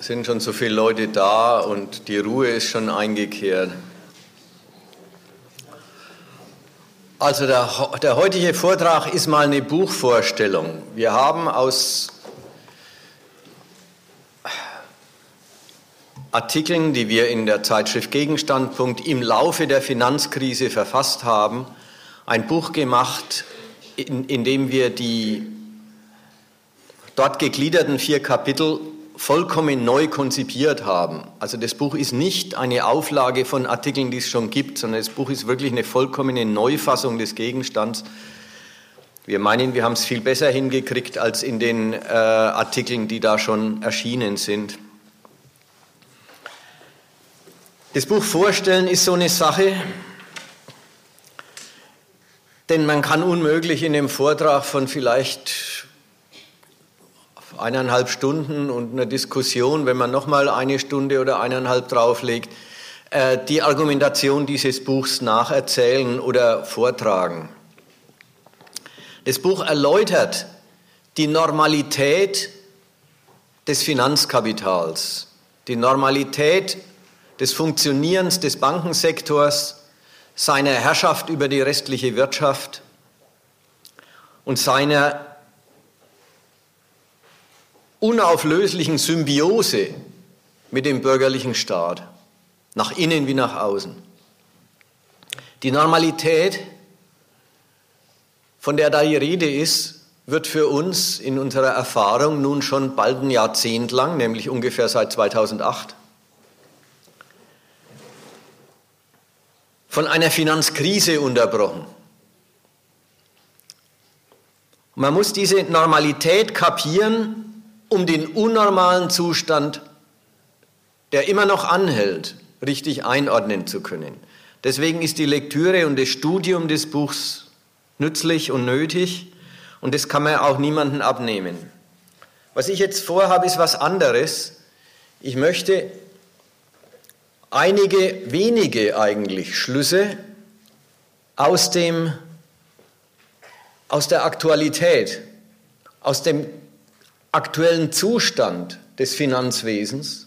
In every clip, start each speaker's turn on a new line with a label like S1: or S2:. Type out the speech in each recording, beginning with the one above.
S1: sind schon so viele Leute da und die Ruhe ist schon eingekehrt. Also der, der heutige Vortrag ist mal eine Buchvorstellung. Wir haben aus Artikeln, die wir in der Zeitschrift Gegenstandpunkt im Laufe der Finanzkrise verfasst haben, ein Buch gemacht, in, in dem wir die dort gegliederten vier Kapitel vollkommen neu konzipiert haben. Also das Buch ist nicht eine Auflage von Artikeln, die es schon gibt, sondern das Buch ist wirklich eine vollkommene Neufassung des Gegenstands. Wir meinen, wir haben es viel besser hingekriegt als in den äh, Artikeln, die da schon erschienen sind. Das Buch vorstellen ist so eine Sache, denn man kann unmöglich in dem Vortrag von vielleicht eineinhalb Stunden und einer Diskussion, wenn man nochmal eine Stunde oder eineinhalb drauflegt, äh, die Argumentation dieses Buchs nacherzählen oder vortragen. Das Buch erläutert die Normalität des Finanzkapitals, die Normalität des Funktionierens des Bankensektors, seiner Herrschaft über die restliche Wirtschaft und seiner unauflöslichen Symbiose mit dem bürgerlichen Staat, nach innen wie nach außen. Die Normalität, von der da die Rede ist, wird für uns in unserer Erfahrung nun schon bald ein Jahrzehnt lang, nämlich ungefähr seit 2008, von einer Finanzkrise unterbrochen. Man muss diese Normalität kapieren, um den unnormalen Zustand, der immer noch anhält, richtig einordnen zu können. Deswegen ist die Lektüre und das Studium des Buchs nützlich und nötig und das kann man auch niemandem abnehmen. Was ich jetzt vorhabe, ist was anderes. Ich möchte einige wenige eigentlich Schlüsse aus, dem, aus der Aktualität, aus dem aktuellen Zustand des Finanzwesens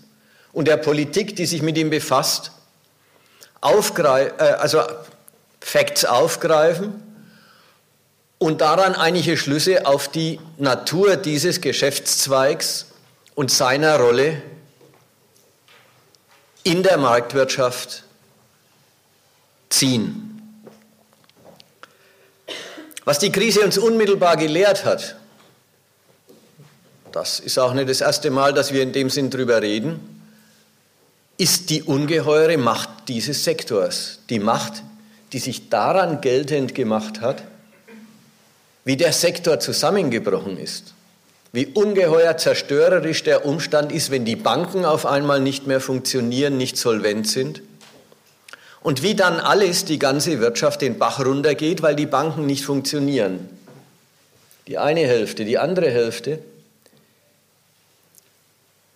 S1: und der Politik, die sich mit ihm befasst, aufgreif, äh, also Facts aufgreifen und daran einige Schlüsse auf die Natur dieses Geschäftszweigs und seiner Rolle in der Marktwirtschaft ziehen. Was die Krise uns unmittelbar gelehrt hat, das ist auch nicht das erste Mal, dass wir in dem Sinn drüber reden, ist die ungeheure Macht dieses Sektors. Die Macht, die sich daran geltend gemacht hat, wie der Sektor zusammengebrochen ist. Wie ungeheuer zerstörerisch der Umstand ist, wenn die Banken auf einmal nicht mehr funktionieren, nicht solvent sind. Und wie dann alles, die ganze Wirtschaft den Bach runtergeht, weil die Banken nicht funktionieren. Die eine Hälfte, die andere Hälfte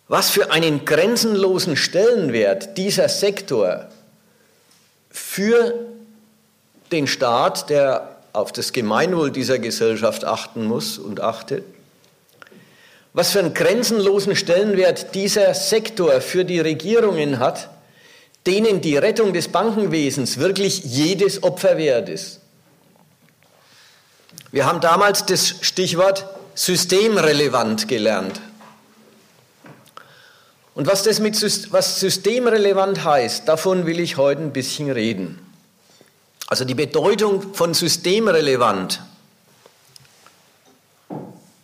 S1: was für einen grenzenlosen Stellenwert dieser Sektor für den Staat, der auf das Gemeinwohl dieser Gesellschaft achten muss und achtet, was für einen grenzenlosen Stellenwert dieser Sektor für die Regierungen hat, denen die Rettung des Bankenwesens wirklich jedes Opfer wert ist. Wir haben damals das Stichwort systemrelevant gelernt. Und was das mit was systemrelevant heißt, davon will ich heute ein bisschen reden. Also die Bedeutung von systemrelevant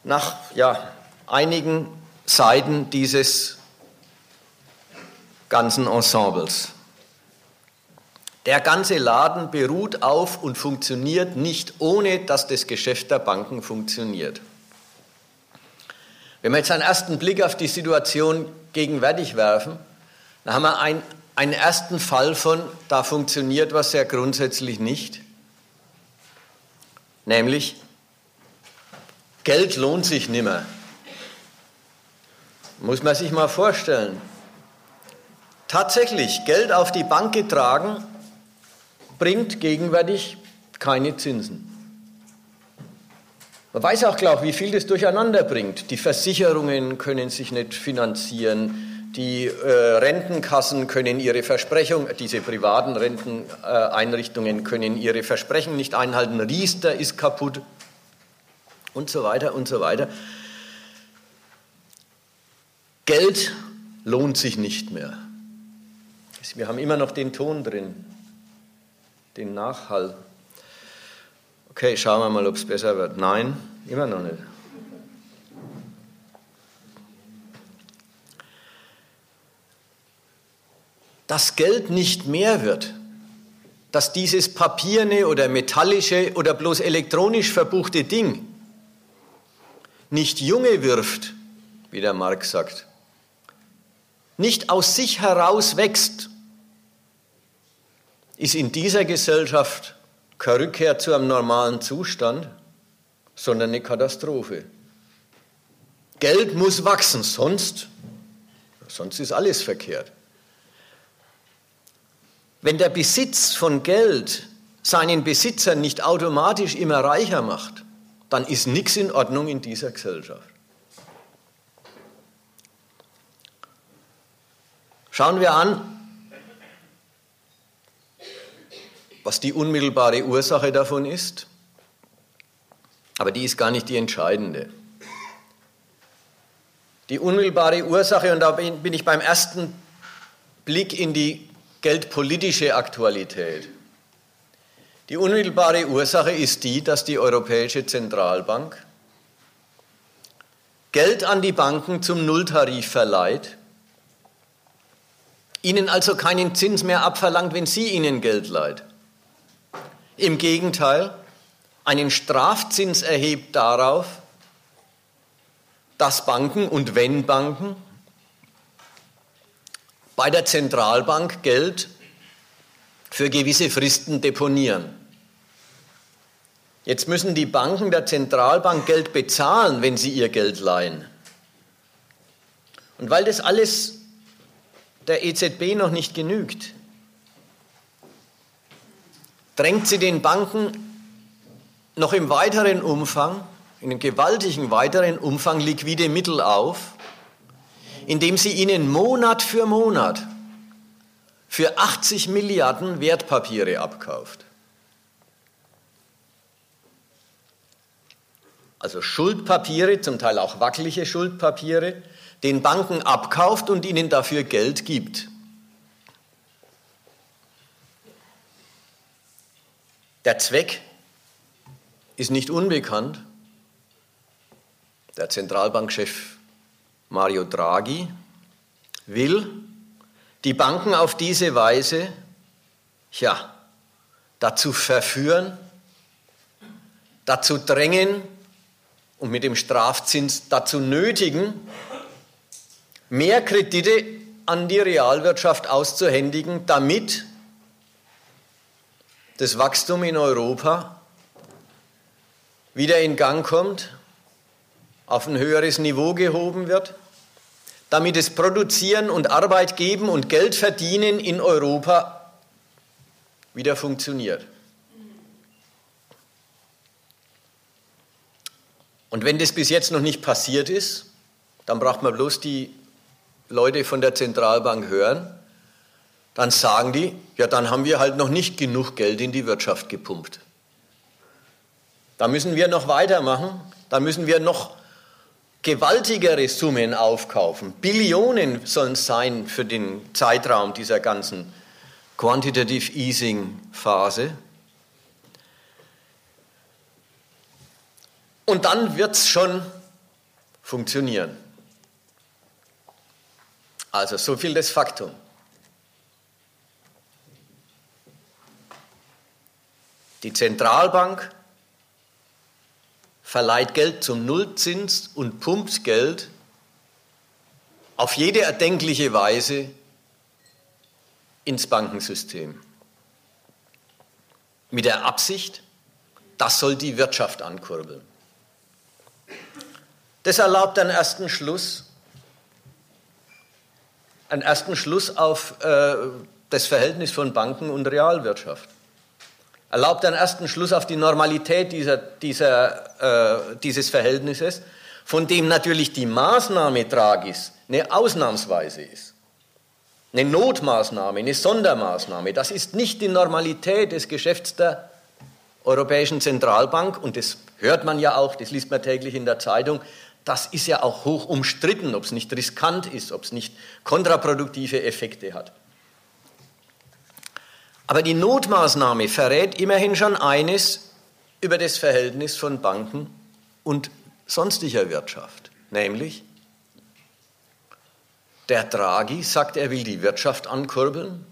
S1: nach ja, einigen Seiten dieses ganzen Ensembles. Der ganze Laden beruht auf und funktioniert nicht ohne, dass das Geschäft der Banken funktioniert. Wenn wir jetzt einen ersten Blick auf die Situation gegenwärtig werfen, dann haben wir ein, einen ersten Fall von, da funktioniert was sehr grundsätzlich nicht, nämlich Geld lohnt sich nimmer. Muss man sich mal vorstellen. Tatsächlich, Geld auf die Bank getragen bringt gegenwärtig keine Zinsen. Man weiß auch, glaube ich, wie viel das durcheinander bringt. Die Versicherungen können sich nicht finanzieren, Die äh, Rentenkassen können ihre Versprechung, diese privaten Renteneinrichtungen können ihre Versprechen nicht einhalten. Riester ist kaputt und so weiter und so weiter. Geld lohnt sich nicht mehr. Wir haben immer noch den Ton drin, den Nachhall. Okay, schauen wir mal, ob es besser wird. Nein, immer noch nicht. Dass Geld nicht mehr wird, dass dieses papierne oder metallische oder bloß elektronisch verbuchte Ding nicht Junge wirft, wie der Marx sagt, nicht aus sich heraus wächst, ist in dieser Gesellschaft keine Rückkehr zu einem normalen Zustand, sondern eine Katastrophe. Geld muss wachsen, sonst, sonst ist alles verkehrt. Wenn der Besitz von Geld seinen Besitzer nicht automatisch immer reicher macht, dann ist nichts in Ordnung in dieser Gesellschaft. Schauen wir an, was die unmittelbare Ursache davon ist, aber die ist gar nicht die entscheidende. Die unmittelbare Ursache, und da bin ich beim ersten Blick in die geldpolitische Aktualität. Die unmittelbare Ursache ist die, dass die Europäische Zentralbank Geld an die Banken zum Nulltarif verleiht ihnen also keinen Zins mehr abverlangt, wenn sie ihnen Geld leiht. Im Gegenteil, einen Strafzins erhebt darauf, dass Banken und wenn Banken bei der Zentralbank Geld für gewisse Fristen deponieren. Jetzt müssen die Banken der Zentralbank Geld bezahlen, wenn sie ihr Geld leihen. Und weil das alles der EZB noch nicht genügt, drängt sie den Banken noch im weiteren Umfang, in einem gewaltigen weiteren Umfang liquide Mittel auf, indem sie ihnen Monat für Monat für 80 Milliarden Wertpapiere abkauft. Also Schuldpapiere, zum Teil auch wackelige Schuldpapiere, den Banken abkauft und ihnen dafür Geld gibt. Der Zweck ist nicht unbekannt. Der Zentralbankchef Mario Draghi will die Banken auf diese Weise ja, dazu verführen, dazu drängen und mit dem Strafzins dazu nötigen, mehr Kredite an die Realwirtschaft auszuhändigen, damit das Wachstum in Europa wieder in Gang kommt, auf ein höheres Niveau gehoben wird, damit das Produzieren und Arbeit geben und Geld verdienen in Europa wieder funktioniert. Und wenn das bis jetzt noch nicht passiert ist, dann braucht man bloß die Leute von der Zentralbank hören, dann sagen die, ja, dann haben wir halt noch nicht genug Geld in die Wirtschaft gepumpt. Da müssen wir noch weitermachen, da müssen wir noch gewaltigere Summen aufkaufen. Billionen sollen es sein für den Zeitraum dieser ganzen Quantitative Easing Phase. Und dann wird es schon funktionieren. Also so viel das Faktum. Die Zentralbank verleiht Geld zum Nullzins und pumpt Geld auf jede erdenkliche Weise ins Bankensystem. Mit der Absicht, das soll die Wirtschaft ankurbeln. Das erlaubt einen ersten Schluss, einen ersten Schluss auf äh, das Verhältnis von Banken und Realwirtschaft. Erlaubt einen ersten Schluss auf die Normalität dieser, dieser, äh, dieses Verhältnisses, von dem natürlich die Maßnahme Tragis eine Ausnahmsweise ist. Eine Notmaßnahme, eine Sondermaßnahme. Das ist nicht die Normalität des Geschäfts der Europäischen Zentralbank und das hört man ja auch, das liest man täglich in der Zeitung. Das ist ja auch hoch umstritten, ob es nicht riskant ist, ob es nicht kontraproduktive Effekte hat. Aber die Notmaßnahme verrät immerhin schon eines über das Verhältnis von Banken und sonstiger Wirtschaft, nämlich der Draghi sagt, er will die Wirtschaft ankurbeln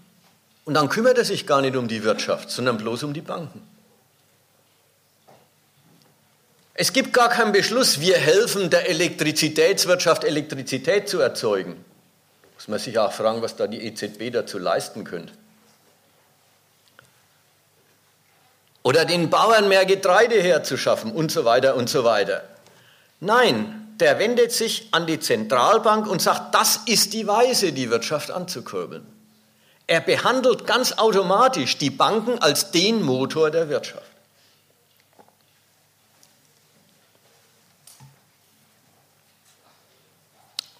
S1: und dann kümmert er sich gar nicht um die Wirtschaft, sondern bloß um die Banken. Es gibt gar keinen Beschluss, wir helfen der Elektrizitätswirtschaft, Elektrizität zu erzeugen. Muss man sich auch fragen, was da die EZB dazu leisten könnte. Oder den Bauern mehr Getreide herzuschaffen und so weiter und so weiter. Nein, der wendet sich an die Zentralbank und sagt, das ist die Weise, die Wirtschaft anzukurbeln. Er behandelt ganz automatisch die Banken als den Motor der Wirtschaft.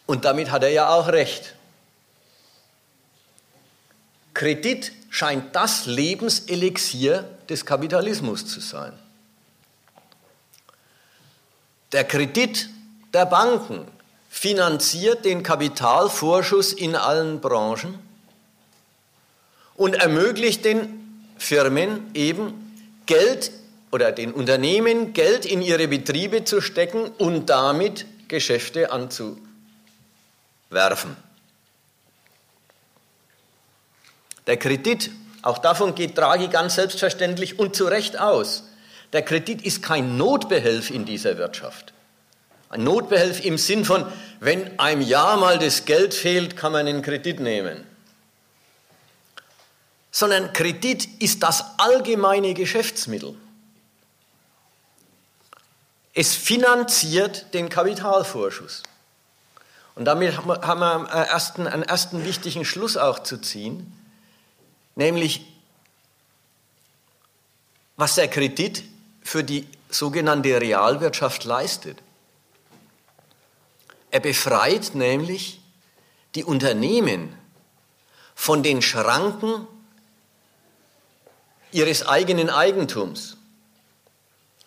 S1: Und damit hat er ja auch recht. Kredit scheint das Lebenselixier des Kapitalismus zu sein. Der Kredit der Banken finanziert den Kapitalvorschuss in allen Branchen und ermöglicht den Firmen eben Geld oder den Unternehmen Geld in ihre Betriebe zu stecken und damit Geschäfte anzubieten werfen. Der Kredit, auch davon geht Draghi ganz selbstverständlich und zu Recht aus. Der Kredit ist kein Notbehelf in dieser Wirtschaft. Ein Notbehelf im Sinn von, wenn einem Jahr mal das Geld fehlt, kann man einen Kredit nehmen. Sondern Kredit ist das allgemeine Geschäftsmittel. Es finanziert den Kapitalvorschuss. Und damit haben wir einen ersten, einen ersten wichtigen Schluss auch zu ziehen, nämlich was der Kredit für die sogenannte Realwirtschaft leistet. Er befreit nämlich die Unternehmen von den Schranken ihres eigenen Eigentums.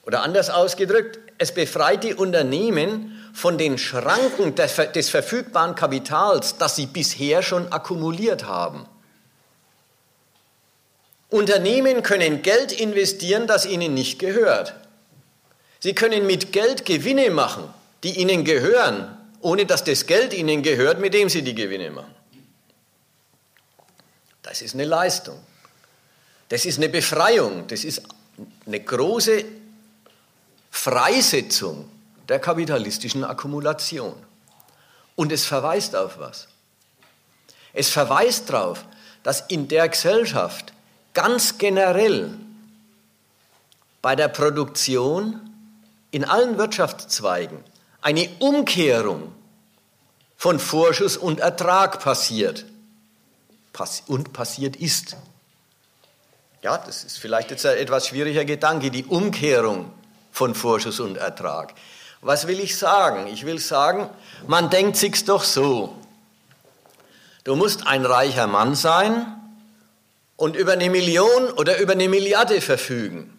S1: Oder anders ausgedrückt, es befreit die Unternehmen von den Schranken des verfügbaren Kapitals, das sie bisher schon akkumuliert haben. Unternehmen können Geld investieren, das ihnen nicht gehört. Sie können mit Geld Gewinne machen, die ihnen gehören, ohne dass das Geld ihnen gehört, mit dem sie die Gewinne machen. Das ist eine Leistung. Das ist eine Befreiung. Das ist eine große Freisetzung der kapitalistischen Akkumulation. Und es verweist auf was? Es verweist darauf, dass in der Gesellschaft ganz generell bei der Produktion in allen Wirtschaftszweigen eine Umkehrung von Vorschuss und Ertrag passiert und passiert ist. Ja, das ist vielleicht jetzt ein etwas schwieriger Gedanke, die Umkehrung von Vorschuss und Ertrag. Was will ich sagen? Ich will sagen, man denkt sich's doch so. Du musst ein reicher Mann sein und über eine Million oder über eine Milliarde verfügen.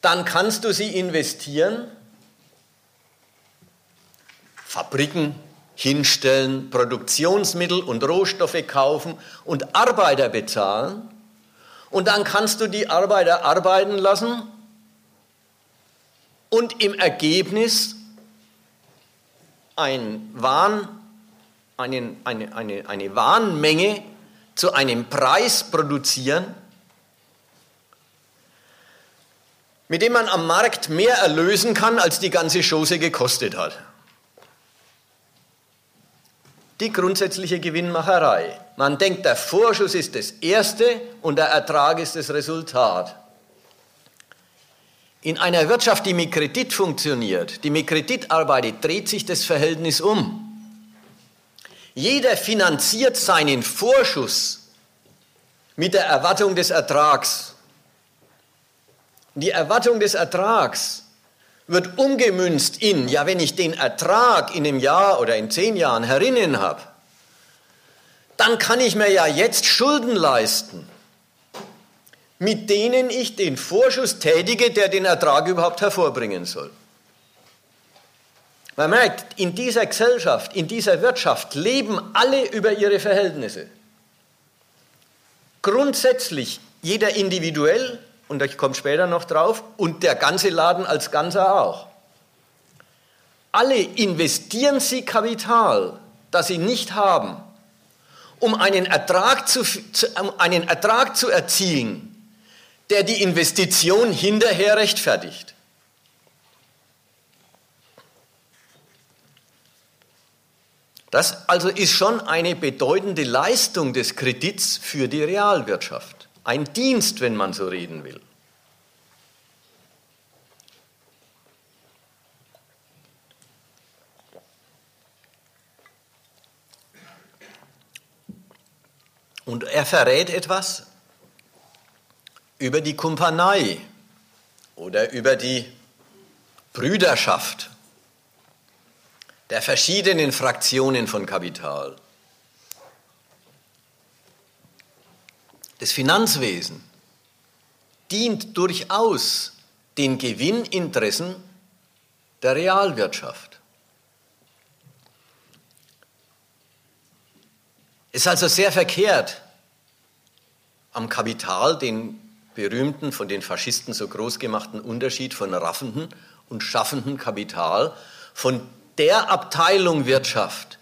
S1: Dann kannst du sie investieren, Fabriken hinstellen, Produktionsmittel und Rohstoffe kaufen und Arbeiter bezahlen. Und dann kannst du die Arbeiter arbeiten lassen und im Ergebnis ein Wahn, eine, eine, eine, eine Warenmenge zu einem Preis produzieren, mit dem man am Markt mehr erlösen kann, als die ganze Chose gekostet hat. Die grundsätzliche Gewinnmacherei. Man denkt, der Vorschuss ist das Erste und der Ertrag ist das Resultat. In einer Wirtschaft, die mit Kredit funktioniert, die mit Kredit arbeitet, dreht sich das Verhältnis um. Jeder finanziert seinen Vorschuss mit der Erwartung des Ertrags. Die Erwartung des Ertrags wird umgemünzt in, ja, wenn ich den Ertrag in einem Jahr oder in zehn Jahren herinnen habe, dann kann ich mir ja jetzt Schulden leisten, mit denen ich den Vorschuss tätige, der den Ertrag überhaupt hervorbringen soll. Man merkt, in dieser Gesellschaft, in dieser Wirtschaft leben alle über ihre Verhältnisse. Grundsätzlich jeder individuell, und ich komme später noch drauf, und der ganze Laden als Ganzer auch. Alle investieren sie Kapital, das sie nicht haben, um einen Ertrag zu, um einen Ertrag zu erzielen, der die Investition hinterher rechtfertigt. Das also ist schon eine bedeutende Leistung des Kredits für die Realwirtschaft. Ein Dienst, wenn man so reden will. Und er verrät etwas über die Kumpanei oder über die Brüderschaft der verschiedenen Fraktionen von Kapital. Das Finanzwesen dient durchaus den Gewinninteressen der Realwirtschaft. Es ist also sehr verkehrt, am Kapital den berühmten, von den Faschisten so groß gemachten Unterschied von raffenden und schaffenden Kapital von der Abteilung Wirtschaft,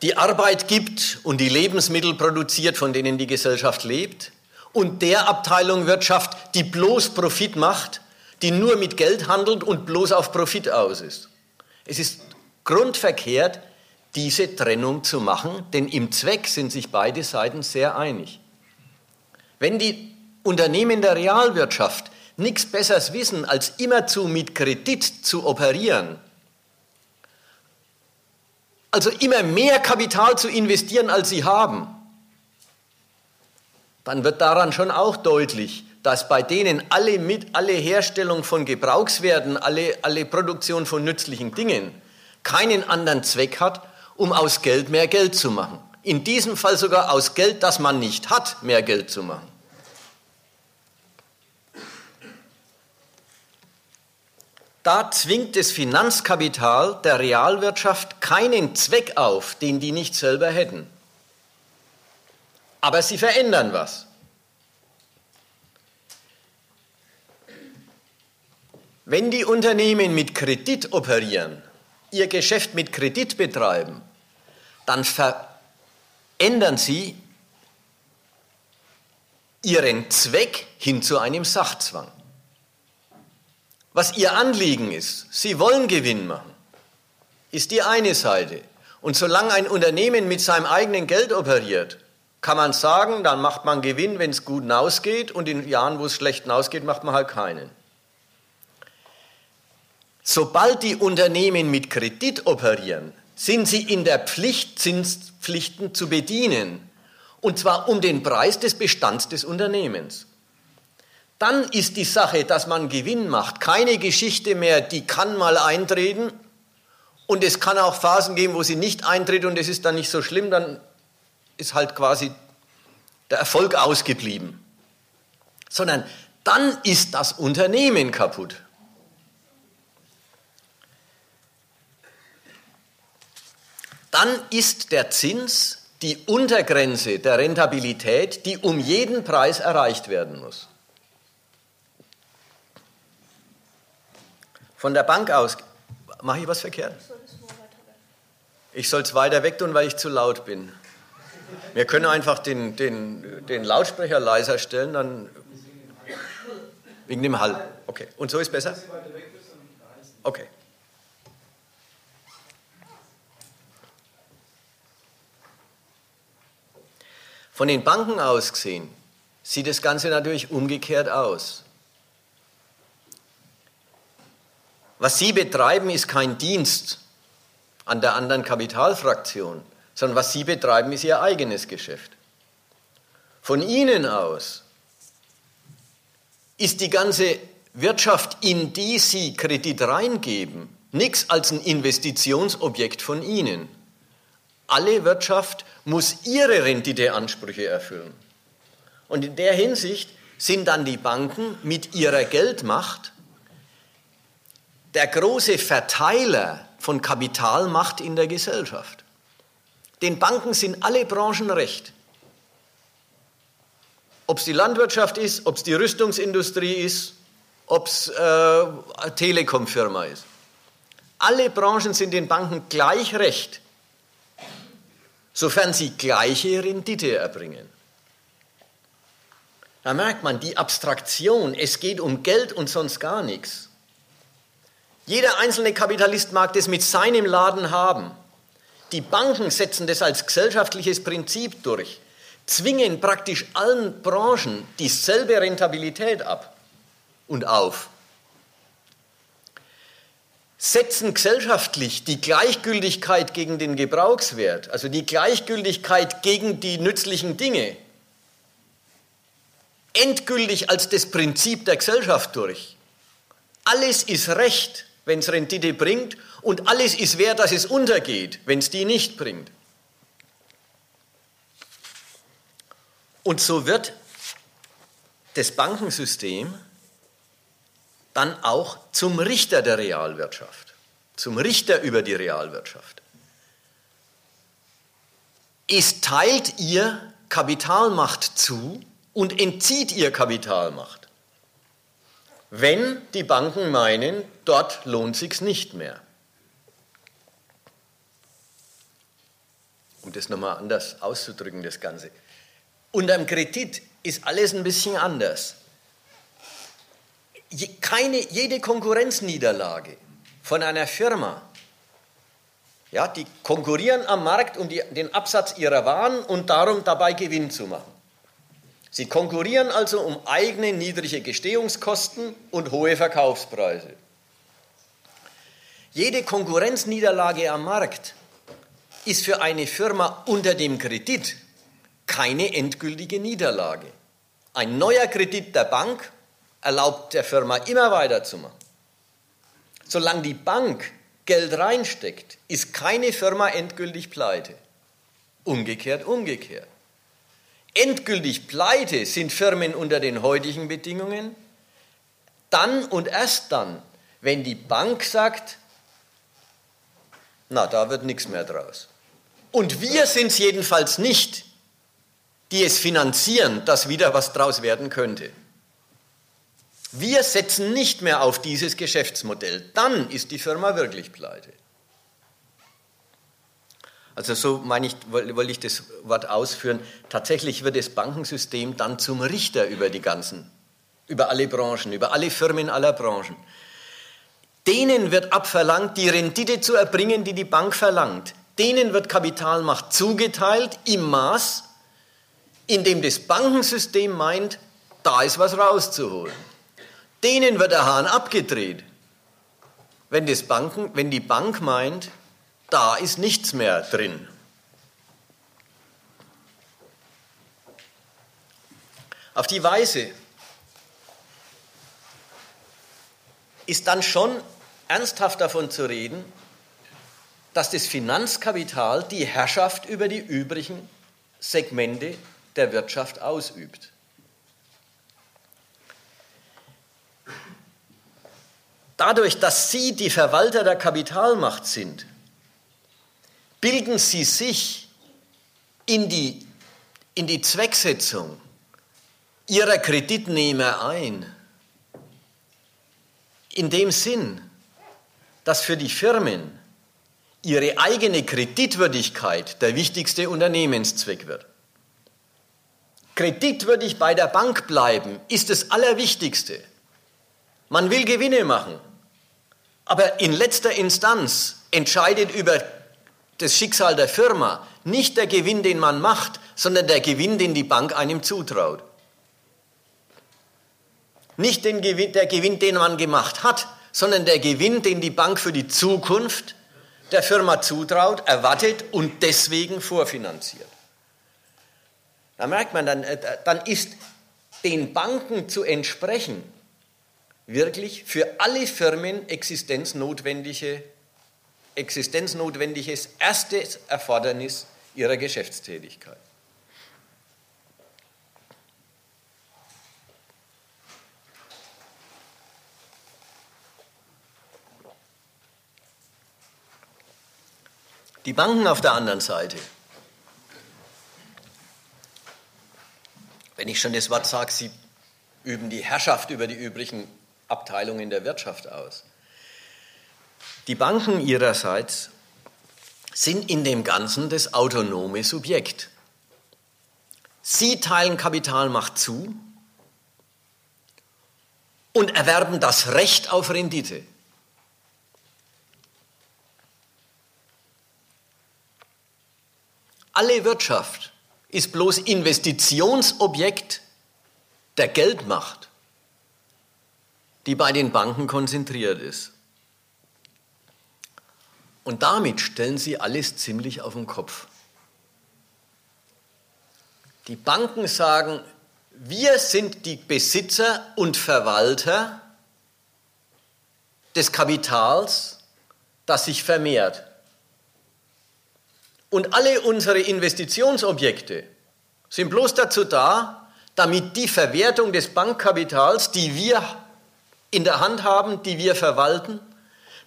S1: die Arbeit gibt und die Lebensmittel produziert, von denen die Gesellschaft lebt, und der Abteilung Wirtschaft, die bloß Profit macht, die nur mit Geld handelt und bloß auf Profit aus ist. Es ist grundverkehrt, diese Trennung zu machen, denn im Zweck sind sich beide Seiten sehr einig. Wenn die Unternehmen der Realwirtschaft nichts Besseres wissen, als immerzu mit Kredit zu operieren, also immer mehr Kapital zu investieren, als sie haben, dann wird daran schon auch deutlich, dass bei denen alle, mit, alle Herstellung von Gebrauchswerten, alle, alle Produktion von nützlichen Dingen keinen anderen Zweck hat, um aus Geld mehr Geld zu machen. In diesem Fall sogar aus Geld, das man nicht hat, mehr Geld zu machen. Da zwingt das Finanzkapital der Realwirtschaft keinen Zweck auf, den die nicht selber hätten. Aber sie verändern was. Wenn die Unternehmen mit Kredit operieren, ihr Geschäft mit Kredit betreiben, dann verändern sie ihren Zweck hin zu einem Sachzwang was ihr Anliegen ist. Sie wollen Gewinn machen, ist die eine Seite. Und solange ein Unternehmen mit seinem eigenen Geld operiert, kann man sagen, dann macht man Gewinn, wenn es gut ausgeht, und in Jahren, wo es schlecht ausgeht, macht man halt keinen. Sobald die Unternehmen mit Kredit operieren, sind sie in der Pflicht, Zinspflichten zu bedienen. Und zwar um den Preis des Bestands des Unternehmens dann ist die Sache, dass man Gewinn macht, keine Geschichte mehr, die kann mal eintreten und es kann auch Phasen geben, wo sie nicht eintritt und es ist dann nicht so schlimm, dann ist halt quasi der Erfolg ausgeblieben. Sondern dann ist das Unternehmen kaputt. Dann ist der Zins die Untergrenze der Rentabilität, die um jeden Preis erreicht werden muss. Von der Bank aus, mache ich was verkehrt? Ich soll es weiter weg tun, weil ich zu laut bin. Wir können einfach den, den, den Lautsprecher leiser stellen, dann wegen dem Hall. Okay. Und so ist besser? Okay. Von den Banken aus gesehen sieht das Ganze natürlich umgekehrt aus. Was Sie betreiben, ist kein Dienst an der anderen Kapitalfraktion, sondern was Sie betreiben, ist Ihr eigenes Geschäft. Von Ihnen aus ist die ganze Wirtschaft, in die Sie Kredit reingeben, nichts als ein Investitionsobjekt von Ihnen. Alle Wirtschaft muss ihre Renditeansprüche erfüllen. Und in der Hinsicht sind dann die Banken mit ihrer Geldmacht der große Verteiler von Kapitalmacht in der Gesellschaft. Den Banken sind alle Branchen recht. Ob es die Landwirtschaft ist, ob es die Rüstungsindustrie ist, ob es äh, eine Telekom-Firma ist. Alle Branchen sind den Banken gleich recht, sofern sie gleiche Rendite erbringen. Da merkt man die Abstraktion, es geht um Geld und sonst gar nichts. Jeder einzelne Kapitalist mag das mit seinem Laden haben. Die Banken setzen das als gesellschaftliches Prinzip durch, zwingen praktisch allen Branchen dieselbe Rentabilität ab und auf. Setzen gesellschaftlich die Gleichgültigkeit gegen den Gebrauchswert, also die Gleichgültigkeit gegen die nützlichen Dinge, endgültig als das Prinzip der Gesellschaft durch. Alles ist Recht, wenn es Rendite bringt, und alles ist wert, dass es untergeht, wenn es die nicht bringt. Und so wird das Bankensystem dann auch zum Richter der Realwirtschaft, zum Richter über die Realwirtschaft. Es teilt ihr Kapitalmacht zu und entzieht ihr Kapitalmacht. Wenn die Banken meinen, dort lohnt sich's nicht mehr. Um das nochmal anders auszudrücken, das Ganze. Unterm Kredit ist alles ein bisschen anders. Keine, jede Konkurrenzniederlage von einer Firma, ja, die konkurrieren am Markt um die, den Absatz ihrer Waren und darum dabei Gewinn zu machen. Sie konkurrieren also um eigene niedrige Gestehungskosten und hohe Verkaufspreise. Jede Konkurrenzniederlage am Markt ist für eine Firma unter dem Kredit keine endgültige Niederlage. Ein neuer Kredit der Bank erlaubt der Firma immer weiterzumachen. Solange die Bank Geld reinsteckt, ist keine Firma endgültig pleite. Umgekehrt, umgekehrt. Endgültig pleite sind Firmen unter den heutigen Bedingungen dann und erst dann, wenn die Bank sagt, na, da wird nichts mehr draus. Und wir sind es jedenfalls nicht, die es finanzieren, dass wieder was draus werden könnte. Wir setzen nicht mehr auf dieses Geschäftsmodell. Dann ist die Firma wirklich pleite. Also so meine ich, wollte ich das Wort ausführen. Tatsächlich wird das Bankensystem dann zum Richter über die ganzen, über alle Branchen, über alle Firmen aller Branchen. Denen wird abverlangt, die Rendite zu erbringen, die die Bank verlangt. Denen wird Kapitalmacht zugeteilt im Maß, in dem das Bankensystem meint, da ist was rauszuholen. Denen wird der Hahn abgedreht. Wenn, Banken, wenn die Bank meint, da ist nichts mehr drin. Auf die Weise ist dann schon ernsthaft davon zu reden, dass das Finanzkapital die Herrschaft über die übrigen Segmente der Wirtschaft ausübt. Dadurch, dass Sie die Verwalter der Kapitalmacht sind, bilden Sie sich in die, in die Zwecksetzung Ihrer Kreditnehmer ein. In dem Sinn, dass für die Firmen ihre eigene Kreditwürdigkeit der wichtigste Unternehmenszweck wird. Kreditwürdig bei der Bank bleiben ist das Allerwichtigste. Man will Gewinne machen, aber in letzter Instanz entscheidet über das Schicksal der Firma nicht der Gewinn, den man macht, sondern der Gewinn, den die Bank einem zutraut. Nicht den Gewinn, der Gewinn, den man gemacht hat, sondern der Gewinn, den die Bank für die Zukunft der Firma zutraut, erwartet und deswegen vorfinanziert. Da merkt man, dann, äh, dann ist den Banken zu entsprechen, wirklich für alle Firmen existenznotwendige, existenznotwendiges erstes Erfordernis ihrer Geschäftstätigkeit. Die Banken auf der anderen Seite. Wenn ich schon das Wort sage, sie üben die Herrschaft über die übrigen Abteilungen der Wirtschaft aus. Die Banken ihrerseits sind in dem Ganzen das autonome Subjekt. Sie teilen Kapitalmacht zu und erwerben das Recht auf Rendite. Alle Wirtschaft ist bloß Investitionsobjekt der Geldmacht, die bei den Banken konzentriert ist. Und damit stellen sie alles ziemlich auf den Kopf. Die Banken sagen, wir sind die Besitzer und Verwalter des Kapitals, das sich vermehrt. Und alle unsere Investitionsobjekte sind bloß dazu da, damit die Verwertung des Bankkapitals, die wir in der Hand haben, die wir verwalten,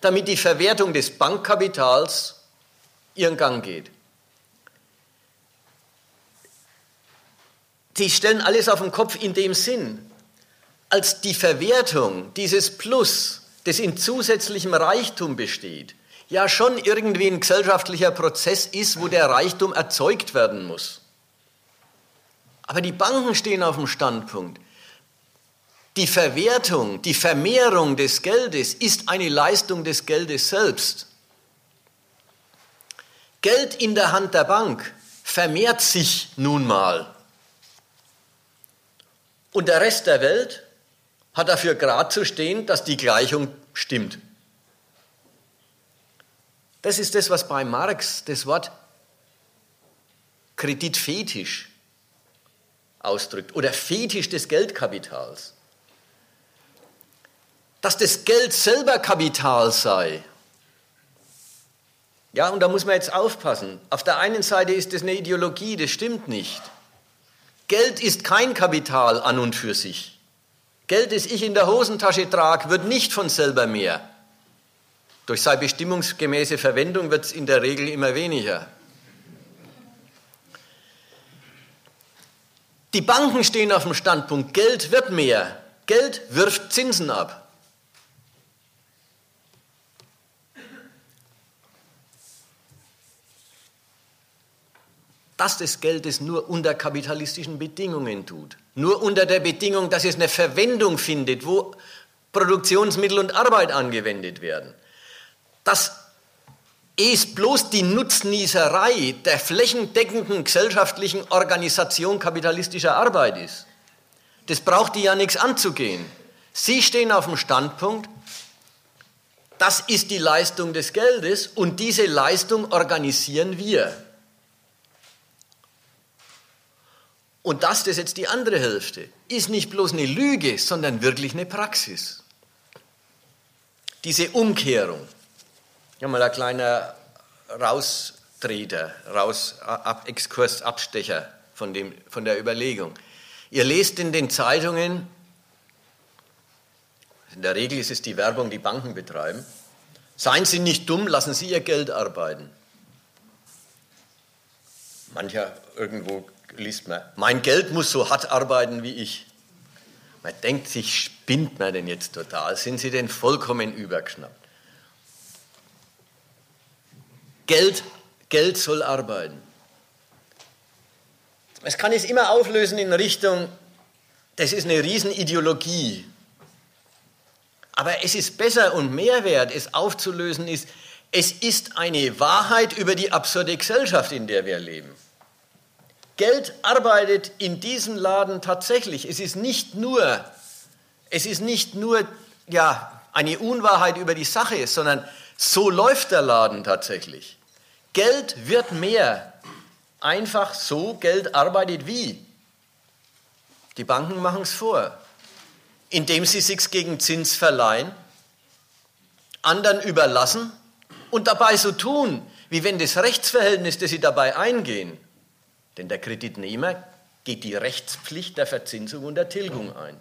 S1: damit die Verwertung des Bankkapitals ihren Gang geht. Sie stellen alles auf den Kopf in dem Sinn, als die Verwertung dieses Plus, das in zusätzlichem Reichtum besteht, ja schon irgendwie ein gesellschaftlicher Prozess ist, wo der Reichtum erzeugt werden muss. Aber die Banken stehen auf dem Standpunkt, die Verwertung, die Vermehrung des Geldes ist eine Leistung des Geldes selbst. Geld in der Hand der Bank vermehrt sich nun mal. Und der Rest der Welt hat dafür gerade zu stehen, dass die Gleichung stimmt. Das ist das, was bei Marx das Wort Kreditfetisch ausdrückt oder Fetisch des Geldkapitals. Dass das Geld selber Kapital sei. Ja, und da muss man jetzt aufpassen. Auf der einen Seite ist das eine Ideologie, das stimmt nicht. Geld ist kein Kapital an und für sich. Geld, das ich in der Hosentasche trage, wird nicht von selber mehr. Durch seine bestimmungsgemäße Verwendung wird es in der Regel immer weniger. Die Banken stehen auf dem Standpunkt, Geld wird mehr. Geld wirft Zinsen ab. Dass das Geld es nur unter kapitalistischen Bedingungen tut. Nur unter der Bedingung, dass es eine Verwendung findet, wo Produktionsmittel und Arbeit angewendet werden dass es bloß die Nutznießerei der flächendeckenden gesellschaftlichen Organisation kapitalistischer Arbeit ist. Das braucht die ja nichts anzugehen. Sie stehen auf dem Standpunkt, das ist die Leistung des Geldes und diese Leistung organisieren wir. Und das, das ist jetzt die andere Hälfte, ist nicht bloß eine Lüge, sondern wirklich eine Praxis. Diese Umkehrung. Ja, mal ein kleiner Raustreter, raus, ab, Exkurs, Abstecher von, dem, von der Überlegung. Ihr lest in den Zeitungen, in der Regel ist es die Werbung, die Banken betreiben, seien Sie nicht dumm, lassen Sie Ihr Geld arbeiten. Mancher irgendwo liest man, mein Geld muss so hart arbeiten wie ich. Man denkt sich, spinnt man denn jetzt total? Sind Sie denn vollkommen übergeschnappt? Geld, Geld soll arbeiten. Es kann es immer auflösen in Richtung, das ist eine Riesenideologie. Aber es ist besser und mehr wert, es aufzulösen ist, es ist eine Wahrheit über die absurde Gesellschaft, in der wir leben. Geld arbeitet in diesem Laden tatsächlich. Es ist nicht nur, es ist nicht nur ja, eine Unwahrheit über die Sache, sondern so läuft der Laden tatsächlich. Geld wird mehr. Einfach so, Geld arbeitet wie? Die Banken machen es vor. indem sie sich gegen Zins verleihen, anderen überlassen und dabei so tun, wie wenn das Rechtsverhältnis, das sie dabei eingehen, denn der Kreditnehmer geht die Rechtspflicht der Verzinsung und der Tilgung ein,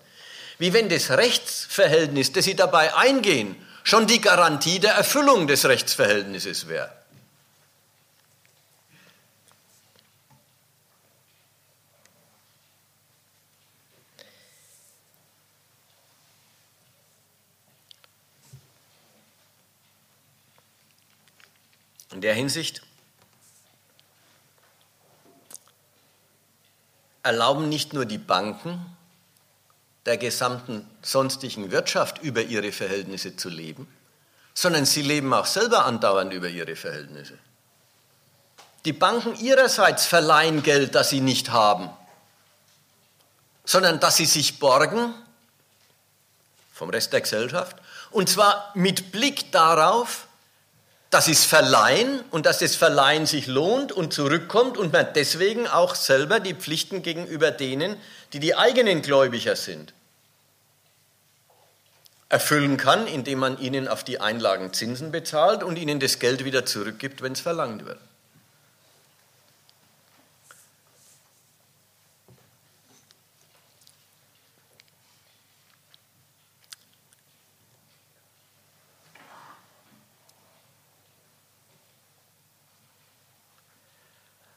S1: wie wenn das Rechtsverhältnis, das sie dabei eingehen, schon die Garantie der Erfüllung des Rechtsverhältnisses wäre. In der Hinsicht erlauben nicht nur die Banken der gesamten sonstigen Wirtschaft über ihre Verhältnisse zu leben, sondern sie leben auch selber andauernd über ihre Verhältnisse. Die Banken ihrerseits verleihen Geld, das sie nicht haben, sondern das sie sich borgen vom Rest der Gesellschaft, und zwar mit Blick darauf, dass sie es verleihen und dass das Verleihen sich lohnt und zurückkommt und man deswegen auch selber die Pflichten gegenüber denen, die die eigenen Gläubiger sind, erfüllen kann, indem man ihnen auf die Einlagen Zinsen bezahlt und ihnen das Geld wieder zurückgibt, wenn es verlangt wird.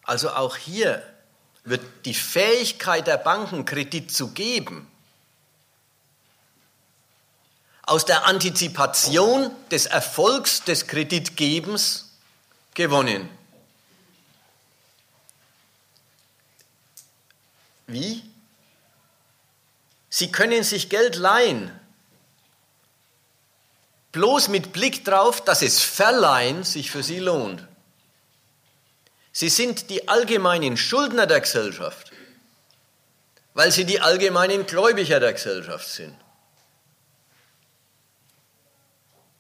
S1: Also auch hier wird die Fähigkeit der Banken, Kredit zu geben, aus der Antizipation des Erfolgs des Kreditgebens gewonnen. Wie? Sie können sich Geld leihen, bloß mit Blick darauf, dass es Verleihen sich für sie lohnt. Sie sind die allgemeinen Schuldner der Gesellschaft, weil sie die allgemeinen Gläubiger der Gesellschaft sind.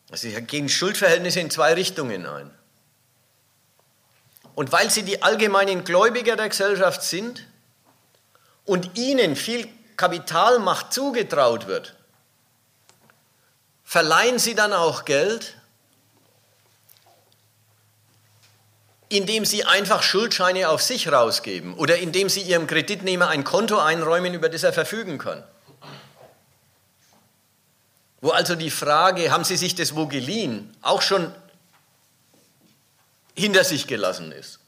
S1: Also sie gehen Schuldverhältnisse in zwei Richtungen ein. Und weil sie die allgemeinen Gläubiger der Gesellschaft sind und ihnen viel Kapitalmacht zugetraut wird, verleihen sie dann auch Geld indem sie einfach Schuldscheine auf sich rausgeben oder indem sie ihrem Kreditnehmer ein Konto einräumen, über das er verfügen kann. Wo also die Frage, haben Sie sich das wo geliehen, auch schon hinter sich gelassen ist.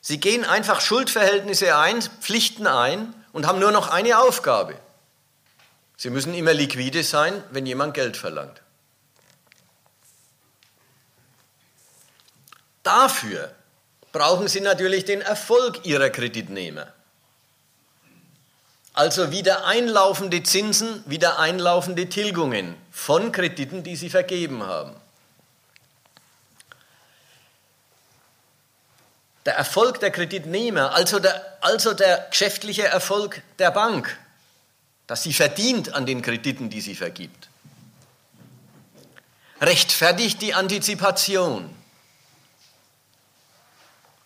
S1: Sie gehen einfach Schuldverhältnisse ein, Pflichten ein und haben nur noch eine Aufgabe. Sie müssen immer liquide sein, wenn jemand Geld verlangt. Dafür brauchen Sie natürlich den Erfolg Ihrer Kreditnehmer. Also wieder einlaufende Zinsen, wieder einlaufende Tilgungen von Krediten, die Sie vergeben haben. Der Erfolg der Kreditnehmer, also der, also der geschäftliche Erfolg der Bank, dass sie verdient an den Krediten, die sie vergibt, rechtfertigt die Antizipation.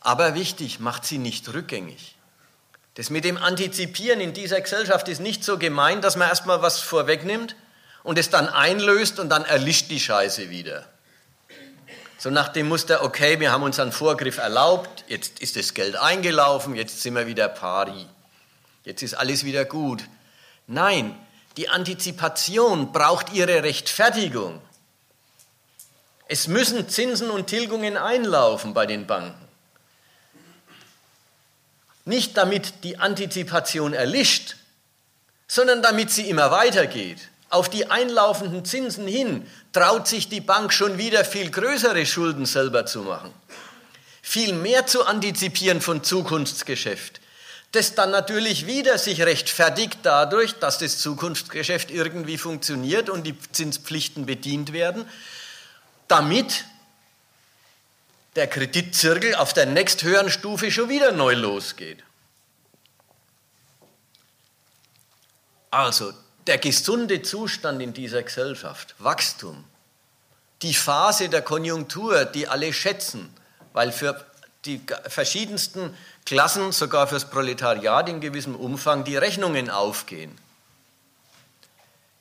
S1: Aber wichtig, macht sie nicht rückgängig. Das mit dem Antizipieren in dieser Gesellschaft ist nicht so gemein, dass man erstmal was vorwegnimmt und es dann einlöst und dann erlischt die Scheiße wieder. So nach dem Muster, okay, wir haben uns einen Vorgriff erlaubt, jetzt ist das Geld eingelaufen, jetzt sind wir wieder pari. Jetzt ist alles wieder gut. Nein, die Antizipation braucht ihre Rechtfertigung. Es müssen Zinsen und Tilgungen einlaufen bei den Banken. Nicht damit die Antizipation erlischt, sondern damit sie immer weitergeht. Auf die einlaufenden Zinsen hin traut sich die Bank schon wieder viel größere Schulden selber zu machen. Viel mehr zu antizipieren von Zukunftsgeschäft, das dann natürlich wieder sich rechtfertigt dadurch, dass das Zukunftsgeschäft irgendwie funktioniert und die Zinspflichten bedient werden, damit der Kreditzirkel auf der nächsthöheren Stufe schon wieder neu losgeht. Also der gesunde Zustand in dieser Gesellschaft, Wachstum, die Phase der Konjunktur, die alle schätzen, weil für die verschiedensten Klassen, sogar fürs Proletariat in gewissem Umfang, die Rechnungen aufgehen.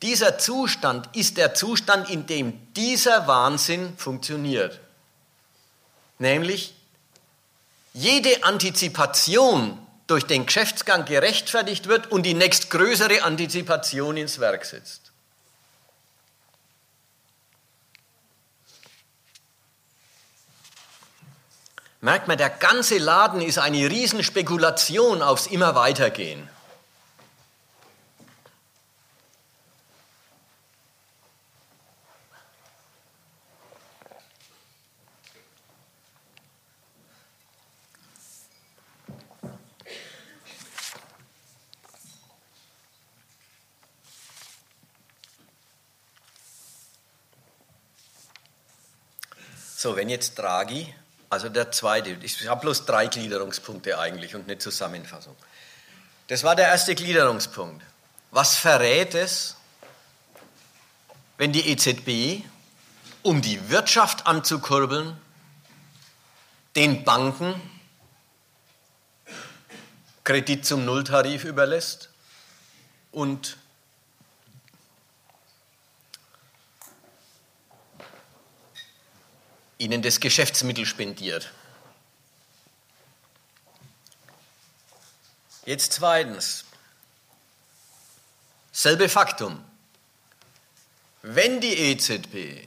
S1: Dieser Zustand ist der Zustand, in dem dieser Wahnsinn funktioniert. Nämlich jede Antizipation durch den Geschäftsgang gerechtfertigt wird und die nächstgrößere Antizipation ins Werk setzt. Merkt man, der ganze Laden ist eine Riesenspekulation aufs immer So, wenn jetzt Draghi, also der zweite, ich habe bloß drei Gliederungspunkte eigentlich und eine Zusammenfassung. Das war der erste Gliederungspunkt. Was verrät es, wenn die EZB, um die Wirtschaft anzukurbeln, den Banken Kredit zum Nulltarif überlässt und ihnen das Geschäftsmittel spendiert. Jetzt zweitens, selbe Faktum. Wenn die EZB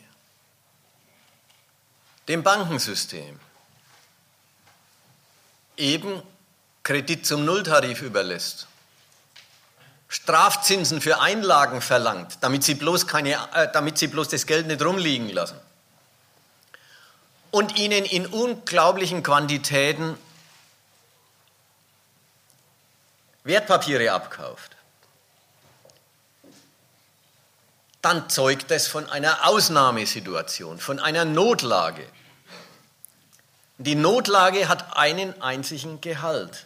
S1: dem Bankensystem eben Kredit zum Nulltarif überlässt, Strafzinsen für Einlagen verlangt, damit sie bloß, keine, äh, damit sie bloß das Geld nicht rumliegen lassen, und ihnen in unglaublichen Quantitäten Wertpapiere abkauft, dann zeugt es von einer Ausnahmesituation, von einer Notlage. Die Notlage hat einen einzigen Gehalt.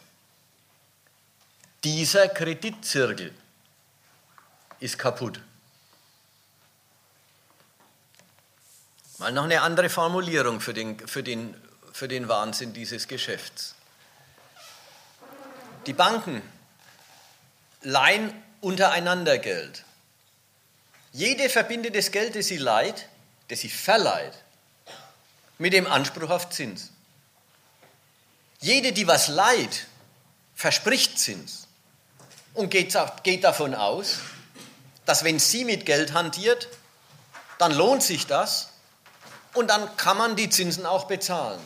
S1: Dieser Kreditzirkel ist kaputt. Mal noch eine andere Formulierung für den, für den, für den Wahnsinn dieses Geschäfts. Die Banken leihen untereinander Geld. Jede verbindet das Geld, das sie leiht, das sie verleiht, mit dem Anspruch auf Zins. Jede, die was leiht, verspricht Zins und geht, geht davon aus, dass wenn sie mit Geld hantiert, dann lohnt sich das und dann kann man die Zinsen auch bezahlen.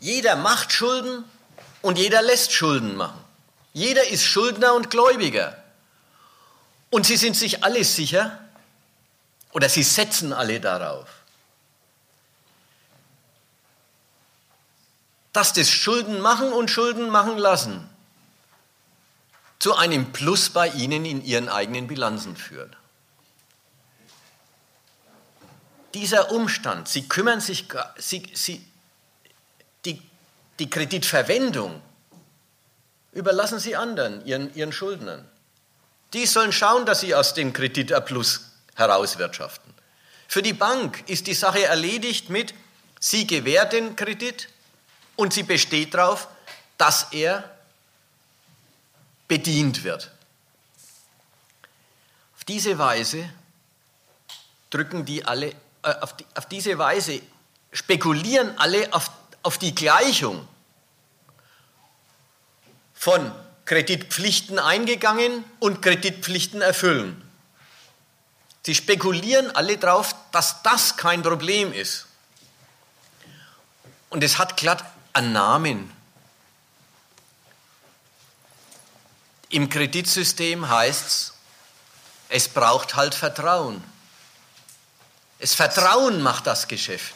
S1: Jeder macht Schulden und jeder lässt Schulden machen. Jeder ist Schuldner und Gläubiger. Und sie sind sich alle sicher oder sie setzen alle darauf, dass das Schulden machen und Schulden machen lassen zu einem Plus bei ihnen in ihren eigenen Bilanzen führt. Dieser Umstand, Sie kümmern sich, Sie, Sie, die, die Kreditverwendung überlassen Sie anderen, Ihren, Ihren Schuldnern. Die sollen schauen, dass sie aus dem Kredit ein Plus herauswirtschaften. Für die Bank ist die Sache erledigt mit, sie gewährt den Kredit und sie besteht darauf, dass er bedient wird. Auf diese Weise drücken die alle auf, die, auf diese Weise spekulieren alle auf, auf die Gleichung von Kreditpflichten eingegangen und Kreditpflichten erfüllen. Sie spekulieren alle darauf, dass das kein Problem ist. Und es hat glatt einen Namen. Im Kreditsystem heißt es, es braucht halt Vertrauen. Das Vertrauen macht das Geschäft.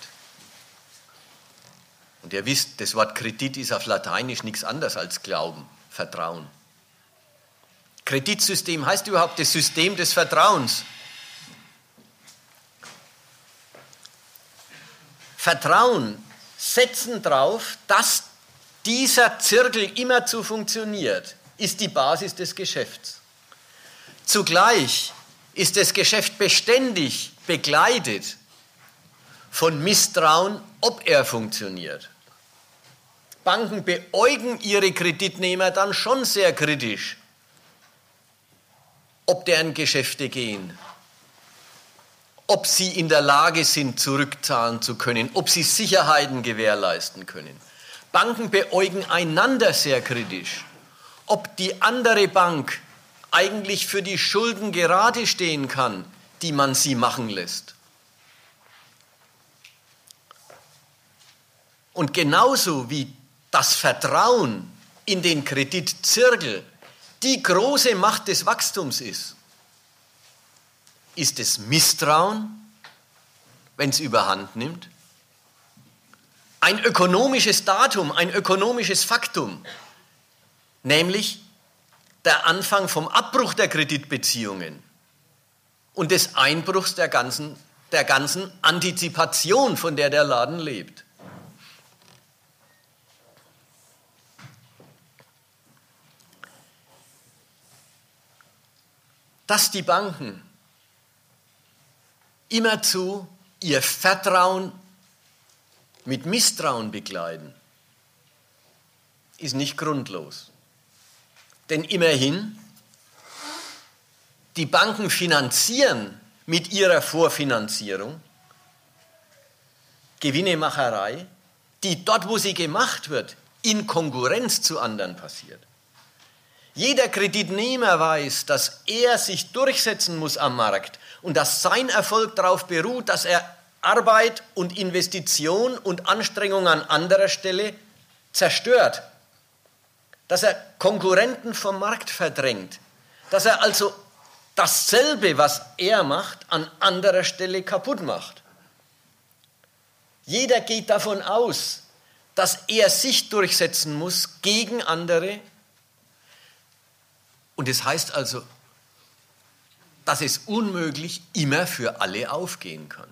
S1: Und ihr wisst, das Wort Kredit ist auf Lateinisch nichts anderes als Glauben, Vertrauen. Kreditsystem heißt überhaupt das System des Vertrauens. Vertrauen setzen darauf, dass dieser Zirkel immerzu funktioniert, ist die Basis des Geschäfts. Zugleich ist das Geschäft beständig begleitet von Misstrauen, ob er funktioniert. Banken beäugen ihre Kreditnehmer dann schon sehr kritisch, ob deren Geschäfte gehen, ob sie in der Lage sind, zurückzahlen zu können, ob sie Sicherheiten gewährleisten können. Banken beäugen einander sehr kritisch, ob die andere Bank eigentlich für die Schulden gerade stehen kann, die man sie machen lässt. Und genauso wie das Vertrauen in den Kreditzirkel die große Macht des Wachstums ist, ist es Misstrauen, wenn es überhand nimmt? Ein ökonomisches Datum, ein ökonomisches Faktum, nämlich der Anfang vom Abbruch der Kreditbeziehungen und des Einbruchs der ganzen, der ganzen Antizipation, von der der Laden lebt. Dass die Banken immerzu ihr Vertrauen mit Misstrauen bekleiden, ist nicht grundlos. Denn immerhin, die Banken finanzieren mit ihrer Vorfinanzierung Gewinnemacherei, die dort, wo sie gemacht wird, in Konkurrenz zu anderen passiert. Jeder Kreditnehmer weiß, dass er sich durchsetzen muss am Markt und dass sein Erfolg darauf beruht, dass er Arbeit und Investition und Anstrengung an anderer Stelle zerstört, dass er Konkurrenten vom Markt verdrängt, dass er also dasselbe, was er macht, an anderer Stelle kaputt macht. Jeder geht davon aus, dass er sich durchsetzen muss gegen andere. Und es das heißt also, dass es unmöglich immer für alle aufgehen kann.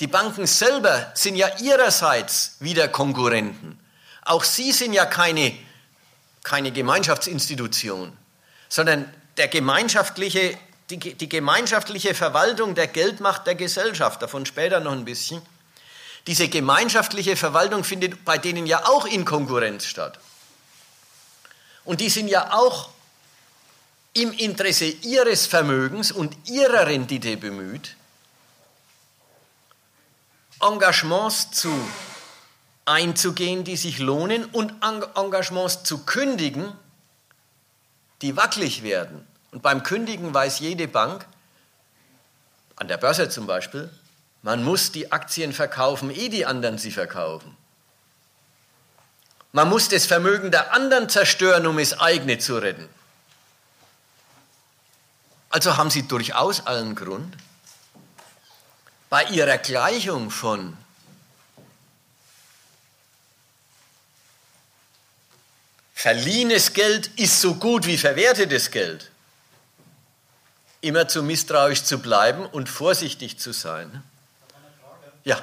S1: Die Banken selber sind ja ihrerseits wieder Konkurrenten. Auch sie sind ja keine, keine Gemeinschaftsinstitution, sondern der gemeinschaftliche, die, die gemeinschaftliche Verwaltung der Geldmacht der Gesellschaft, davon später noch ein bisschen. Diese gemeinschaftliche Verwaltung findet bei denen ja auch in Konkurrenz statt. Und die sind ja auch im Interesse ihres Vermögens und ihrer Rendite bemüht, Engagements zu einzugehen, die sich lohnen und Engagements zu kündigen, die wackelig werden. Und beim Kündigen weiß jede Bank, an der Börse zum Beispiel, man muss die Aktien verkaufen, ehe die anderen sie verkaufen. Man muss das Vermögen der anderen zerstören, um es eigene zu retten. Also haben Sie durchaus allen Grund, bei Ihrer Gleichung von verliehenes Geld ist so gut wie verwertetes Geld, immer zu misstrauisch zu bleiben und vorsichtig zu sein. Ja.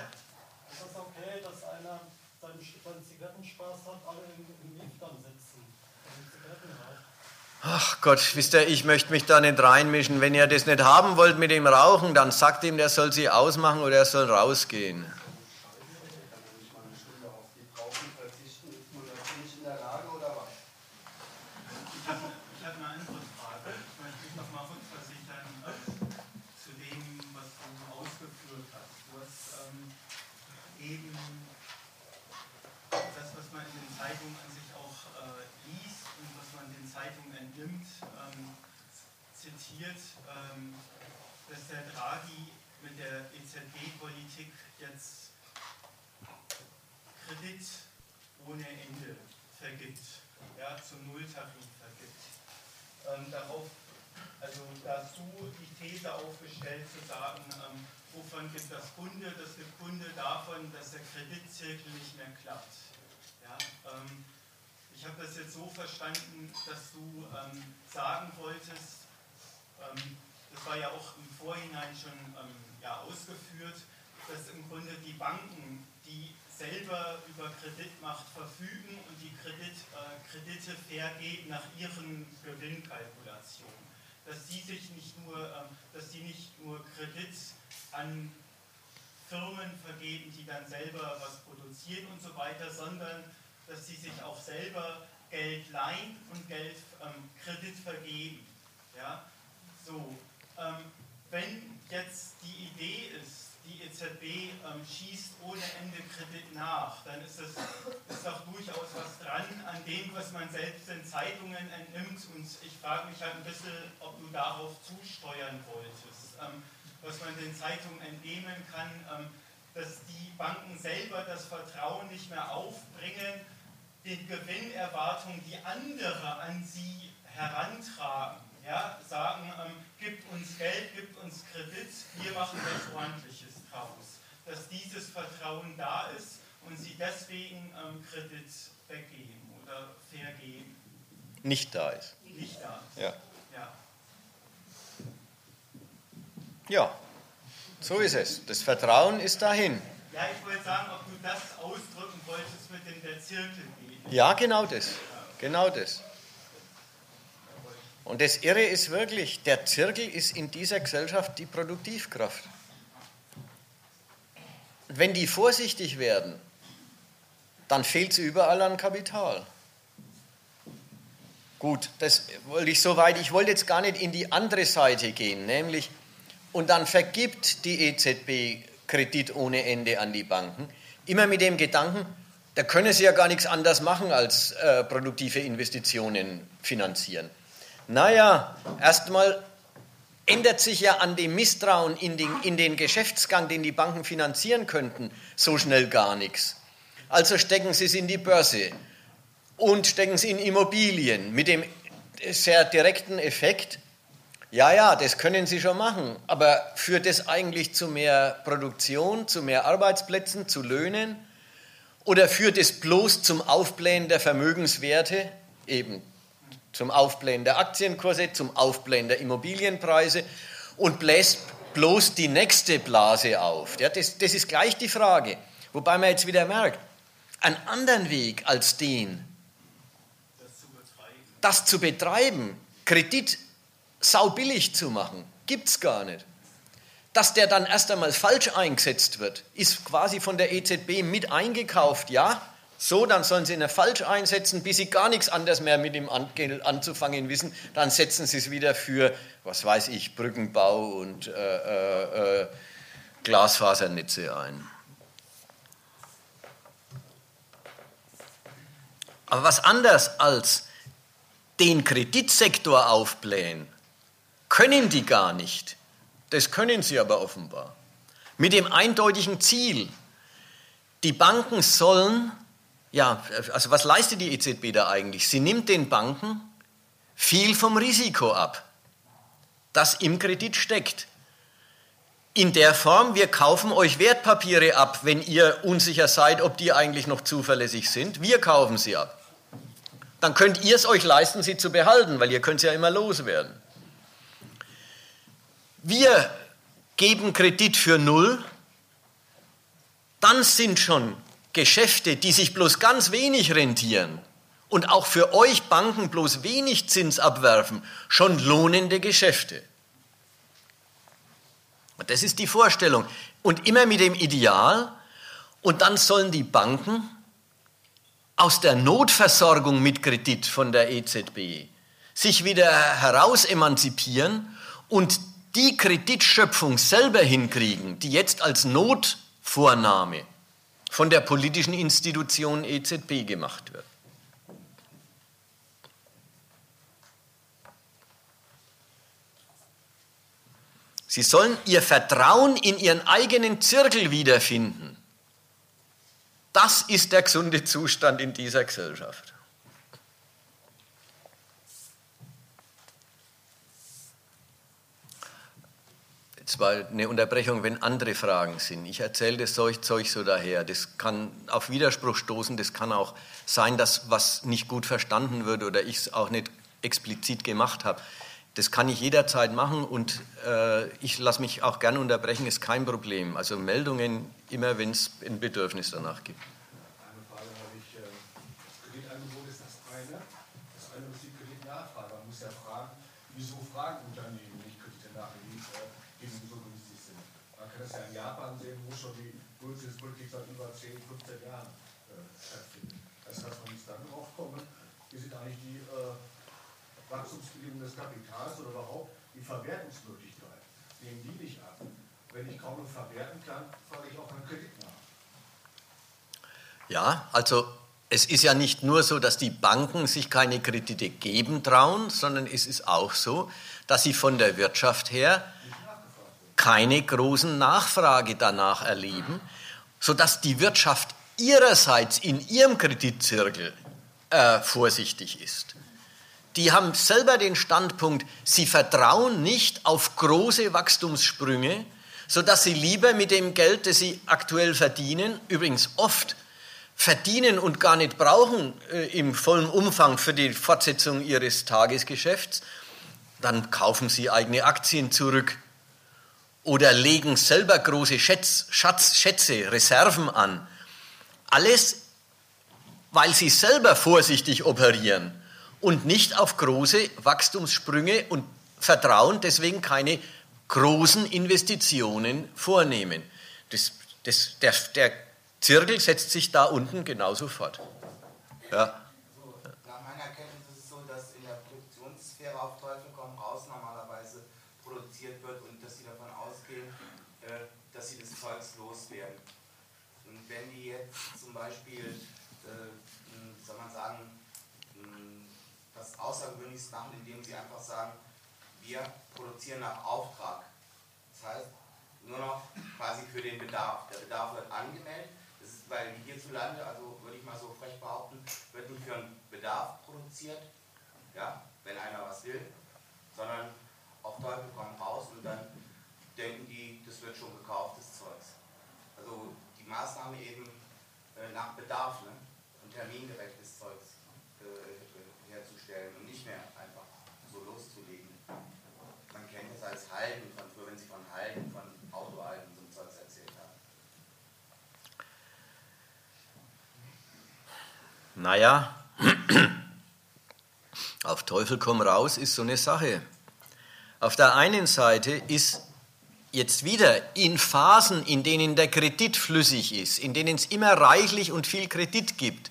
S1: Ach Gott, wisst ihr, ich möchte mich da nicht reinmischen. Wenn ihr das nicht haben wollt mit dem Rauchen, dann sagt ihm, der soll sie ausmachen oder er soll rausgehen.
S2: Kreditzirkel nicht mehr klappt. Ja, ähm, ich habe das jetzt so verstanden, dass du ähm, sagen wolltest, ähm, das war ja auch im Vorhinein schon ähm, ja, ausgeführt, dass im Grunde die Banken, die selber über Kreditmacht verfügen und die Kredit, äh, Kredite vergeben nach ihren Gewinnkalkulationen, dass die sich nicht nur, ähm, dass die nicht nur Kredit an Firmen vergeben, die dann selber was produzieren und so weiter, sondern dass sie sich auch selber Geld leihen und Geld ähm, Kredit vergeben. Ja? So, ähm, wenn jetzt die Idee ist, die EZB ähm, schießt ohne Ende Kredit nach, dann ist das ist doch durchaus was dran an dem, was man selbst in Zeitungen entnimmt. Und ich frage mich halt ein bisschen, ob du darauf zusteuern wolltest. Ähm, was man den Zeitungen entnehmen kann, ähm, dass die Banken selber das Vertrauen nicht mehr aufbringen, den Gewinnerwartungen, die andere an sie herantragen, ja, sagen, ähm, gibt uns Geld, gibt uns Kredit, wir machen was Ordentliches draus. Dass dieses Vertrauen da ist und sie deswegen ähm, Kredit weggeben oder vergeben.
S1: Nicht da ist.
S2: Nicht da ist.
S1: Ja.
S2: ja.
S1: Ja, so ist es. Das Vertrauen ist dahin.
S2: Ja, ich wollte sagen, ob du das ausdrücken wolltest mit dem der Zirkel geht.
S1: Ja, genau das. Genau das. Und das Irre ist wirklich, der Zirkel ist in dieser Gesellschaft die Produktivkraft. Wenn die vorsichtig werden, dann fehlt es überall an Kapital. Gut, das wollte ich soweit. Ich wollte jetzt gar nicht in die andere Seite gehen, nämlich, und dann vergibt die EZB Kredit ohne Ende an die Banken, immer mit dem Gedanken, da können sie ja gar nichts anderes machen als äh, produktive Investitionen finanzieren. Naja, erstmal ändert sich ja an dem Misstrauen in den, in den Geschäftsgang, den die Banken finanzieren könnten, so schnell gar nichts. Also stecken sie es in die Börse und stecken sie in Immobilien mit dem sehr direkten Effekt, ja, ja, das können sie schon machen, aber führt das eigentlich zu mehr Produktion, zu mehr Arbeitsplätzen, zu Löhnen? Oder führt es bloß zum Aufblähen der Vermögenswerte, eben zum Aufblähen der Aktienkurse, zum Aufblähen der Immobilienpreise und bläst bloß die nächste Blase auf. Ja, das, das ist gleich die Frage. Wobei man jetzt wieder merkt, einen anderen Weg als den,
S2: Das zu betreiben.
S1: das zu betreiben, Kredit saubillig zu machen, gibt es gar nicht. Dass der dann erst einmal falsch eingesetzt wird, ist quasi von der EZB mit eingekauft, ja, so, dann sollen sie ihn falsch einsetzen, bis sie gar nichts anderes mehr mit ihm anzufangen wissen. Dann setzen sie es wieder für, was weiß ich, Brückenbau und äh, äh, äh, Glasfasernetze ein. Aber was anders als den Kreditsektor aufblähen, können die gar nicht. Das können sie aber offenbar. Mit dem eindeutigen Ziel, die Banken sollen ja, also was leistet die EZB da eigentlich? Sie nimmt den Banken viel vom Risiko ab, das im Kredit steckt. In der Form, wir kaufen euch Wertpapiere ab, wenn ihr unsicher seid, ob die eigentlich noch zuverlässig sind. Wir kaufen sie ab. Dann könnt ihr es euch leisten, sie zu behalten, weil ihr könnt sie ja immer loswerden. Wir geben Kredit für null, dann sind schon Geschäfte, die sich bloß ganz wenig rentieren und auch für euch Banken bloß wenig Zins abwerfen, schon lohnende Geschäfte. Das ist die Vorstellung. Und immer mit dem Ideal, und dann sollen die Banken aus der Notversorgung mit Kredit von der EZB sich wieder heraus emanzipieren und die Kreditschöpfung selber hinkriegen, die jetzt als Notvornahme von der politischen Institution EZB gemacht wird. Sie sollen ihr Vertrauen in ihren eigenen Zirkel wiederfinden. Das ist der gesunde Zustand in dieser Gesellschaft. Zwar eine Unterbrechung, wenn andere Fragen sind. Ich erzähle das Zeug, Zeug so daher. Das kann auf Widerspruch stoßen. Das kann auch sein, dass was nicht gut verstanden wird oder ich es auch nicht explizit gemacht habe. Das kann ich jederzeit machen und äh, ich lasse mich auch gerne unterbrechen, ist kein Problem. Also Meldungen immer, wenn es ein Bedürfnis danach gibt.
S3: Eine Frage habe ich. Äh, Kreditangebot ist das eine. Das eine ist die Kreditnachfrage. Man muss ja fragen, wieso fragen Unternehmen nicht Kredite nach, die äh, eben so günstig sind. Man kann das ja in Japan sehen, wo schon die Günstigkeitspolitik seit über 10, 15 Jahren äh, stattfindet. Das heißt, man muss dann drauf kommen, wie sind eigentlich die, äh, Wachstumsbedingungen des Kapitals oder überhaupt die Verwertungsmöglichkeit. Nehmen die nicht ab. Wenn ich kaum noch verwerten kann, falle ich auch einen Kredit nach.
S1: Ja, also es ist ja nicht nur so, dass die Banken sich keine Kredite geben trauen, sondern es ist auch so, dass sie von der Wirtschaft her keine großen Nachfrage danach erleben, sodass die Wirtschaft ihrerseits in ihrem Kreditzirkel äh, vorsichtig ist. Die haben selber den Standpunkt, sie vertrauen nicht auf große Wachstumssprünge, sodass sie lieber mit dem Geld, das sie aktuell verdienen, übrigens oft verdienen und gar nicht brauchen äh, im vollen Umfang für die Fortsetzung ihres Tagesgeschäfts, dann kaufen sie eigene Aktien zurück oder legen selber große Schätz, Schatz, Schätze, Reserven an. Alles, weil sie selber vorsichtig operieren und nicht auf große Wachstumssprünge und vertrauen, deswegen keine großen Investitionen vornehmen. Das, das, der, der Zirkel setzt sich da unten genauso fort.
S4: Ja. nach meiner Kenntnis ist es so, dass in der Produktionssphäre auf Teufel komm raus normalerweise produziert wird und dass sie davon ausgehen, dass sie das Zeugs loswerden. Und wenn die jetzt zum Beispiel, soll man sagen, was Außergewöhnliches machen, indem sie einfach sagen, wir produzieren nach Auftrag. Das heißt, nur noch quasi für den Bedarf. Der Bedarf wird angemeldet weil hierzulande, also würde ich mal so frech behaupten, wird nicht für einen Bedarf produziert, ja, wenn einer was will, sondern auf Teufel kommen raus und dann denken die, das wird schon gekauftes Zeugs. Also die Maßnahme eben äh, nach Bedarf ne, und termingerechtes Zeugs äh, herzustellen und nicht mehr einfach so loszulegen. Man kennt es als Halten von früher, wenn Sie von Halten, von Autohalten
S1: Naja, auf Teufel komm raus ist so eine Sache. Auf der einen Seite ist jetzt wieder in Phasen, in denen der Kredit flüssig ist, in denen es immer reichlich und viel Kredit gibt,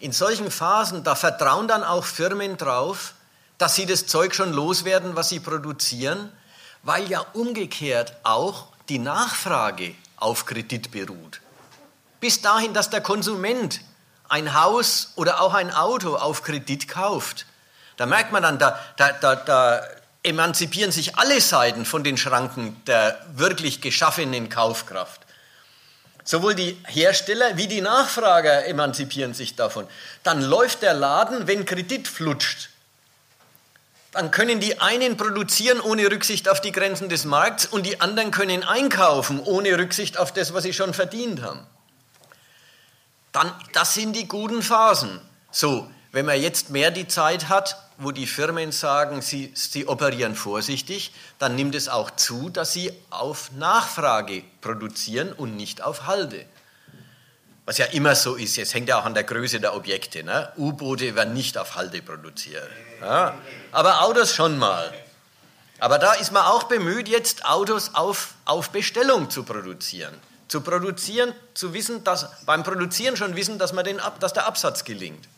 S1: in solchen Phasen, da vertrauen dann auch Firmen drauf, dass sie das Zeug schon loswerden, was sie produzieren, weil ja umgekehrt auch die Nachfrage auf Kredit beruht. Bis dahin, dass der Konsument ein Haus oder auch ein Auto auf Kredit kauft, da merkt man dann, da, da, da, da emanzipieren sich alle Seiten von den Schranken der wirklich geschaffenen Kaufkraft. Sowohl die Hersteller wie die Nachfrager emanzipieren sich davon. Dann läuft der Laden, wenn Kredit flutscht. Dann können die einen produzieren ohne Rücksicht auf die Grenzen des Markts und die anderen können einkaufen ohne Rücksicht auf das, was sie schon verdient haben dann, das sind die guten Phasen. So, wenn man jetzt mehr die Zeit hat, wo die Firmen sagen, sie, sie operieren vorsichtig, dann nimmt es auch zu, dass sie auf Nachfrage produzieren und nicht auf Halde. Was ja immer so ist, jetzt hängt ja auch an der Größe der Objekte. Ne? U-Boote werden nicht auf Halde produziert. Ja? Aber Autos schon mal. Aber da ist man auch bemüht, jetzt Autos auf, auf Bestellung zu produzieren zu produzieren, zu wissen, dass beim Produzieren schon wissen, dass, man den, dass der Absatz gelingt.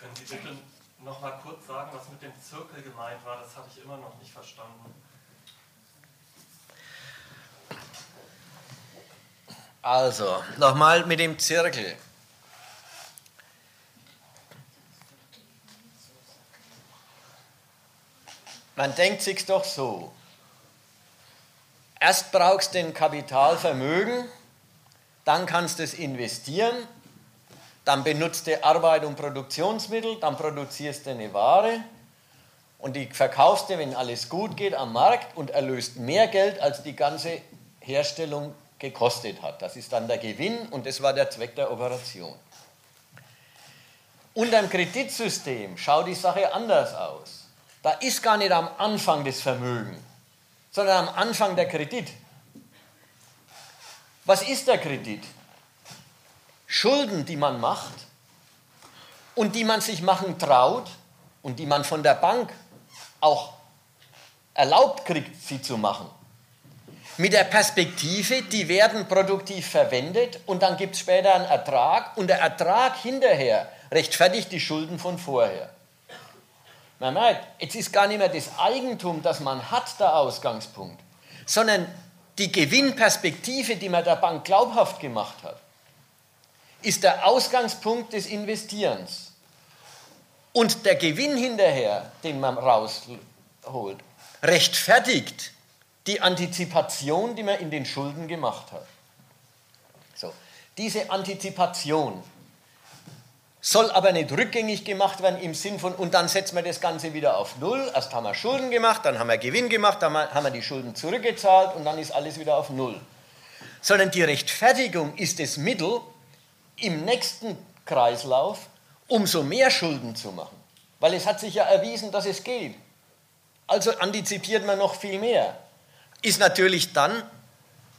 S5: Können Sie bitte noch mal kurz sagen, was mit dem Zirkel gemeint war? Das habe ich immer noch nicht verstanden.
S1: Also, nochmal mit dem Zirkel. Man denkt sich doch so, Erst brauchst du ein Kapitalvermögen, dann kannst du es investieren, dann benutzt du Arbeit und Produktionsmittel, dann produzierst du eine Ware und die verkaufst du, wenn alles gut geht, am Markt und erlöst mehr Geld, als die ganze Herstellung gekostet hat. Das ist dann der Gewinn und das war der Zweck der Operation. Unter dem Kreditsystem schaut die Sache anders aus. Da ist gar nicht am Anfang das Vermögen, sondern am Anfang der Kredit. Was ist der Kredit? Schulden, die man macht und die man sich machen traut und die man von der Bank auch erlaubt kriegt, sie zu machen. Mit der Perspektive, die werden produktiv verwendet und dann gibt es später einen Ertrag und der Ertrag hinterher rechtfertigt die Schulden von vorher. Man merkt, jetzt ist gar nicht mehr das Eigentum, das man hat, der Ausgangspunkt, sondern die Gewinnperspektive, die man der Bank glaubhaft gemacht hat, ist der Ausgangspunkt des Investierens. Und der Gewinn hinterher, den man rausholt, rechtfertigt die Antizipation, die man in den Schulden gemacht hat. So, diese Antizipation soll aber nicht rückgängig gemacht werden im Sinn von, und dann setzen wir das Ganze wieder auf Null. Erst haben wir Schulden gemacht, dann haben wir Gewinn gemacht, dann haben wir die Schulden zurückgezahlt und dann ist alles wieder auf Null. Sondern die Rechtfertigung ist das Mittel, im nächsten Kreislauf umso mehr Schulden zu machen. Weil es hat sich ja erwiesen, dass es geht. Also antizipiert man noch viel mehr. Ist natürlich dann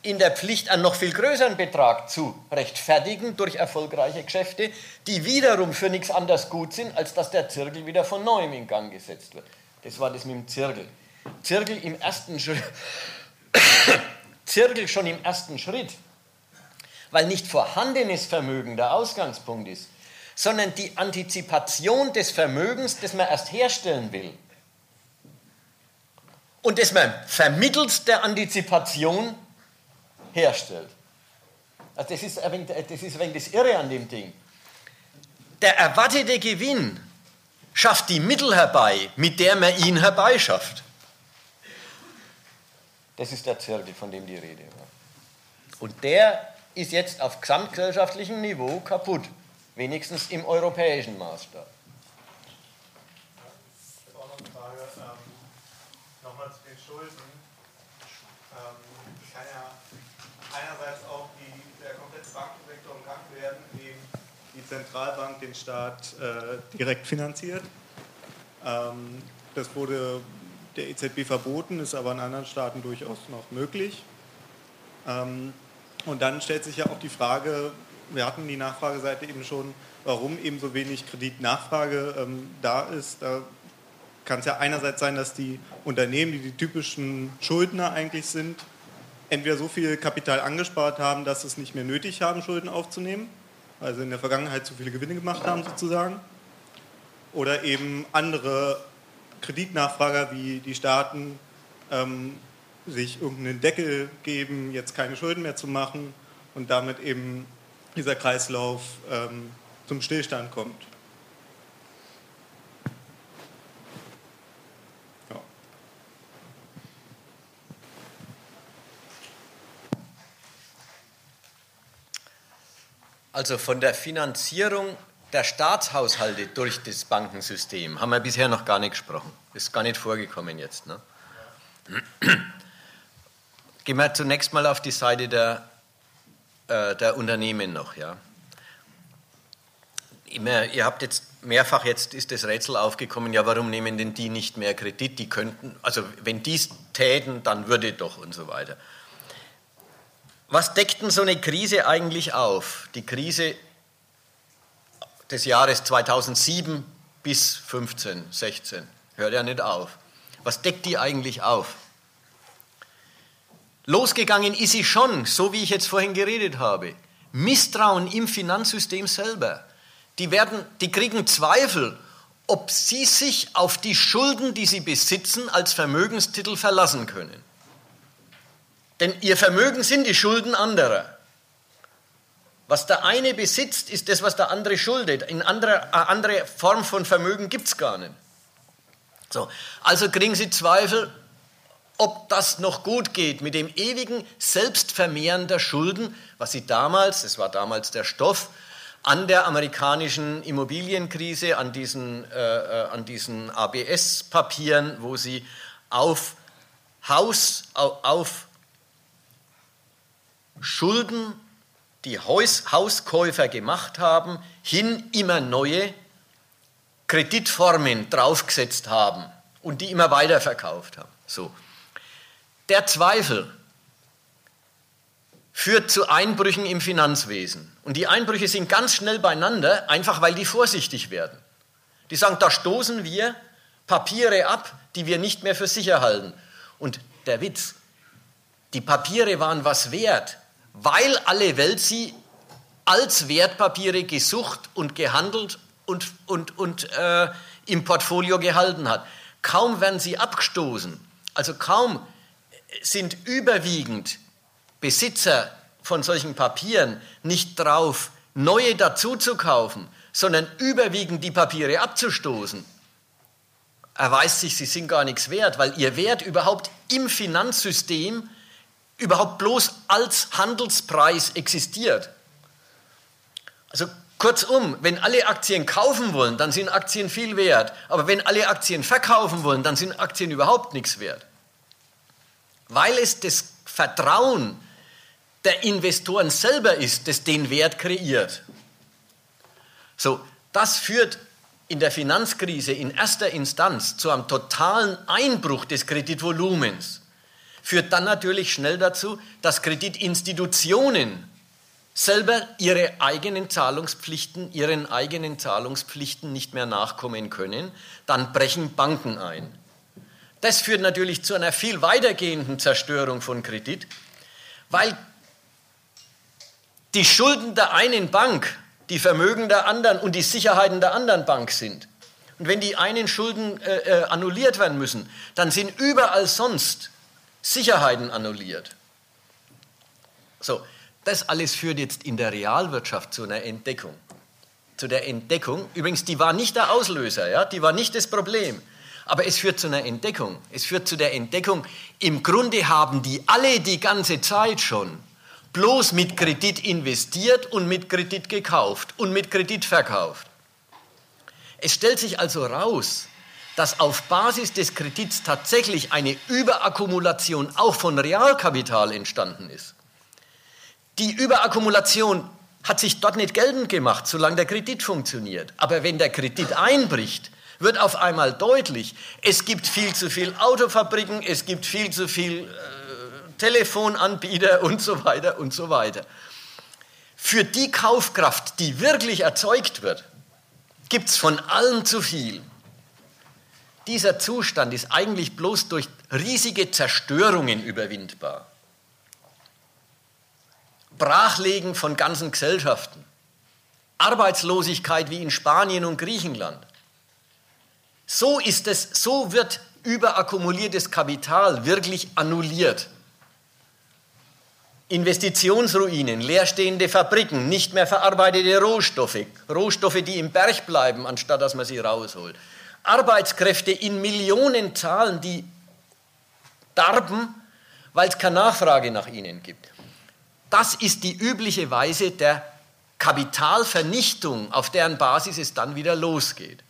S1: in der Pflicht, einen noch viel größeren Betrag zu rechtfertigen durch erfolgreiche Geschäfte, die wiederum für nichts anderes gut sind, als dass der Zirkel wieder von neuem in Gang gesetzt wird. Das war das mit dem Zirkel. Zirkel im ersten Schritt, Zirkel schon im ersten Schritt, weil nicht vorhandenes Vermögen der Ausgangspunkt ist, sondern die Antizipation des Vermögens, das man erst herstellen will. Und das man vermittels der Antizipation herstellt. Also das ist, ein wenig, das ist ein wenig das Irre an dem Ding. Der erwartete Gewinn schafft die Mittel herbei, mit der man ihn herbeischafft. Das ist der Zirkel, von dem die Rede war. Und der ist jetzt auf gesamtgesellschaftlichem Niveau kaputt, wenigstens im europäischen Maßstab.
S6: Ich habe auch noch eine Frage. Ähm, Nochmal zu den Schulden. Ähm, kann ja einerseits auch die, der komplette Bankensektor umgangen werden, indem die Zentralbank den Staat äh, direkt finanziert. Ähm, das wurde der EZB verboten, ist aber in anderen Staaten durchaus noch möglich. Ähm, und dann stellt sich ja auch die Frage, wir hatten die Nachfrageseite eben schon, warum eben so wenig Kreditnachfrage ähm, da ist. Da kann es ja einerseits sein, dass die Unternehmen, die die typischen Schuldner eigentlich sind, entweder so viel Kapital angespart haben, dass sie es nicht mehr nötig haben, Schulden aufzunehmen, weil sie in der Vergangenheit zu viele Gewinne gemacht haben sozusagen, oder eben andere Kreditnachfrager wie die Staaten ähm, sich irgendeinen Deckel geben, jetzt keine Schulden mehr zu machen und damit eben dieser Kreislauf ähm, zum Stillstand kommt.
S1: Also von der Finanzierung der Staatshaushalte durch das Bankensystem haben wir bisher noch gar nicht gesprochen. Ist gar nicht vorgekommen jetzt. Ne? Gehen wir zunächst mal auf die Seite der, äh, der Unternehmen noch. Ja. Immer, ihr habt jetzt mehrfach jetzt ist das Rätsel aufgekommen, ja, warum nehmen denn die nicht mehr Kredit? Die könnten, also wenn die es täten, dann würde doch und so weiter. Was deckt denn so eine Krise eigentlich auf? Die Krise des Jahres 2007 bis 15, 16. Hört ja nicht auf. Was deckt die eigentlich auf? Losgegangen ist sie schon, so wie ich jetzt vorhin geredet habe. Misstrauen im Finanzsystem selber. Die, werden, die kriegen Zweifel, ob sie sich auf die Schulden, die sie besitzen, als Vermögenstitel verlassen können. Denn ihr Vermögen sind die Schulden anderer. Was der eine besitzt, ist das, was der andere schuldet. In andere, eine andere Form von Vermögen gibt es gar nicht. So, also kriegen sie Zweifel, ob das noch gut geht mit dem ewigen Selbstvermehren der Schulden, was sie damals, das war damals der Stoff, an der amerikanischen Immobilienkrise, an diesen, äh, äh diesen ABS-Papieren, wo sie auf Haus, auf Schulden, die Haus, Hauskäufer gemacht haben, hin immer neue Kreditformen draufgesetzt haben und die immer weiterverkauft haben. So. Der Zweifel führt zu Einbrüchen im Finanzwesen. Und die Einbrüche sind ganz schnell beieinander, einfach weil die vorsichtig werden. Die sagen, da stoßen wir Papiere ab, die wir nicht mehr für sicher halten. Und der Witz, die Papiere waren was wert, weil alle Welt sie als Wertpapiere gesucht und gehandelt und, und, und äh, im Portfolio gehalten hat. Kaum werden sie abgestoßen, also kaum sind überwiegend Besitzer von solchen Papieren nicht drauf, neue dazu zu kaufen, sondern überwiegend die Papiere abzustoßen, erweist sich, sie sind gar nichts wert, weil ihr Wert überhaupt im Finanzsystem überhaupt bloß als Handelspreis existiert. Also kurzum, wenn alle Aktien kaufen wollen, dann sind Aktien viel wert. Aber wenn alle Aktien verkaufen wollen, dann sind Aktien überhaupt nichts wert. Weil es das Vertrauen der Investoren selber ist, das den Wert kreiert. So, das führt in der Finanzkrise in erster Instanz zu einem totalen Einbruch des Kreditvolumens. Führt dann natürlich schnell dazu, dass Kreditinstitutionen selber ihre eigenen Zahlungspflichten, ihren eigenen Zahlungspflichten nicht mehr nachkommen können, dann brechen Banken ein. Das führt natürlich zu einer viel weitergehenden Zerstörung von Kredit, weil die Schulden der einen Bank die Vermögen der anderen und die Sicherheiten der anderen Bank sind. Und wenn die einen Schulden äh, äh, annulliert werden müssen, dann sind überall sonst Sicherheiten annulliert. So, das alles führt jetzt in der Realwirtschaft zu einer Entdeckung. Zu der Entdeckung, übrigens, die war nicht der Auslöser, ja, die war nicht das Problem. Aber es führt zu einer Entdeckung. Es führt zu der Entdeckung, im Grunde haben die alle die ganze Zeit schon bloß mit Kredit investiert und mit Kredit gekauft und mit Kredit verkauft. Es stellt sich also raus, dass auf Basis des Kredits tatsächlich eine Überakkumulation auch von Realkapital entstanden ist. Die Überakkumulation hat sich dort nicht geltend gemacht, solange der Kredit funktioniert. Aber wenn der Kredit einbricht, wird auf einmal deutlich, es gibt viel zu viel Autofabriken, es gibt viel zu viel äh, Telefonanbieter und so weiter und so weiter. Für die Kaufkraft, die wirklich erzeugt wird, gibt es von allen zu viel. Dieser Zustand ist eigentlich bloß durch riesige Zerstörungen überwindbar. Brachlegen von ganzen Gesellschaften, Arbeitslosigkeit wie in Spanien und Griechenland. So ist es, so wird überakkumuliertes Kapital wirklich annulliert. Investitionsruinen, leerstehende Fabriken, nicht mehr verarbeitete Rohstoffe, Rohstoffe, die im Berg bleiben, anstatt dass man sie rausholt. Arbeitskräfte in Millionenzahlen, die darben, weil es keine Nachfrage nach ihnen gibt. Das ist die übliche Weise der Kapitalvernichtung, auf deren Basis es dann wieder losgeht,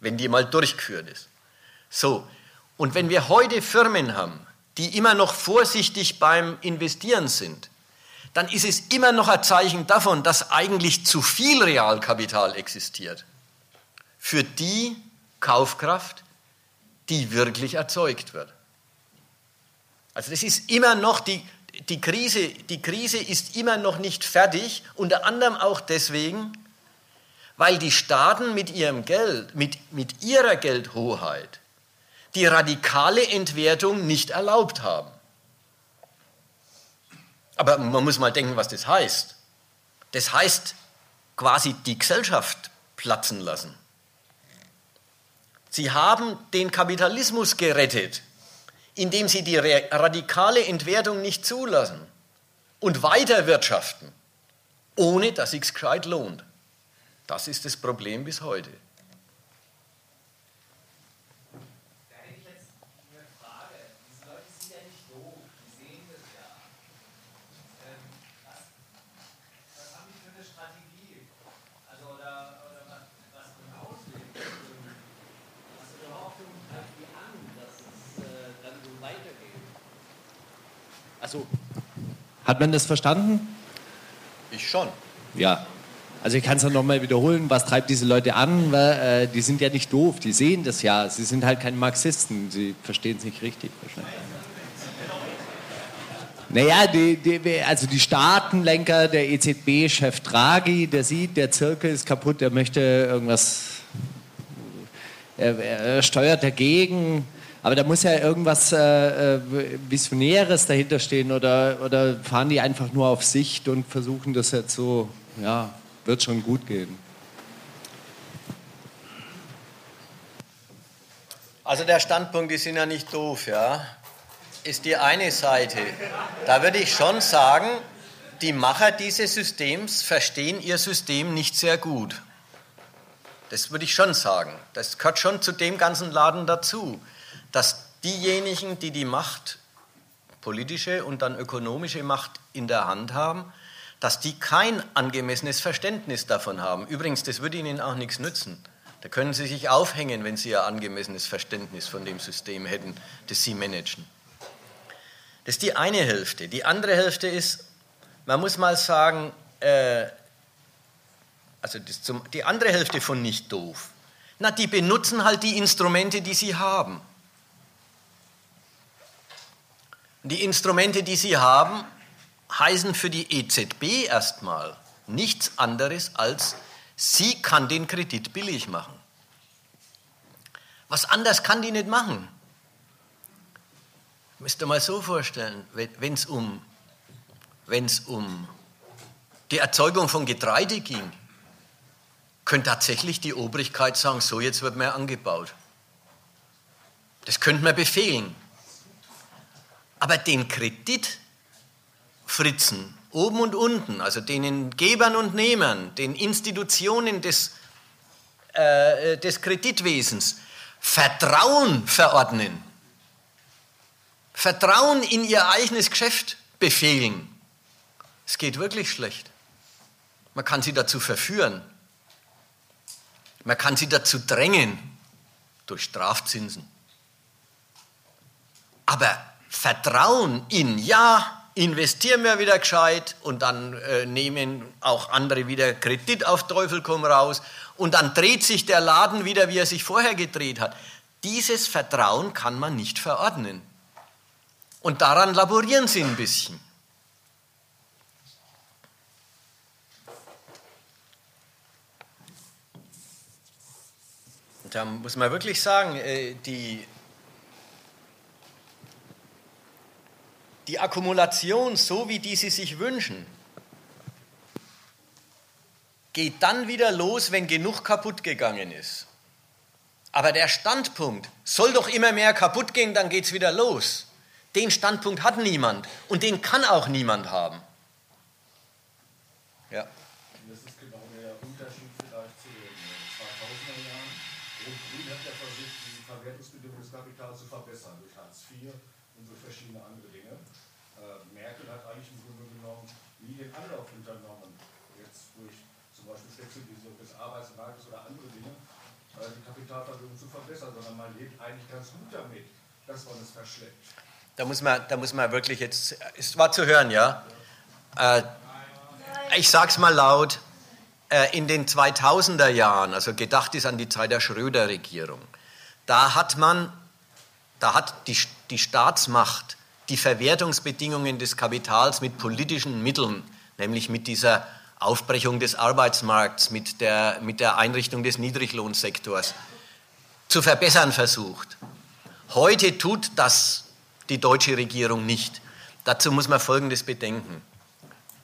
S1: wenn die mal durchgeführt ist. So, und wenn wir heute Firmen haben, die immer noch vorsichtig beim Investieren sind, dann ist es immer noch ein Zeichen davon, dass eigentlich zu viel Realkapital existiert für die Kaufkraft, die wirklich erzeugt wird. Also das ist immer noch die, die Krise, die Krise ist immer noch nicht fertig, unter anderem auch deswegen, weil die Staaten mit ihrem Geld, mit, mit ihrer Geldhoheit die radikale Entwertung nicht erlaubt haben. Aber man muss mal denken, was das heißt. Das heißt quasi die Gesellschaft platzen lassen. Sie haben den Kapitalismus gerettet indem sie die radikale Entwertung nicht zulassen und weiter wirtschaften, ohne dass es gescheit lohnt. Das ist das Problem bis heute.
S7: Also, hat man das verstanden?
S1: Ich schon.
S7: Ja. Also ich kann es ja nochmal wiederholen, was treibt diese Leute an? Weil, äh, die sind ja nicht doof, die sehen das ja. Sie sind halt keine Marxisten, sie verstehen es nicht richtig wahrscheinlich. Naja, die, die, also die Staatenlenker, der EZB-Chef Draghi, der sieht, der Zirkel ist kaputt, der möchte irgendwas, er, er steuert dagegen. Aber da muss ja irgendwas äh, äh Visionäres dahinter stehen oder, oder fahren die einfach nur auf Sicht und versuchen das jetzt so, ja, wird schon gut gehen.
S1: Also der Standpunkt, die sind ja nicht doof, ja, ist die eine Seite. Da würde ich schon sagen, die Macher dieses Systems verstehen ihr System nicht sehr gut. Das würde ich schon sagen. Das gehört schon zu dem ganzen Laden dazu dass diejenigen, die die Macht, politische und dann ökonomische Macht in der Hand haben, dass die kein angemessenes Verständnis davon haben. Übrigens, das würde ihnen auch nichts nützen. Da können sie sich aufhängen, wenn sie ein angemessenes Verständnis von dem System hätten, das sie managen. Das ist die eine Hälfte. Die andere Hälfte ist, man muss mal sagen, äh, also zum, die andere Hälfte von nicht doof. Na, die benutzen halt die Instrumente, die sie haben. Die Instrumente, die sie haben, heißen für die EZB erstmal nichts anderes als, sie kann den Kredit billig machen. Was anders kann die nicht machen. Müsst ihr mal so vorstellen, wenn es um, wenn's um die Erzeugung von Getreide ging, könnte tatsächlich die Obrigkeit sagen, so jetzt wird mehr angebaut. Das könnte man befehlen. Aber den Kredit fritzen, oben und unten, also den Gebern und Nehmern, den Institutionen des, äh, des Kreditwesens, Vertrauen verordnen, Vertrauen in ihr eigenes Geschäft befehlen. Es geht wirklich schlecht. Man kann sie dazu verführen. Man kann sie dazu drängen durch Strafzinsen. Aber Vertrauen in, ja, investieren wir wieder gescheit und dann äh, nehmen auch andere wieder Kredit auf Teufel komm raus und dann dreht sich der Laden wieder, wie er sich vorher gedreht hat. Dieses Vertrauen kann man nicht verordnen. Und daran laborieren sie ein bisschen. Da muss man wirklich sagen, äh, die, die Akkumulation, so wie die sie sich wünschen, geht dann wieder los, wenn genug kaputt gegangen ist. Aber der Standpunkt, soll doch immer mehr kaputt gehen, dann geht es wieder los. Den Standpunkt hat niemand und den kann auch niemand haben.
S3: Ja. Das ist genau der Unterschied vielleicht zu den 2000er Jahren. Rot-Grün hat ja versucht, die Verwertungsbedingungen des Kapitals zu verbessern durch Hartz IV und durch verschiedene andere Dinge. Äh, Merkel hat eigentlich im Grunde genommen nie den Anlauf unternommen, jetzt durch zum Beispiel Flexibilisierung des Arbeitsmarktes oder andere Dinge, äh, die Kapitalversorgung zu verbessern, sondern man lebt eigentlich ganz gut damit, dass man es verschleppt.
S1: Da muss man, da muss man wirklich jetzt, es war zu hören, ja? Äh, ich sag's mal laut, äh, in den 2000er Jahren, also gedacht ist an die Zeit der Schröder-Regierung, da hat man, da hat die, die Staatsmacht die Verwertungsbedingungen des Kapitals mit politischen Mitteln, nämlich mit dieser Aufbrechung des Arbeitsmarkts, mit der, mit der Einrichtung des Niedriglohnsektors, zu verbessern versucht. Heute tut das die deutsche Regierung nicht. Dazu muss man Folgendes bedenken.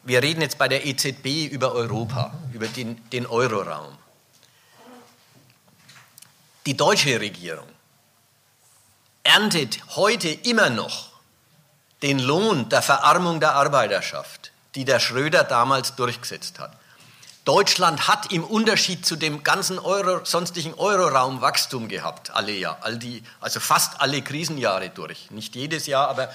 S1: Wir reden jetzt bei der EZB über Europa, über den, den Euroraum. Die deutsche Regierung erntet heute immer noch den Lohn der Verarmung der Arbeiterschaft, die der Schröder damals durchgesetzt hat. Deutschland hat im Unterschied zu dem ganzen Euro, sonstigen Euroraum Wachstum gehabt, alle Jahr, all die, also fast alle Krisenjahre durch. Nicht jedes Jahr, aber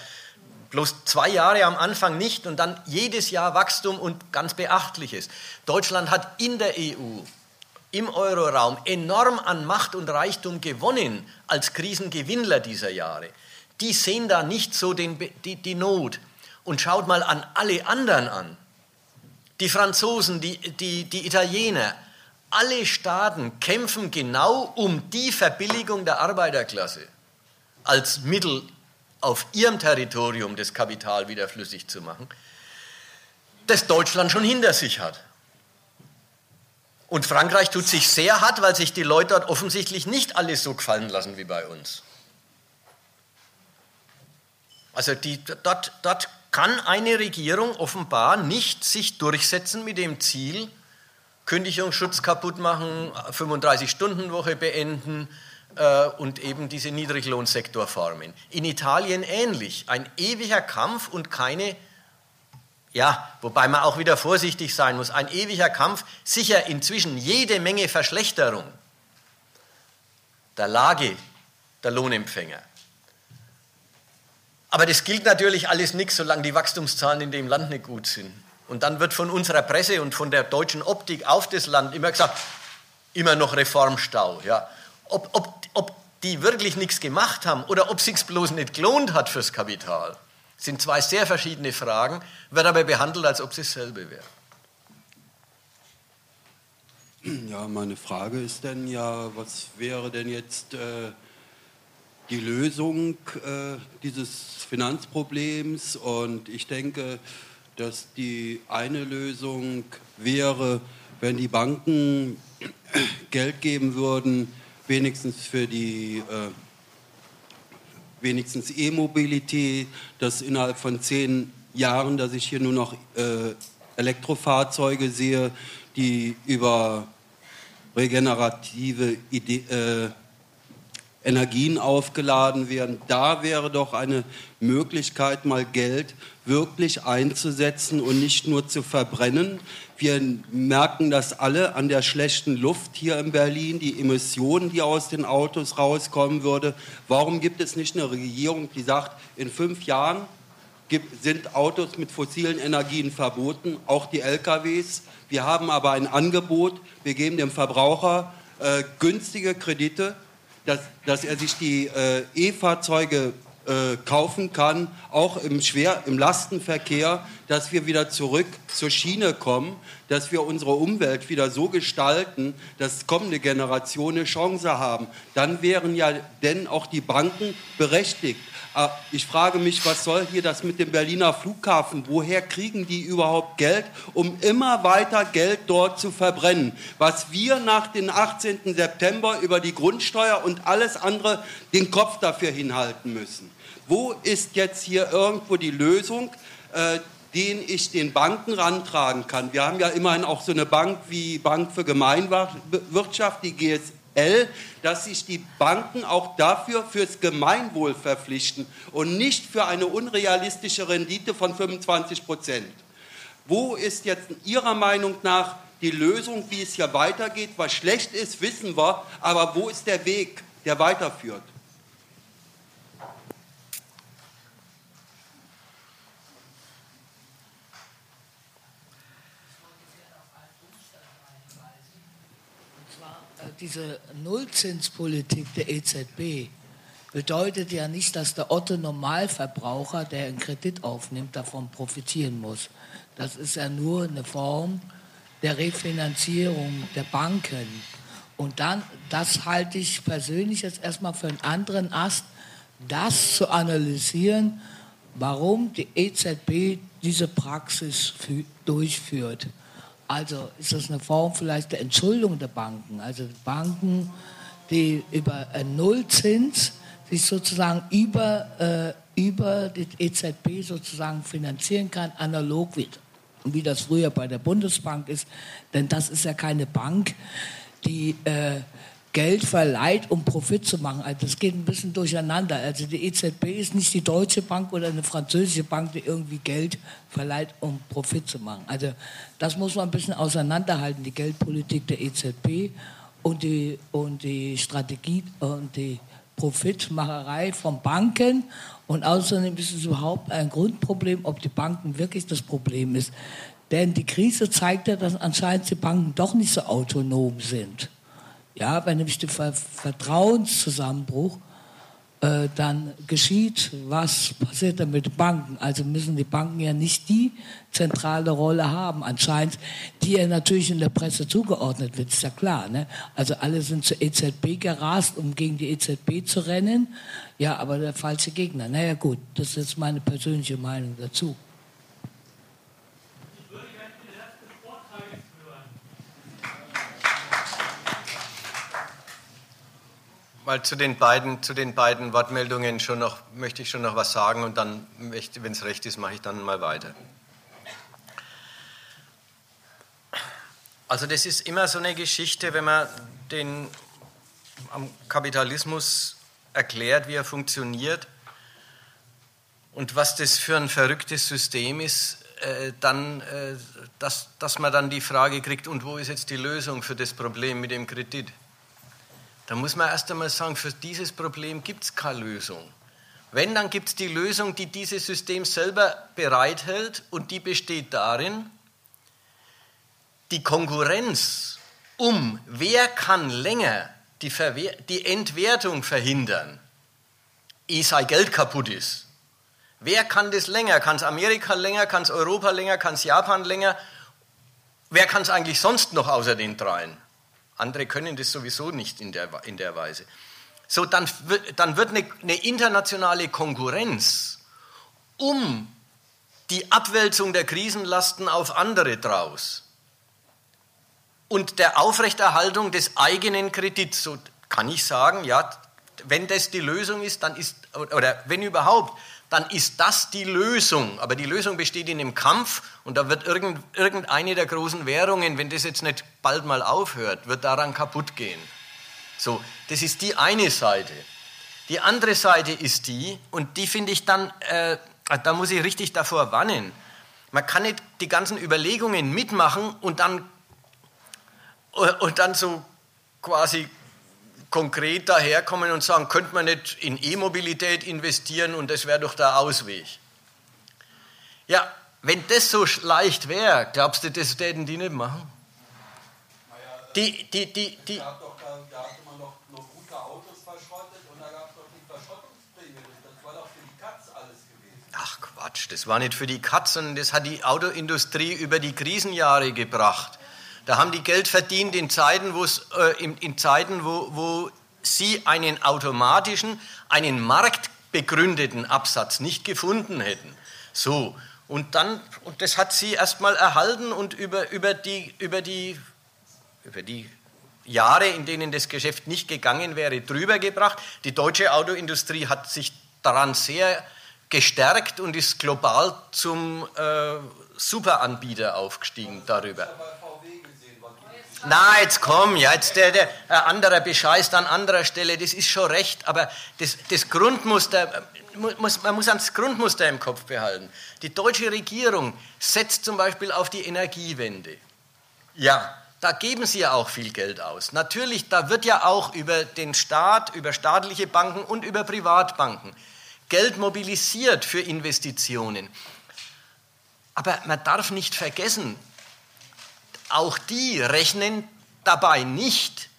S1: bloß zwei Jahre am Anfang nicht und dann jedes Jahr Wachstum und ganz beachtliches. Deutschland hat in der EU, im Euroraum enorm an Macht und Reichtum gewonnen als Krisengewinnler dieser Jahre. Die sehen da nicht so den, die, die Not. Und schaut mal an alle anderen an die Franzosen, die, die, die Italiener, alle Staaten kämpfen genau um die Verbilligung der Arbeiterklasse als Mittel auf ihrem Territorium das Kapital wieder flüssig zu machen, das Deutschland schon hinter sich hat. Und Frankreich tut sich sehr hart, weil sich die Leute dort offensichtlich nicht alles so gefallen lassen wie bei uns. Also die, dort, dort kann eine Regierung offenbar nicht sich durchsetzen mit dem Ziel, Kündigungsschutz kaputt machen, 35-Stunden-Woche beenden, äh, und eben diese Niedriglohnsektorformen. In Italien ähnlich, ein ewiger Kampf und keine, ja, wobei man auch wieder vorsichtig sein muss, ein ewiger Kampf, sicher inzwischen jede Menge Verschlechterung der Lage der Lohnempfänger. Aber das gilt natürlich alles nichts, solange die Wachstumszahlen in dem Land nicht gut sind. Und dann wird von unserer Presse und von der deutschen Optik auf das Land immer gesagt, immer noch Reformstau. Ja. Ob, ob, ob die wirklich nichts gemacht haben oder ob es sich bloß nicht gelohnt hat fürs Kapital, sind zwei sehr verschiedene Fragen, wird aber behandelt, als ob es dasselbe wäre.
S8: Ja, meine Frage ist denn ja, was wäre denn jetzt äh, die Lösung äh, dieses Finanzproblems? Und ich denke, dass die eine Lösung wäre, wenn die Banken Geld geben würden, wenigstens für die äh, wenigstens E-Mobilität, dass innerhalb von zehn Jahren, dass ich hier nur noch äh, Elektrofahrzeuge sehe, die über regenerative Ide äh, Energien aufgeladen werden. Da wäre doch eine Möglichkeit, mal Geld wirklich einzusetzen und nicht nur zu verbrennen. Wir merken das alle an der schlechten Luft hier in Berlin, die Emissionen, die aus den Autos rauskommen würde. Warum gibt es nicht eine Regierung, die sagt, in fünf Jahren sind Autos mit fossilen Energien verboten, auch die LKWs. Wir haben aber ein Angebot, wir geben dem Verbraucher äh, günstige Kredite, dass, dass er sich die äh, E-Fahrzeuge äh, kaufen kann, auch im, Schwer-, im Lastenverkehr, dass wir wieder zurück zur Schiene kommen, dass wir unsere Umwelt wieder so gestalten, dass kommende Generationen eine Chance haben. Dann wären ja denn auch die Banken berechtigt, ich frage mich, was soll hier das mit dem Berliner Flughafen? Woher kriegen die überhaupt Geld, um immer weiter Geld dort zu verbrennen? Was wir nach dem 18. September über die Grundsteuer und alles andere den Kopf dafür hinhalten müssen. Wo ist jetzt hier irgendwo die Lösung? Äh, den ich den Banken rantragen kann. Wir haben ja immerhin auch so eine Bank wie Bank für Gemeinwirtschaft, die GSM. L, dass sich die Banken auch dafür fürs Gemeinwohl verpflichten und nicht für eine unrealistische Rendite von 25 Prozent. Wo ist jetzt Ihrer Meinung nach die Lösung, wie es hier weitergeht? Was schlecht ist, wissen wir, aber wo ist der Weg, der weiterführt?
S9: Diese Nullzinspolitik der EZB bedeutet ja nicht, dass der Otto Normalverbraucher, der einen Kredit aufnimmt, davon profitieren muss. Das ist ja nur eine Form der Refinanzierung der Banken. Und dann, das halte ich persönlich jetzt erstmal für einen anderen Ast, das zu analysieren, warum die EZB diese Praxis durchführt. Also ist das eine Form vielleicht der Entschuldung der Banken. Also Banken, die über einen Nullzins sich sozusagen über, äh, über die EZB sozusagen finanzieren kann, analog wie, wie das früher bei der Bundesbank ist. Denn das ist ja keine Bank, die äh, Geld verleiht, um Profit zu machen. Also das geht ein bisschen durcheinander. Also die EZB ist nicht die deutsche Bank oder eine französische Bank, die irgendwie Geld verleiht, um Profit zu machen. Also das muss man ein bisschen auseinanderhalten, die Geldpolitik der EZB und die, und die Strategie und die Profitmacherei von Banken. Und außerdem ist es überhaupt ein Grundproblem, ob die Banken wirklich das Problem ist. Denn die Krise zeigt ja, dass anscheinend die Banken doch nicht so autonom sind. Ja, wenn nämlich der Vertrauenszusammenbruch äh, dann geschieht, was passiert dann mit Banken? Also müssen die Banken ja nicht die zentrale Rolle haben, anscheinend, die ja natürlich in der Presse zugeordnet wird, ist ja klar. Ne? Also alle sind zur EZB gerast, um gegen die EZB zu rennen. Ja, aber der falsche Gegner. Naja gut, das ist meine persönliche Meinung dazu.
S1: Mal zu den beiden, zu den beiden Wortmeldungen schon noch, möchte ich schon noch was sagen und dann, wenn es recht ist, mache ich dann mal weiter. Also das ist immer so eine Geschichte, wenn man den am Kapitalismus erklärt, wie er funktioniert und was das für ein verrücktes System ist, äh, dann, äh, dass, dass man dann die Frage kriegt, und wo ist jetzt die Lösung für das Problem mit dem Kredit? Da muss man erst einmal sagen, für dieses Problem gibt es keine Lösung. Wenn, dann gibt es die Lösung, die dieses System selber bereithält und die besteht darin, die Konkurrenz um, wer kann länger die, Verwehr die Entwertung verhindern, ehe sein Geld kaputt ist. Wer kann das länger? Kann es Amerika länger? Kann es Europa länger? Kann es Japan länger? Wer kann es eigentlich sonst noch außer den dreien? Andere können das sowieso nicht in der, in der Weise. So, dann, dann wird eine, eine internationale Konkurrenz um die Abwälzung der Krisenlasten auf andere draus und der Aufrechterhaltung des eigenen Kredits. So kann ich sagen, ja, wenn das die Lösung ist, dann ist, oder wenn überhaupt, dann ist das die Lösung. Aber die Lösung besteht in dem Kampf und da wird irgend, irgendeine der großen Währungen, wenn das jetzt nicht bald mal aufhört, wird daran kaputt gehen. So, das ist die eine Seite. Die andere Seite ist die, und die finde ich dann, äh, da muss ich richtig davor warnen. Man kann nicht die ganzen Überlegungen mitmachen und dann, und dann so quasi konkret daherkommen und sagen, könnte man nicht in E-Mobilität investieren und das wäre doch der Ausweg. Ja, wenn das so leicht wäre, glaubst du, das täten die nicht machen? Die, die, die, die, da hatte man noch, noch gute Autos verschrottet und da gab es doch die Verschrottungsprämie. Das war doch für die Katz alles gewesen. Ach Quatsch, das war nicht für die Katz, sondern das hat die Autoindustrie über die Krisenjahre gebracht. Da haben die Geld verdient in Zeiten, äh, in, in Zeiten wo, wo sie einen automatischen, einen marktbegründeten Absatz nicht gefunden hätten. So, und dann, und das hat sie erstmal erhalten und über, über, die, über, die, über die Jahre, in denen das Geschäft nicht gegangen wäre, drüber gebracht. Die deutsche Autoindustrie hat sich daran sehr gestärkt und ist global zum äh, Superanbieter aufgestiegen darüber. Na, jetzt komm, ja, jetzt der, der ein anderer bescheißt an anderer Stelle, das ist schon recht, aber das, das Grundmuster, muss, man muss ans Grundmuster im Kopf behalten. Die deutsche Regierung setzt zum Beispiel auf die Energiewende. Ja, da geben sie ja auch viel Geld aus. Natürlich, da wird ja auch über den Staat, über staatliche Banken und über Privatbanken Geld mobilisiert für Investitionen. Aber man darf nicht vergessen, auch die rechnen dabei nicht,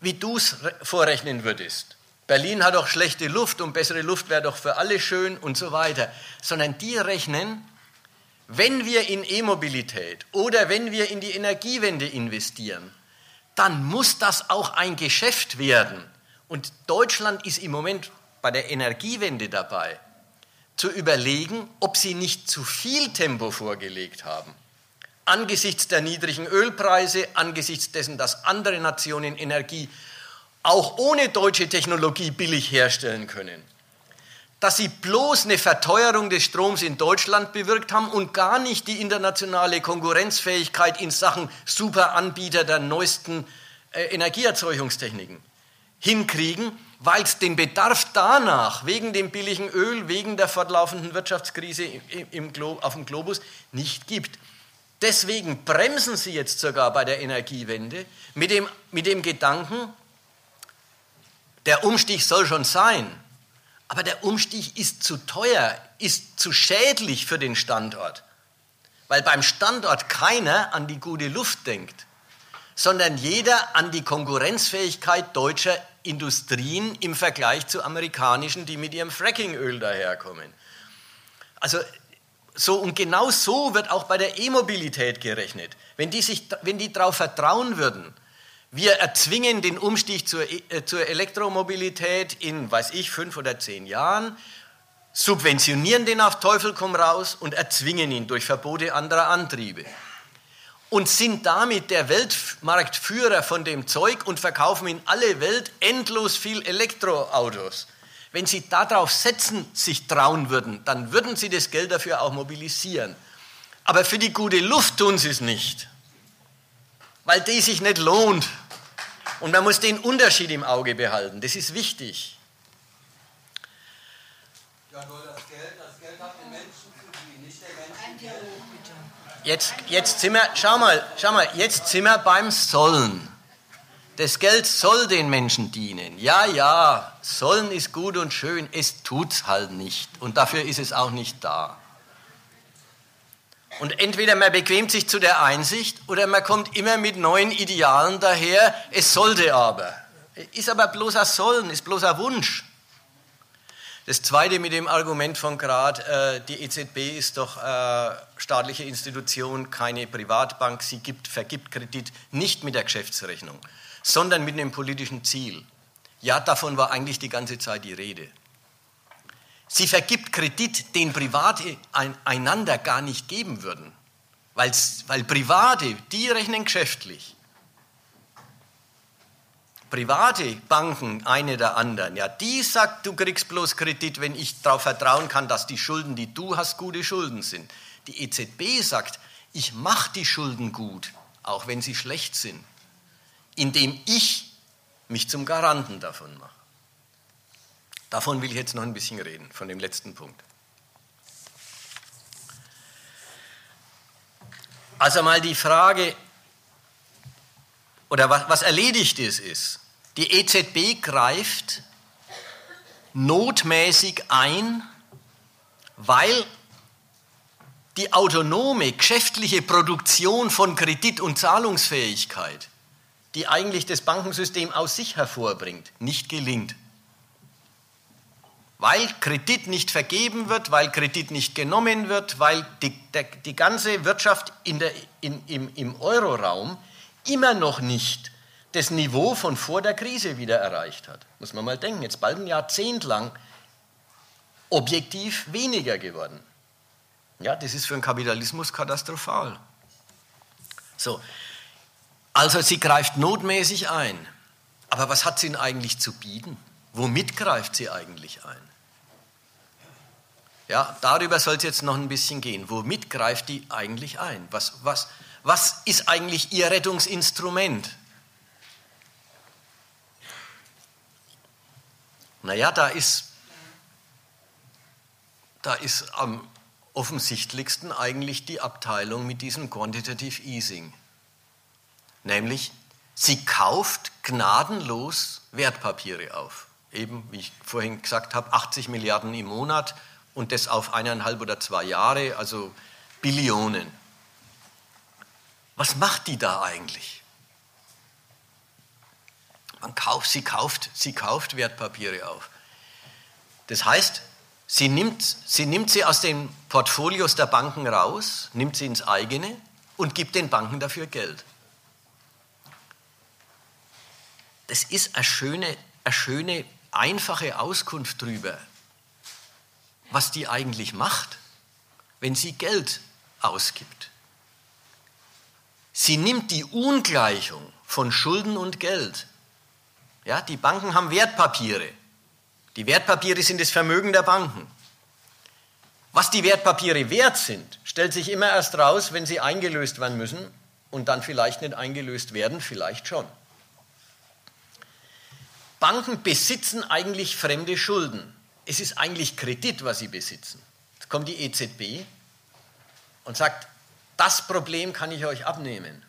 S1: wie du es vorrechnen würdest. Berlin hat doch schlechte Luft und bessere Luft wäre doch für alle schön und so weiter. Sondern die rechnen, wenn wir in E-Mobilität oder wenn wir in die Energiewende investieren, dann muss das auch ein Geschäft werden. Und Deutschland ist im Moment bei der Energiewende dabei, zu überlegen, ob sie nicht zu viel Tempo vorgelegt haben angesichts der niedrigen Ölpreise, angesichts dessen, dass andere Nationen Energie auch ohne deutsche Technologie billig herstellen können, dass sie bloß eine Verteuerung des Stroms in Deutschland bewirkt haben und gar nicht die internationale Konkurrenzfähigkeit in Sachen Superanbieter der neuesten äh, Energieerzeugungstechniken hinkriegen, weil es den Bedarf danach, wegen dem billigen Öl, wegen der fortlaufenden Wirtschaftskrise im, im, auf dem Globus nicht gibt. Deswegen bremsen sie jetzt sogar bei der Energiewende mit dem, mit dem Gedanken, der Umstieg soll schon sein, aber der Umstieg ist zu teuer, ist zu schädlich für den Standort, weil beim Standort keiner an die gute Luft denkt, sondern jeder an die Konkurrenzfähigkeit deutscher Industrien im Vergleich zu amerikanischen, die mit ihrem Frackingöl daherkommen. Also so, und genau so wird auch bei der E-Mobilität gerechnet. Wenn die, sich, wenn die darauf vertrauen würden, wir erzwingen den Umstieg zur, e, äh, zur Elektromobilität in, weiß ich, fünf oder zehn Jahren, subventionieren den auf Teufel komm raus und erzwingen ihn durch Verbote anderer Antriebe. Und sind damit der Weltmarktführer von dem Zeug und verkaufen in alle Welt endlos viel Elektroautos. Wenn Sie darauf setzen, sich trauen würden, dann würden Sie das Geld dafür auch mobilisieren. Aber für die gute Luft tun Sie es nicht, weil die sich nicht lohnt. Und man muss den Unterschied im Auge behalten. Das ist wichtig.
S8: Ja, nur das Geld, das Geld hat den Menschen zu dienen, nicht der Mensch.
S1: Jetzt, jetzt sind wir, schau mal, schau mal, jetzt sind wir beim Sollen. Das Geld soll den Menschen dienen. Ja, ja, sollen ist gut und schön, es tut's halt nicht. Und dafür ist es auch nicht da. Und entweder man bequemt sich zu der Einsicht oder man kommt immer mit neuen Idealen daher, es sollte aber. Ist aber bloß ein Sollen, ist bloß ein Wunsch. Das zweite mit dem Argument von Grad, äh, die EZB ist doch äh, staatliche Institution, keine Privatbank, sie gibt, vergibt Kredit nicht mit der Geschäftsrechnung, sondern mit einem politischen Ziel. Ja, davon war eigentlich die ganze Zeit die Rede. Sie vergibt Kredit, den Private einander gar nicht geben würden, weil Private, die rechnen geschäftlich. Private Banken, eine der anderen, ja, die sagt, du kriegst bloß Kredit, wenn ich darauf vertrauen kann, dass die Schulden, die du hast, gute Schulden sind. Die EZB sagt, ich mache die Schulden gut, auch wenn sie schlecht sind, indem ich mich zum Garanten davon mache. Davon will ich jetzt noch ein bisschen reden, von dem letzten Punkt. Also mal die Frage, oder was, was erledigt ist, ist, die EZB greift notmäßig ein, weil die autonome geschäftliche Produktion von Kredit- und Zahlungsfähigkeit, die eigentlich das Bankensystem aus sich hervorbringt, nicht gelingt weil Kredit nicht vergeben wird, weil Kredit nicht genommen wird, weil die, der, die ganze Wirtschaft in der, in, im, im Euroraum immer noch nicht das Niveau von vor der Krise wieder erreicht hat. Muss man mal denken, jetzt bald ein Jahrzehnt lang objektiv weniger geworden. Ja, das ist für den Kapitalismus katastrophal. So, also sie greift notmäßig ein. Aber was hat sie denn eigentlich zu bieten? Womit greift sie eigentlich ein? Ja, darüber soll es jetzt noch ein bisschen gehen. Womit greift die eigentlich ein? Was, was, was ist eigentlich ihr Rettungsinstrument? Naja, da ist, da ist am offensichtlichsten eigentlich die Abteilung mit diesem Quantitative Easing. Nämlich, sie kauft gnadenlos Wertpapiere auf. Eben, wie ich vorhin gesagt habe, 80 Milliarden im Monat und das auf eineinhalb oder zwei Jahre, also Billionen. Was macht die da eigentlich? Man kauft, sie, kauft, sie kauft Wertpapiere auf. Das heißt, sie nimmt, sie nimmt sie aus den Portfolios der Banken raus, nimmt sie ins eigene und gibt den Banken dafür Geld. Das ist eine schöne, eine schöne einfache Auskunft darüber, was die eigentlich macht, wenn sie Geld ausgibt. Sie nimmt die Ungleichung von Schulden und Geld. Ja, die Banken haben Wertpapiere. Die Wertpapiere sind das Vermögen der Banken. Was die Wertpapiere wert sind, stellt sich immer erst raus, wenn sie eingelöst werden müssen und dann vielleicht nicht eingelöst werden, vielleicht schon. Banken besitzen eigentlich fremde Schulden es ist eigentlich Kredit, was sie besitzen. Jetzt kommt die EZB und sagt, das Problem kann ich euch abnehmen.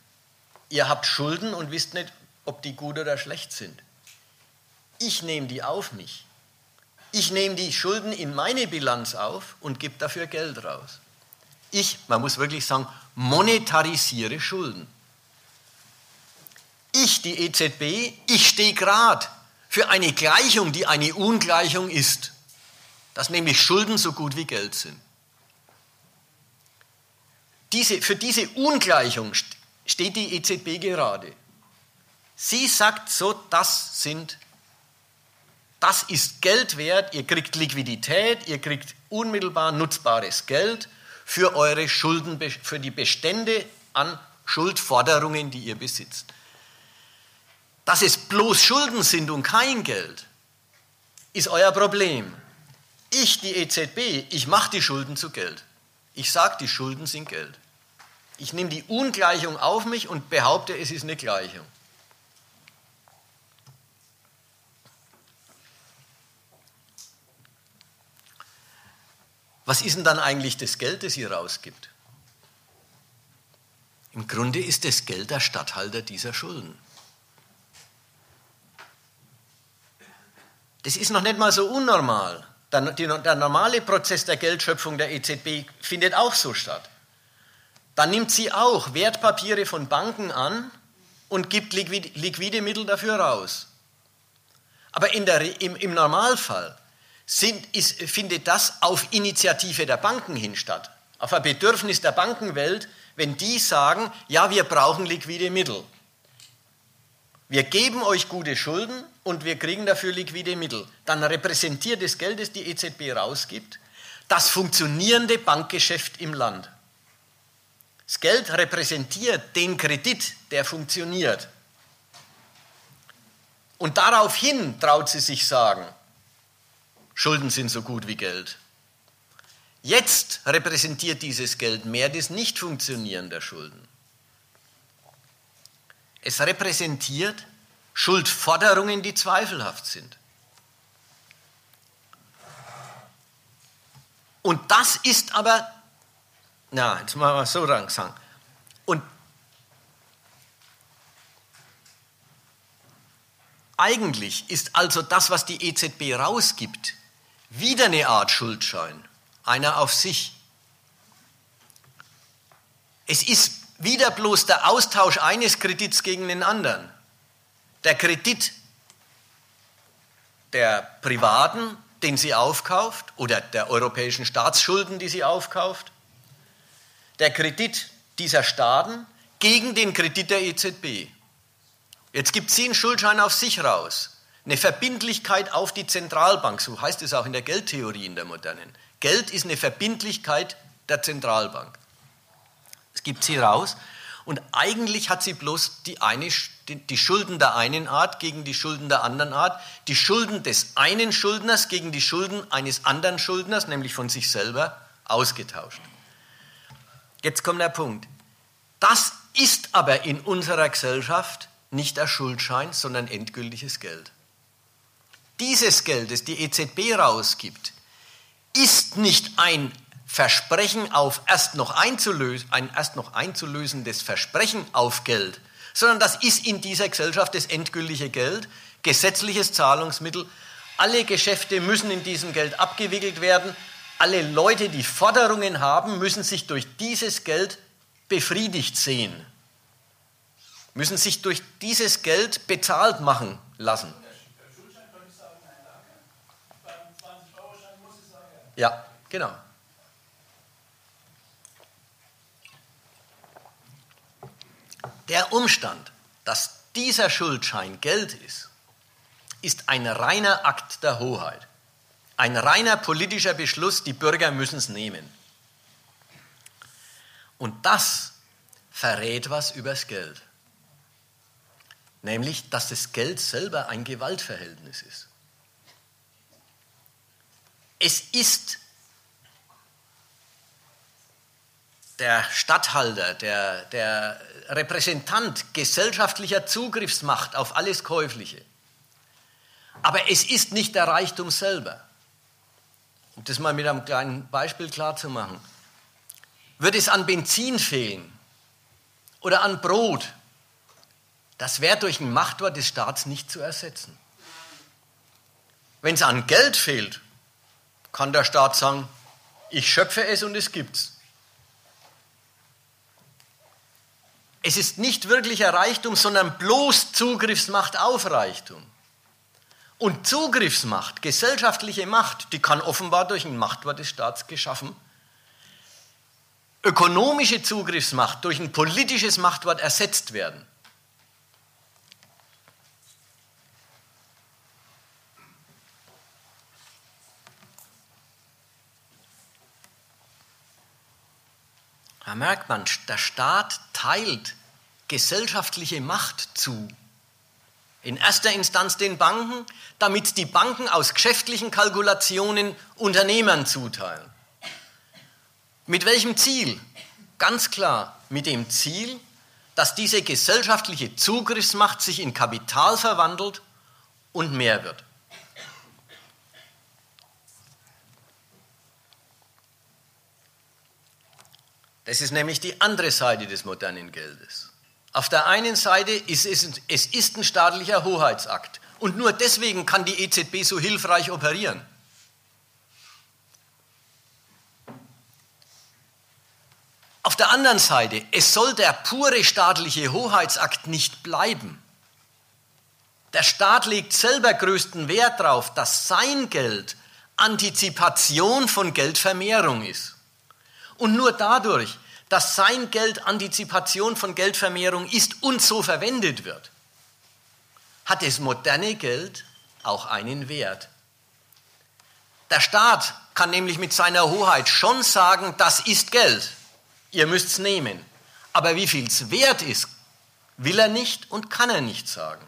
S1: Ihr habt Schulden und wisst nicht, ob die gut oder schlecht sind. Ich nehme die auf mich. Ich nehme die Schulden in meine Bilanz auf und gebe dafür Geld raus. Ich, man muss wirklich sagen, monetarisiere Schulden. Ich, die EZB, ich stehe gerade für eine Gleichung, die eine Ungleichung ist dass nämlich Schulden so gut wie Geld sind. Diese, für diese Ungleichung steht die EZB gerade. Sie sagt so, das sind, das ist Geld wert, ihr kriegt Liquidität, ihr kriegt unmittelbar nutzbares Geld für eure Schulden, für die Bestände an Schuldforderungen, die ihr besitzt dass es bloß Schulden sind und kein Geld, ist euer Problem. Ich, die EZB, ich mache die Schulden zu Geld. Ich sage, die Schulden sind Geld. Ich nehme die Ungleichung auf mich und behaupte, es ist eine Gleichung. Was ist denn dann eigentlich das Geld, das ihr rausgibt? Im Grunde ist das Geld der Statthalter dieser Schulden. Das ist noch nicht mal so unnormal. Der, normale Prozess der Geldschöpfung der EZB findet auch so statt. Dann nimmt sie auch Wertpapiere von Banken an und gibt liquide Mittel dafür raus. Aber der, im, im, Normalfall sind, ist, findet das auf Initiative der Banken hin statt, auf ein Bedürfnis der Bankenwelt, wenn die sagen, ja, wir brauchen liquide Mittel. Wir geben euch gute Schulden und wir kriegen dafür liquide Mittel. Dann repräsentiert das Geld, das die EZB rausgibt, das funktionierende Bankgeschäft im Land. Das Geld repräsentiert den Kredit, der funktioniert. Und daraufhin traut sie sich sagen, Schulden sind so gut wie Geld. Jetzt repräsentiert dieses Geld mehr das Nichtfunktionieren der Schulden. Es repräsentiert Schuldforderungen, die zweifelhaft sind. Und das ist aber na, jetzt machen wir so sagen. Und eigentlich ist also das, was die EZB rausgibt, wieder eine Art Schuldschein, einer auf sich. Es ist wieder bloß der Austausch eines Kredits gegen den anderen. Der Kredit der Privaten, den sie aufkauft, oder der europäischen Staatsschulden, die sie aufkauft, der Kredit dieser Staaten gegen den Kredit der EZB. Jetzt gibt sie einen Schuldschein auf sich raus. Eine Verbindlichkeit auf die Zentralbank, so heißt es auch in der Geldtheorie in der modernen. Geld ist eine Verbindlichkeit der Zentralbank. Es gibt sie raus und eigentlich hat sie bloß die, eine, die Schulden der einen Art gegen die Schulden der anderen Art, die Schulden des einen Schuldners gegen die Schulden eines anderen Schuldners, nämlich von sich selber, ausgetauscht. Jetzt kommt der Punkt. Das ist aber in unserer Gesellschaft nicht der Schuldschein, sondern endgültiges Geld. Dieses Geld, das die EZB rausgibt, ist nicht ein Versprechen auf erst noch einzulösen, ein erst noch einzulösendes Versprechen auf Geld, sondern das ist in dieser Gesellschaft das endgültige Geld, gesetzliches Zahlungsmittel. Alle Geschäfte müssen in diesem Geld abgewickelt werden alle Leute, die Forderungen haben, müssen sich durch dieses Geld befriedigt sehen, müssen sich durch dieses Geld bezahlt machen lassen. Ja, genau. Der Umstand, dass dieser Schuldschein Geld ist, ist ein reiner Akt der Hoheit. Ein reiner politischer Beschluss, die Bürger müssen es nehmen. Und das verrät was übers Geld. Nämlich, dass das Geld selber ein Gewaltverhältnis ist. Es ist der Statthalter, der, der Repräsentant gesellschaftlicher Zugriffsmacht auf alles Käufliche. Aber es ist nicht der Reichtum selber um das mal mit einem kleinen Beispiel klar zu machen, würde es an Benzin fehlen oder an Brot, das wäre durch ein Machtwort des Staats nicht zu ersetzen. Wenn es an Geld fehlt, kann der Staat sagen, ich schöpfe es und es gibt's. Es ist nicht wirklicher Reichtum, sondern bloß Zugriffsmacht auf Reichtum. Und Zugriffsmacht, gesellschaftliche Macht, die kann offenbar durch ein Machtwort des Staats geschaffen. Ökonomische Zugriffsmacht durch ein politisches Machtwort ersetzt werden. Da merkt man, der Staat teilt gesellschaftliche Macht zu. In erster Instanz den Banken, damit die Banken aus geschäftlichen Kalkulationen Unternehmern zuteilen. Mit welchem Ziel? Ganz klar, mit dem Ziel, dass diese gesellschaftliche Zugriffsmacht sich in Kapital verwandelt und mehr wird. Das ist nämlich die andere Seite des modernen Geldes. Auf der einen Seite ist es, es ist ein staatlicher Hoheitsakt. Und nur deswegen kann die EZB so hilfreich operieren. Auf der anderen Seite, es soll der pure staatliche Hoheitsakt nicht bleiben. Der Staat legt selber größten Wert darauf, dass sein Geld Antizipation von Geldvermehrung ist. Und nur dadurch, dass sein Geld Antizipation von Geldvermehrung ist und so verwendet wird, hat das moderne Geld auch einen Wert. Der Staat kann nämlich mit seiner Hoheit schon sagen, das ist Geld, ihr müsst es nehmen. Aber wie viel es wert ist, will er nicht und kann er nicht sagen.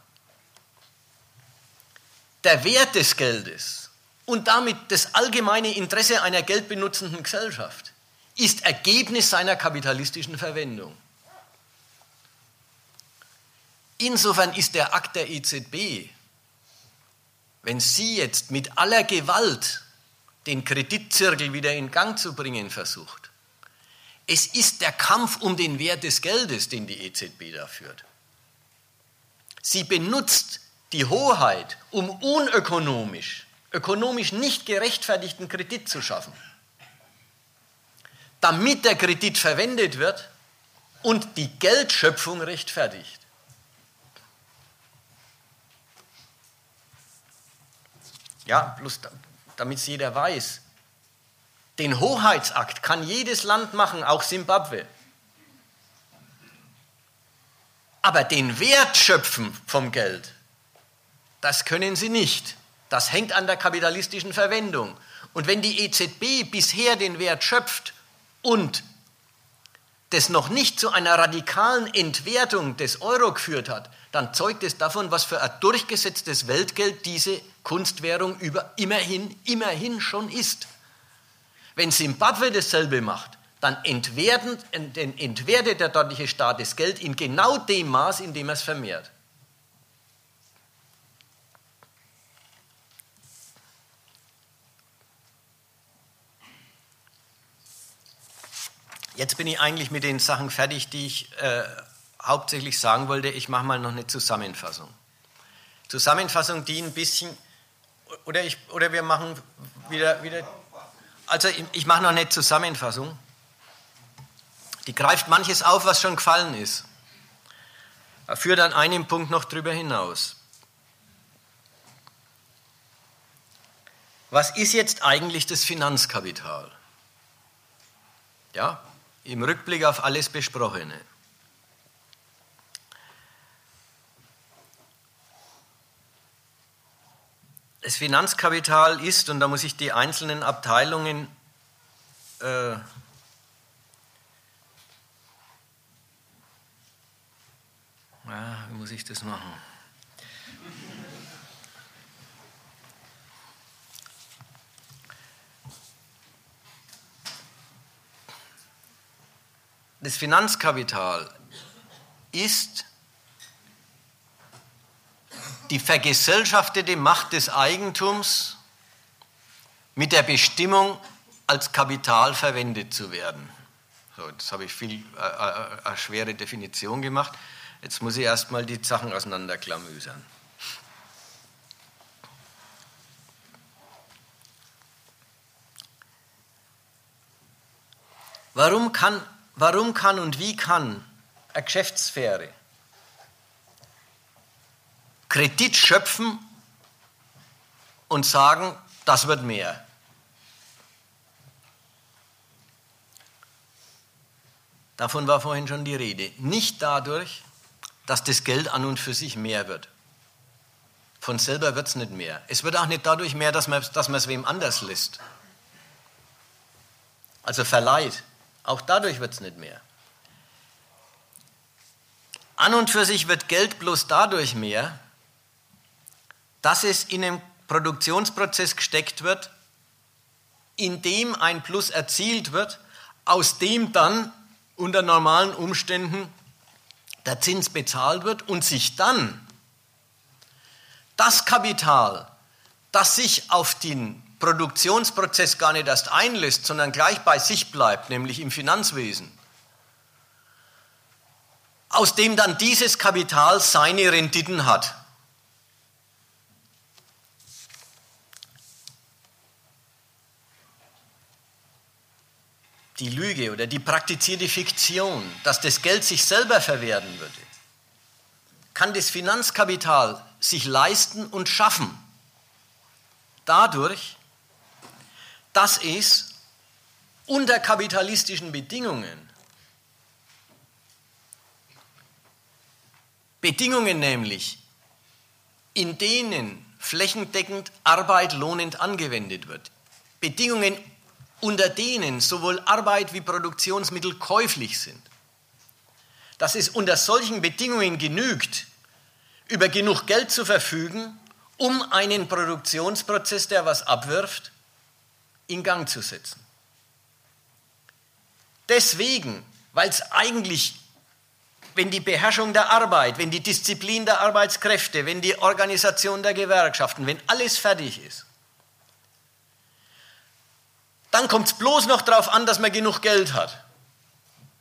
S1: Der Wert des Geldes und damit das allgemeine Interesse einer geldbenutzenden Gesellschaft ist Ergebnis seiner kapitalistischen Verwendung. Insofern ist der Akt der EZB, wenn sie jetzt mit aller Gewalt den Kreditzirkel wieder in Gang zu bringen versucht, es ist der Kampf um den Wert des Geldes, den die EZB da führt. Sie benutzt die Hoheit, um unökonomisch, ökonomisch nicht gerechtfertigten Kredit zu schaffen, damit der Kredit verwendet wird und die Geldschöpfung rechtfertigt. Ja, bloß damit es jeder weiß. Den Hoheitsakt kann jedes Land machen, auch Simbabwe. Aber den Wert schöpfen vom Geld, das können sie nicht. Das hängt an der kapitalistischen Verwendung. Und wenn die EZB bisher den Wert schöpft und das noch nicht zu einer radikalen Entwertung des Euro geführt hat, dann zeugt es davon, was für ein durchgesetztes Weltgeld diese Kunstwährung über, immerhin, immerhin schon ist. Wenn Simbabwe dasselbe macht, dann entwertet, entwertet der dortige Staat das Geld in genau dem Maß, in dem er es vermehrt. Jetzt bin ich eigentlich mit den Sachen fertig, die ich äh, hauptsächlich sagen wollte. Ich mache mal noch eine Zusammenfassung. Zusammenfassung, die ein bisschen, oder, ich, oder wir machen wieder, wieder also ich, ich mache noch eine Zusammenfassung. Die greift manches auf, was schon gefallen ist. Führt an einem Punkt noch drüber hinaus. Was ist jetzt eigentlich das Finanzkapital? Ja, im Rückblick auf alles Besprochene. Das Finanzkapital ist, und da muss ich die einzelnen Abteilungen äh, ja, wie muss ich das machen? Das Finanzkapital ist die vergesellschaftete Macht des Eigentums mit der Bestimmung, als Kapital verwendet zu werden. So, jetzt habe ich viel äh, äh, eine schwere Definition gemacht. Jetzt muss ich erstmal die Sachen auseinanderklamüsern. Warum kann warum kann und wie kann eine Geschäftssphäre Kredit schöpfen und sagen, das wird mehr. Davon war vorhin schon die Rede. Nicht dadurch, dass das Geld an und für sich mehr wird. Von selber wird es nicht mehr. Es wird auch nicht dadurch mehr, dass man, es wem anders lässt. Also verleiht. Auch dadurch wird es nicht mehr. An und für sich wird Geld bloß dadurch mehr, dass es in einen Produktionsprozess gesteckt wird, in dem ein Plus erzielt wird, aus dem dann unter normalen Umständen der Zins bezahlt wird und sich dann das Kapital, das sich auf den Produktionsprozess gar nicht erst einlässt, sondern gleich bei sich bleibt, nämlich im Finanzwesen, aus dem dann dieses Kapital seine Renditen hat. Die Lüge oder die praktizierte Fiktion, dass das Geld sich selber verwerten würde, kann das Finanzkapital sich leisten und schaffen. Dadurch, dass es unter kapitalistischen Bedingungen, Bedingungen nämlich, in denen flächendeckend Arbeit lohnend angewendet wird, Bedingungen, unter denen sowohl Arbeit wie Produktionsmittel käuflich sind, dass es unter solchen Bedingungen genügt, über genug Geld zu verfügen, um einen Produktionsprozess, der was abwirft, in Gang zu setzen. Deswegen, weil es eigentlich, wenn die Beherrschung der Arbeit, wenn die Disziplin der Arbeitskräfte, wenn die Organisation der Gewerkschaften, wenn alles fertig ist, dann kommt es bloß noch darauf an, dass man genug Geld hat,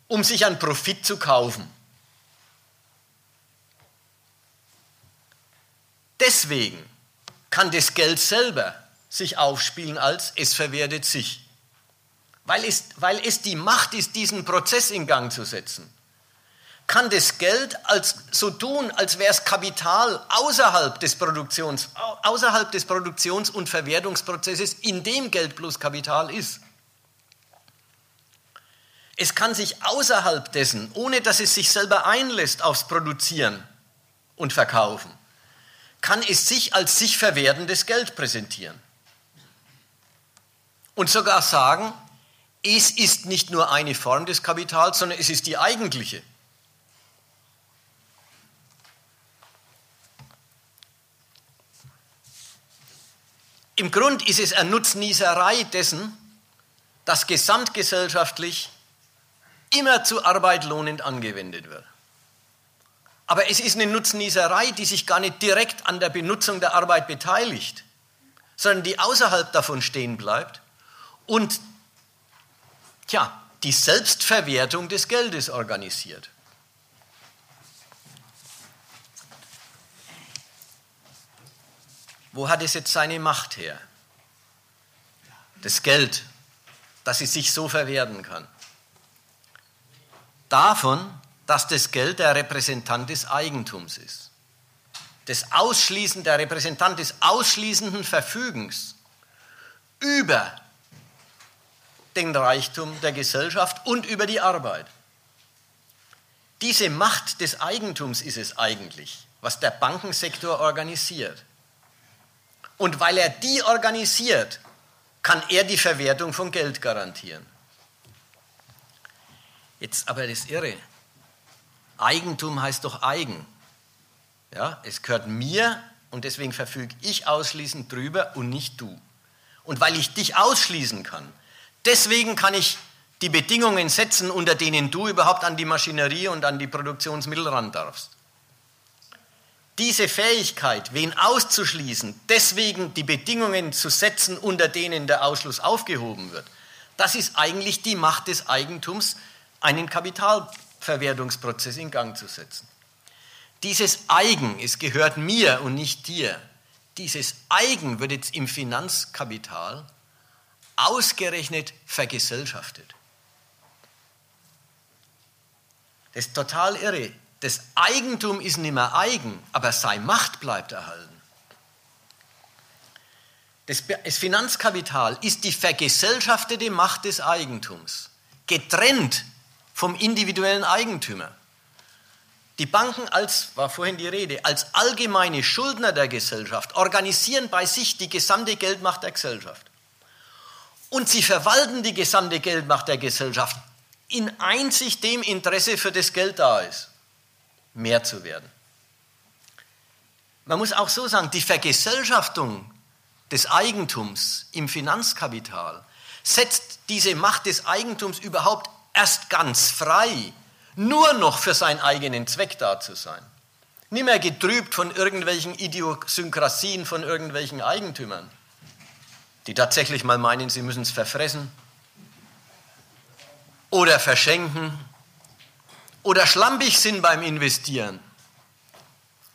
S1: um sich an Profit zu kaufen. Deswegen kann das Geld selber sich aufspielen als es verwertet sich. Weil es, weil es die Macht ist, diesen Prozess in Gang zu setzen, kann das Geld als, so tun, als wäre es Kapital außerhalb des, Produktions, außerhalb des Produktions- und Verwertungsprozesses, in dem Geld plus Kapital ist. Es kann sich außerhalb dessen, ohne dass es sich selber einlässt aufs Produzieren und Verkaufen, kann es sich als sich verwertendes Geld präsentieren und sogar sagen, es ist nicht nur eine Form des Kapitals, sondern es ist die eigentliche. Im Grund ist es eine Nutznießerei dessen, dass gesamtgesellschaftlich immer zu Arbeit lohnend angewendet wird. Aber es ist eine Nutznießerei, die sich gar nicht direkt an der Benutzung der Arbeit beteiligt, sondern die außerhalb davon stehen bleibt und tja, die Selbstverwertung des Geldes organisiert. Wo hat es jetzt seine Macht her? Das Geld, dass es sich so verwerten kann. Davon, dass das Geld der Repräsentant des Eigentums ist. Das Ausschließen, der Repräsentant des ausschließenden Verfügens über den Reichtum der Gesellschaft und über die Arbeit. Diese Macht des Eigentums ist es eigentlich, was der Bankensektor organisiert. Und weil er die organisiert, kann er die Verwertung von Geld garantieren. Jetzt aber das Irre. Eigentum heißt doch eigen. Ja, es gehört mir und deswegen verfüge ich ausschließend drüber und nicht du. Und weil ich dich ausschließen kann, Deswegen kann ich die Bedingungen setzen, unter denen du überhaupt an die Maschinerie und an die Produktionsmittel ran darfst. Diese Fähigkeit, wen auszuschließen, deswegen die Bedingungen zu setzen, unter denen der Ausschluss aufgehoben wird, das ist eigentlich die Macht des Eigentums, einen Kapitalverwertungsprozess in Gang zu setzen. Dieses Eigen, es gehört mir und nicht dir, dieses Eigen wird jetzt im Finanzkapital ausgerechnet vergesellschaftet. Das ist total irre. Das Eigentum ist nicht mehr eigen, aber seine Macht bleibt erhalten. Das, Finanzkapital ist die vergesellschaftete Macht des Eigentums, getrennt vom individuellen Eigentümer. Die Banken als, war vorhin die Rede, als allgemeine Schuldner der Gesellschaft organisieren bei sich die gesamte Geldmacht der Gesellschaft. Und sie verwalten die gesamte Geldmacht der Gesellschaft in einzig dem Interesse, für das Geld da ist, mehr zu werden. Man muss auch so sagen, die Vergesellschaftung des Eigentums im Finanzkapital setzt diese Macht des Eigentums überhaupt erst ganz frei, nur noch für seinen eigenen Zweck da zu sein. Nicht mehr getrübt von irgendwelchen Idiosynkrasien von irgendwelchen Eigentümern die tatsächlich mal meinen, sie müssen es verfressen oder verschenken oder schlampig sind beim Investieren.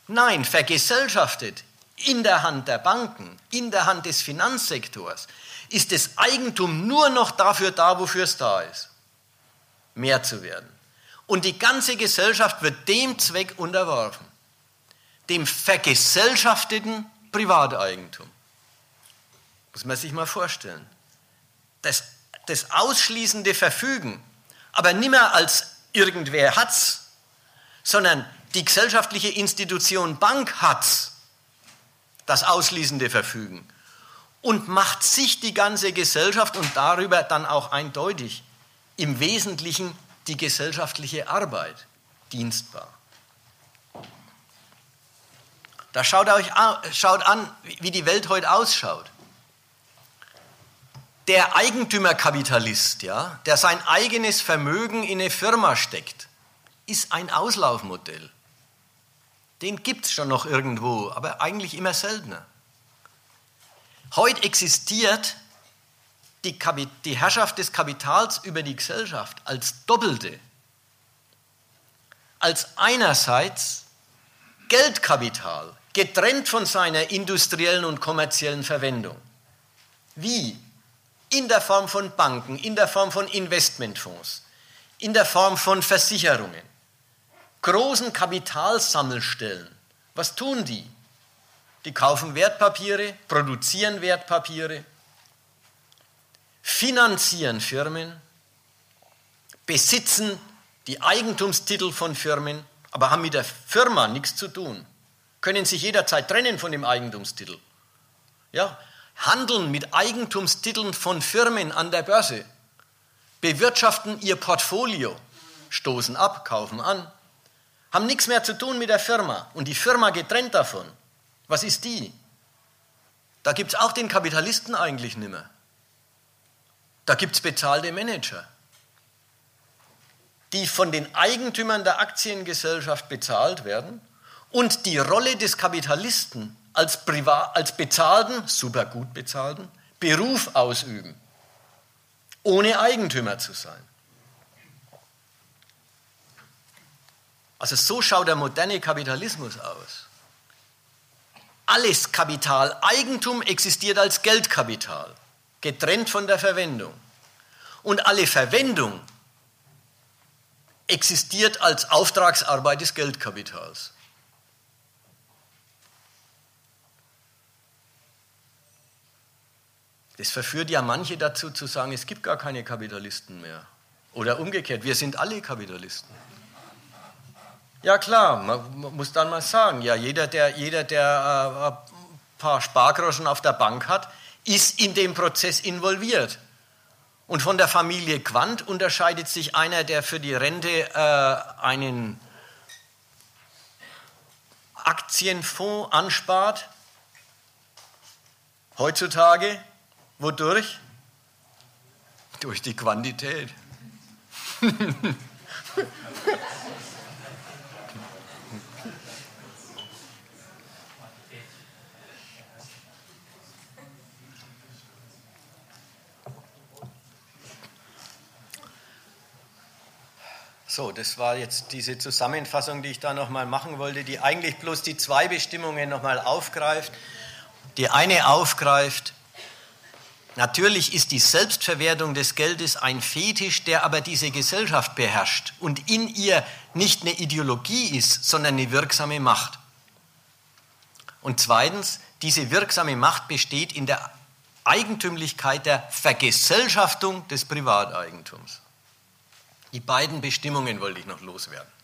S1: Nein, vergesellschaftet in der Hand der Banken, in der Hand des Finanzsektors, ist das Eigentum nur noch dafür da, wofür es da ist. Mehr zu werden. Und die ganze Gesellschaft wird dem Zweck unterworfen. Dem vergesellschafteten Privateigentum. Muss man sich mal vorstellen. Das, das ausschließende Verfügen, aber nimmer als irgendwer hat's, sondern die gesellschaftliche Institution Bank hat's, das ausschließende Verfügen und macht sich die ganze Gesellschaft und darüber dann auch eindeutig im Wesentlichen die gesellschaftliche Arbeit dienstbar. Da schaut euch schaut an, wie die Welt heute ausschaut. Der Eigentümerkapitalist, ja, der sein eigenes Vermögen in eine Firma steckt, ist ein Auslaufmodell. Den gibt es schon noch irgendwo, aber eigentlich immer seltener. Heute existiert die, die, Herrschaft des Kapitals über die Gesellschaft als doppelte. Als einerseits Geldkapital, getrennt von seiner industriellen und kommerziellen Verwendung. Wie? In der Form von Banken, in der Form von Investmentfonds, in der Form von Versicherungen großen Kapitalsammelstellen, was tun die? Die kaufen Wertpapiere, produzieren Wertpapiere, finanzieren Firmen, besitzen die Eigentumstitel von Firmen, aber haben mit der Firma nichts zu tun, können sich jederzeit trennen von dem Eigentumstitel. Ja, handeln mit Eigentumstiteln von Firmen an der Börse, bewirtschaften ihr Portfolio, stoßen ab, kaufen an, haben nichts mehr zu tun mit der Firma und die Firma getrennt davon. Was ist die? Da gibt es auch den Kapitalisten eigentlich nicht mehr. Da gibt es bezahlte Manager, die von den Eigentümern der Aktiengesellschaft bezahlt werden und die Rolle des Kapitalisten als, Privat, als bezahlten, super gut bezahlten, Beruf ausüben, ohne Eigentümer zu sein. Also so schaut der moderne Kapitalismus aus. Alles Kapital, Eigentum existiert als Geldkapital, getrennt von der Verwendung. Und alle Verwendung existiert als Auftragsarbeit des Geldkapitals. Das verführt ja manche dazu zu sagen, es gibt gar keine Kapitalisten mehr. Oder umgekehrt, wir sind alle Kapitalisten. Ja klar, man muss dann mal sagen, ja, jeder, der, jeder, der äh, ein paar Spargroschen auf der Bank hat, ist in dem Prozess involviert. Und von der Familie Quandt unterscheidet sich einer, der für die Rente äh, einen Aktienfonds anspart, heutzutage, wodurch? Durch die Quantität. So, das war jetzt diese Zusammenfassung, die ich da nochmal machen wollte, die eigentlich bloß die zwei Bestimmungen nochmal aufgreift. Die eine aufgreift, natürlich ist die Selbstverwertung des Geldes ein Fetisch, der aber diese Gesellschaft beherrscht und in ihr nicht eine Ideologie ist, sondern eine wirksame Macht. Und zweitens, diese wirksame Macht besteht in der Eigentümlichkeit der Vergesellschaftung des Privateigentums. Die beiden Bestimmungen wollte ich noch loswerden.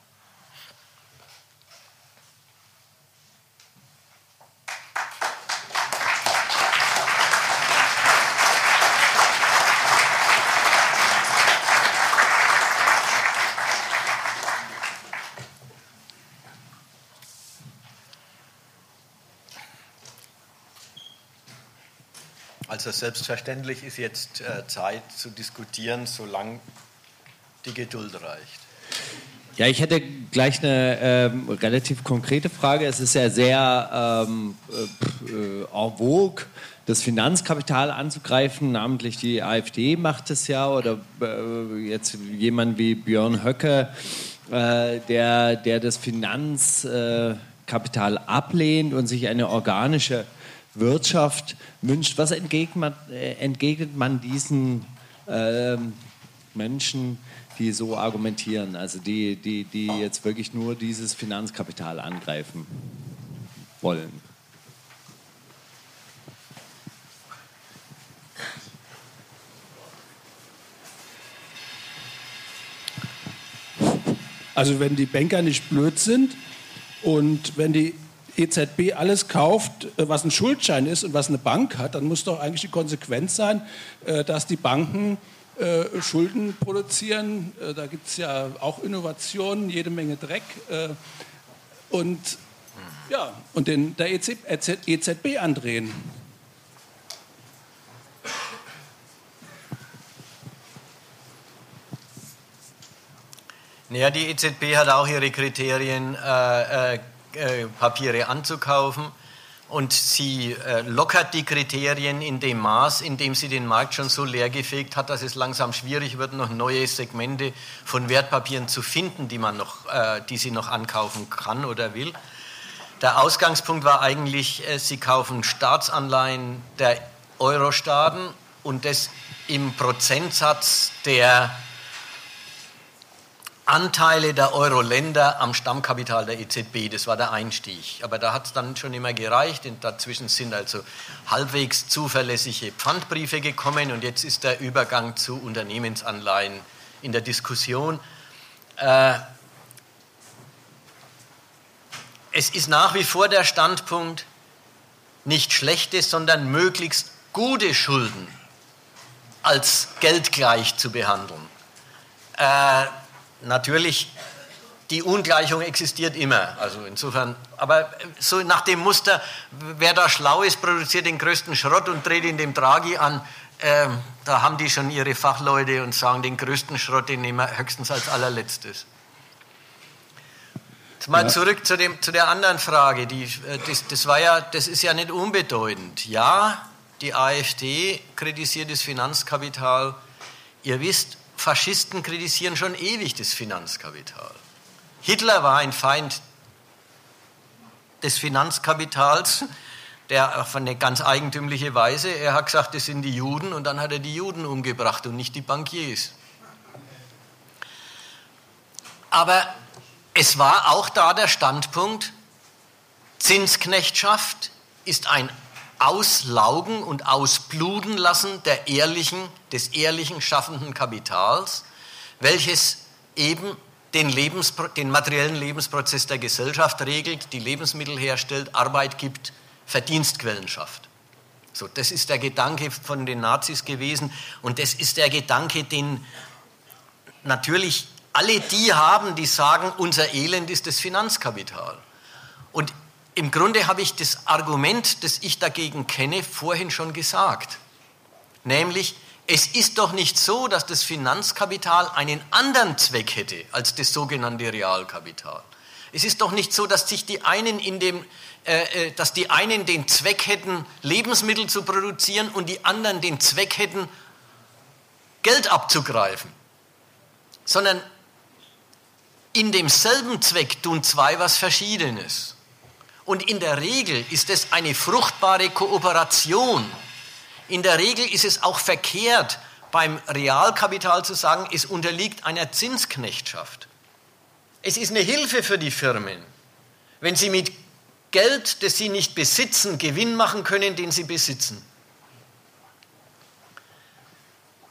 S1: Also selbstverständlich ist jetzt äh, Zeit zu diskutieren, solange die Geduld reicht.
S7: Ja, ich hätte gleich eine ähm, relativ konkrete Frage. Es ist ja sehr ähm, äh, en vogue, das Finanzkapital anzugreifen. Namentlich die AfD macht es ja oder äh, jetzt jemand wie Björn Höcke, äh, der, der das Finanzkapital ablehnt und sich eine organische Wirtschaft wünscht. Was entgegnet man, äh, entgegnet man diesen ähm, Menschen, die so argumentieren, also die, die, die jetzt wirklich nur dieses Finanzkapital angreifen wollen?
S10: Also wenn die Banker nicht blöd sind und wenn die EZB alles kauft, äh, was ein Schuldschein ist und was eine Bank hat, dann muss doch eigentlich die Konsequenz sein, äh, dass die Banken äh, Schulden produzieren. Da gibt es ja auch Innovationen, jede Menge Dreck. Und, ja, und den, der EZB e andrehen.
S1: Naja, die EZB hat auch ihre Kriterien, äh, Papiere anzukaufen. Und sie äh, lockert die Kriterien in dem Maß, in dem sie den Markt schon so leergefegt hat, dass es langsam schwierig wird, noch neue Segmente von Wertpapieren zu finden, die, man noch, äh, die sie noch ankaufen kann oder will. Der Ausgangspunkt war eigentlich, äh, sie kaufen Staatsanleihen der Euro-Staaten und das im Prozentsatz der Anteile der Euro-Länder am Stammkapital der EZB. Das war der Einstieg. Aber da hat es dann schon immer gereicht. Und dazwischen sind also halbwegs zuverlässige Pfandbriefe gekommen. Und jetzt ist der Übergang zu Unternehmensanleihen in der Diskussion. Äh, es ist nach wie vor der Standpunkt, nicht schlechte, sondern möglichst gute Schulden als geldgleich zu behandeln. Äh, natürlich, die Ungleichung existiert immer. Also insofern, aber so nach dem Muster, wer da schlau ist, produziert den größten Schrott und dreht ihn dem Draghi an. Äh, da haben die schon ihre Fachleute und sagen, den größten Schrott, den nehmen wir höchstens als allerletztes. Jetzt mal ja. zurück zu, dem, zu der anderen Frage. Die, äh, das, das, war ja, das ist ja nicht unbedeutend. Ja, die AfD kritisiert das Finanzkapital. Ihr wisst, Faschisten kritisieren schon ewig das Finanzkapital. Hitler war ein Feind des Finanzkapitals, der auf eine ganz eigentümliche Weise, er hat gesagt, das sind die Juden und dann hat er die Juden umgebracht und nicht die Bankiers. Aber es war auch da der Standpunkt, Zinsknechtschaft ist ein Auslaugen und Ausbluten lassen der ehrlichen, des ehrlichen schaffenden Kapitals, welches eben den, Lebenspro den materiellen Lebensprozess der Gesellschaft regelt, die Lebensmittel herstellt, Arbeit gibt, Verdienstquellen schafft. So, das ist der Gedanke von den Nazis gewesen und das ist der Gedanke, den natürlich alle die haben, die sagen, unser Elend ist das Finanzkapital. Und im Grunde habe ich das Argument, das ich dagegen kenne, vorhin schon gesagt. Nämlich, es ist doch nicht so, dass das Finanzkapital einen anderen Zweck hätte als das sogenannte Realkapital. Es ist doch nicht so, dass sich die einen in dem, äh, äh, dass die einen den Zweck hätten, Lebensmittel zu produzieren und die anderen den Zweck hätten, Geld abzugreifen, sondern in demselben Zweck tun zwei was Verschiedenes. Und in der Regel ist es eine fruchtbare Kooperation. In der Regel ist es auch verkehrt, beim Realkapital zu sagen, es unterliegt einer Zinsknechtschaft. Es ist eine Hilfe für die Firmen, wenn sie mit Geld, das sie nicht besitzen, Gewinn machen können, den sie besitzen.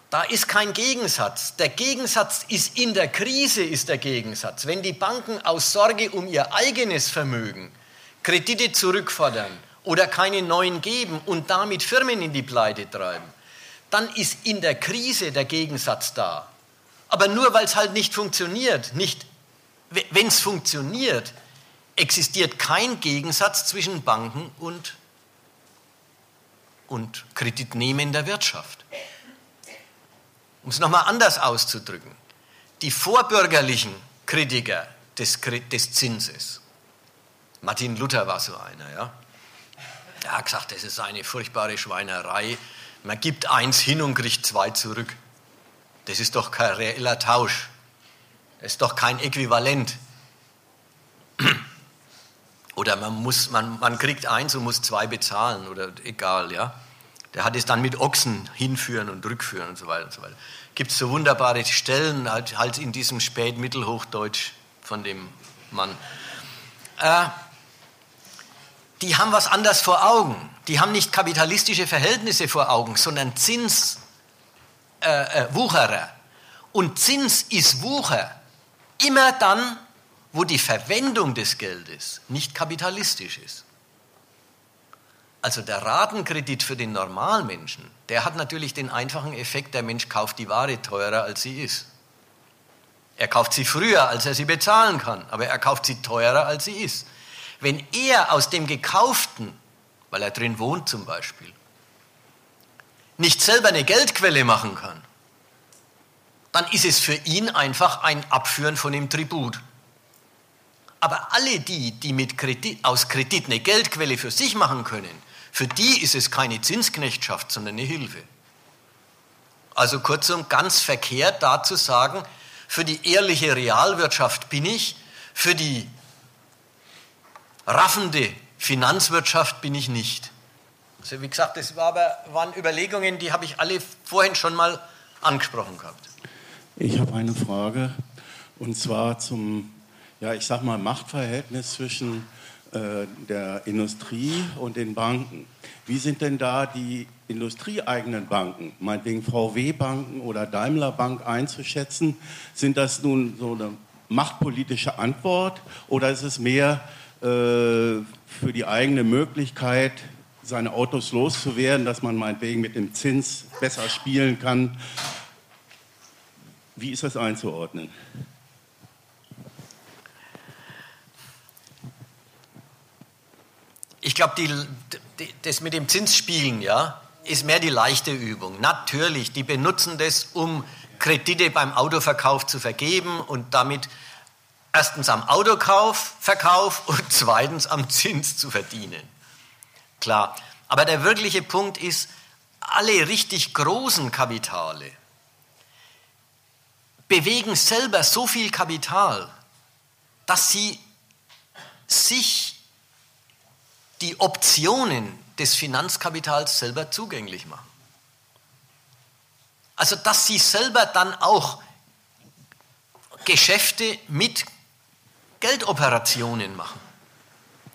S1: Da ist kein Gegensatz. Der Gegensatz ist in der Krise ist der Gegensatz. Wenn die Banken aus Sorge um ihr eigenes Vermögen Kredite zurückfordern oder keine neuen geben und damit Firmen in die Pleite treiben, dann ist in der Krise der Gegensatz da. Aber nur weil es halt nicht funktioniert, nicht, wenn es funktioniert, existiert kein Gegensatz zwischen Banken und, und kreditnehmender Wirtschaft. Um es nochmal anders auszudrücken, die vorbürgerlichen Kritiker des, des Zinses Martin Luther war so einer, ja. Er hat gesagt, das ist eine furchtbare Schweinerei. Man gibt eins hin und kriegt zwei zurück. Das ist doch kein reeller Tausch. Das ist doch kein Äquivalent. Oder man, muss, man, man kriegt eins und muss zwei bezahlen oder egal, ja. Der hat es dann mit Ochsen hinführen und rückführen und so weiter und so weiter. Gibt es so wunderbare Stellen halt, halt in diesem Spätmittelhochdeutsch von dem Mann. Äh, die haben was anders vor Augen. Die haben nicht kapitalistische Verhältnisse vor Augen, sondern Zinswucherer. Äh, äh, und Zins ist Wucher immer dann, wo die Verwendung des Geldes nicht kapitalistisch ist. Also der Ratenkredit für den Normalmenschen, der hat natürlich den einfachen Effekt, der Mensch kauft die Ware teurer, als sie ist. Er kauft sie früher, als er sie bezahlen kann, aber er kauft sie teurer, als sie ist. Wenn er aus dem Gekauften, weil er drin wohnt zum Beispiel, nicht selber eine Geldquelle machen kann, dann ist es für ihn einfach ein Abführen von dem Tribut. Aber alle die, die mit Kredit, aus Kredit eine Geldquelle für sich machen können, für die ist es keine Zinsknechtschaft, sondern eine Hilfe. Also kurzum, ganz verkehrt da zu sagen, für die ehrliche Realwirtschaft bin ich, für die raffende Finanzwirtschaft bin ich nicht. Also wie gesagt, das war aber, waren Überlegungen, die habe ich alle vorhin schon mal angesprochen gehabt.
S11: Ich habe eine Frage und zwar zum ja, ich sag mal, Machtverhältnis zwischen äh, der Industrie und den Banken. Wie sind denn da die industrieeigenen Banken, meinetwegen VW-Banken oder Daimler-Bank einzuschätzen? Sind das nun so eine machtpolitische Antwort oder ist es mehr für die eigene Möglichkeit, seine Autos loszuwerden, dass man meinetwegen mit dem Zins besser spielen kann? Wie ist das einzuordnen?
S1: Ich glaube, das mit dem Zinsspielen, ja, ist mehr die leichte Übung. Natürlich, die benutzen das, um Kredite beim Autoverkauf zu vergeben und damit erstens am Autokauf, Verkauf und zweitens am Zins zu verdienen. Klar. Aber der wirkliche Punkt ist, alle richtig großen Kapitale bewegen selber so viel Kapital, dass sie sich die Optionen des Finanzkapitals selber zugänglich machen. Also dass sie selber dann auch Geschäfte mit Geldoperationen machen.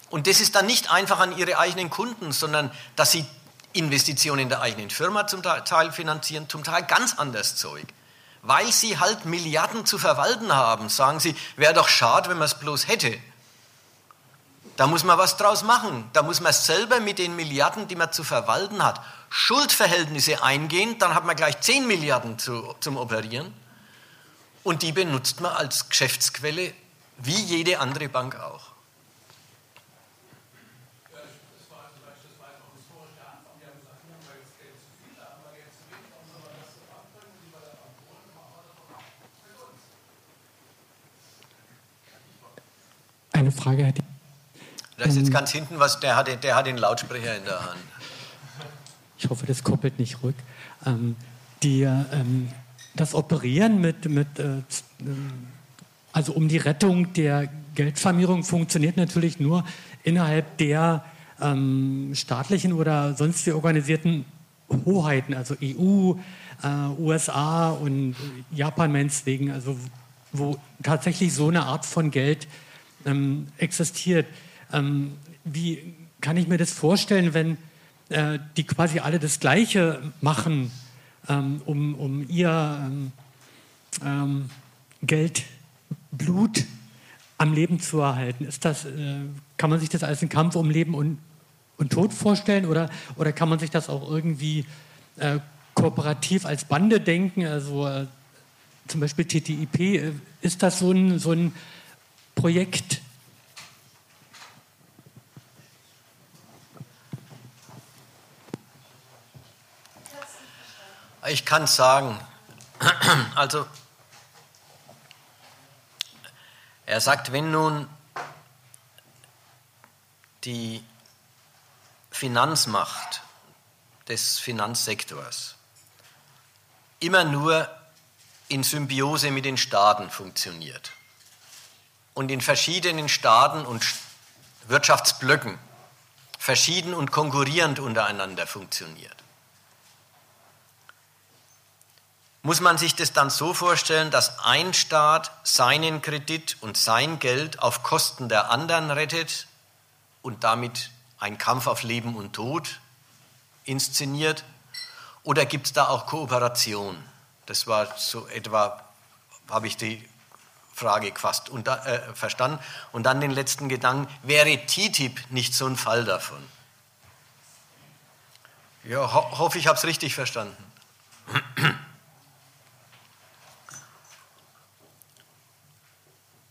S1: Und das ist dann nicht einfach an ihre eigenen Kunden, sondern dass sie Investitionen der eigenen Firma zum Teil finanzieren, zum Teil ganz anders Zeug. Weil sie halt Milliarden zu verwalten haben, sagen sie, wäre doch schade, wenn man es bloß hätte. Da muss man was draus machen. Da muss man selber mit den Milliarden, die man zu verwalten hat, Schuldverhältnisse eingehen. Dann hat man gleich 10 Milliarden zu, zum Operieren. Und die benutzt man als Geschäftsquelle wie jede andere Bank auch.
S12: Eine Frage hätte ich.
S1: Da ist jetzt ganz hinten was, der hat, der hat den Lautsprecher in der Hand.
S12: Ich hoffe, das koppelt nicht rück. Ähm, die, ähm, das Operieren mit, mit äh, also um die Rettung der Geldvermehrung funktioniert natürlich nur innerhalb der ähm, staatlichen oder sonst organisierten Hoheiten, also EU, äh, USA und Japan meinetwegen, also wo tatsächlich so eine Art von Geld ähm, existiert. Ähm, wie kann ich mir das vorstellen, wenn äh, die quasi alle das Gleiche machen, ähm, um, um ihr ähm, ähm Geld, Blut am Leben zu erhalten? Ist das, äh, kann man sich das als einen Kampf um Leben und, und Tod vorstellen oder, oder kann man sich das auch irgendwie äh, kooperativ als Bande denken? Also äh, zum Beispiel TTIP, äh, ist das so ein, so ein Projekt?
S1: Ich kann sagen, also er sagt, wenn nun die Finanzmacht des Finanzsektors immer nur in Symbiose mit den Staaten funktioniert und in verschiedenen Staaten und Wirtschaftsblöcken verschieden und konkurrierend untereinander funktioniert. Muss man sich das dann so vorstellen, dass ein Staat seinen Kredit und sein Geld auf Kosten der anderen rettet und damit ein Kampf auf Leben und Tod inszeniert? Oder gibt es da auch Kooperation? Das war so etwa, habe ich die Frage fast unter, äh, verstanden. Und dann den letzten Gedanken, wäre TTIP nicht so ein Fall davon? Ja, ho hoffe, ich habe es richtig verstanden.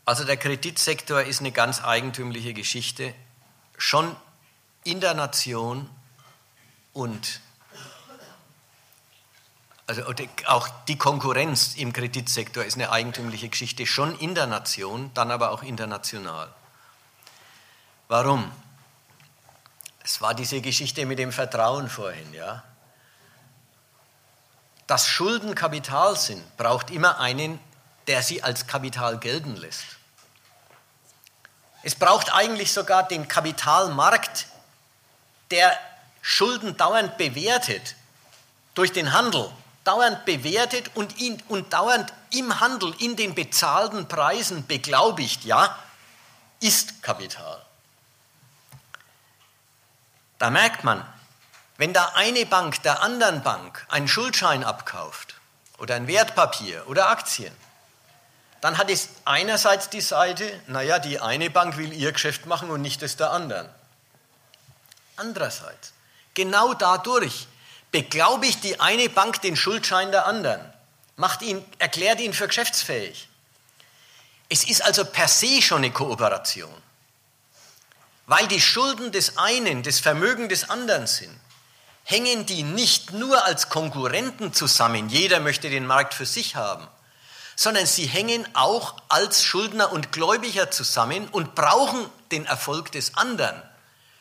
S1: Also der Kreditsektor ist eine ganz eigentümliche Geschichte, schon in der Nation und also auch die Konkurrenz im Kreditsektor ist eine eigentümliche Geschichte, schon in der Nation, dann aber auch international. Warum? Es war diese Geschichte mit dem Vertrauen vorhin, ja. Dass Schulden Kapital sind, braucht immer einen, der sie als Kapital gelten lässt. Es braucht eigentlich sogar den Kapitalmarkt, der Schulden dauernd bewertet durch den Handel dauernd bewertet und, ihn, und dauernd im Handel, in den bezahlten Preisen beglaubigt, ja, ist Kapital. Da merkt man, wenn da eine Bank der anderen Bank einen Schuldschein abkauft oder ein Wertpapier oder Aktien, dann hat es einerseits die Seite, naja, die eine Bank will ihr Geschäft machen und nicht das der anderen. Andererseits, genau dadurch, beglaubigt die eine Bank den Schuldschein der anderen, macht ihn, erklärt ihn für geschäftsfähig. Es ist also per se schon eine Kooperation, weil die Schulden des einen, das Vermögen des anderen sind. Hängen die nicht nur als Konkurrenten zusammen, jeder möchte den Markt für sich haben, sondern sie hängen auch als Schuldner und Gläubiger zusammen und brauchen den Erfolg des anderen,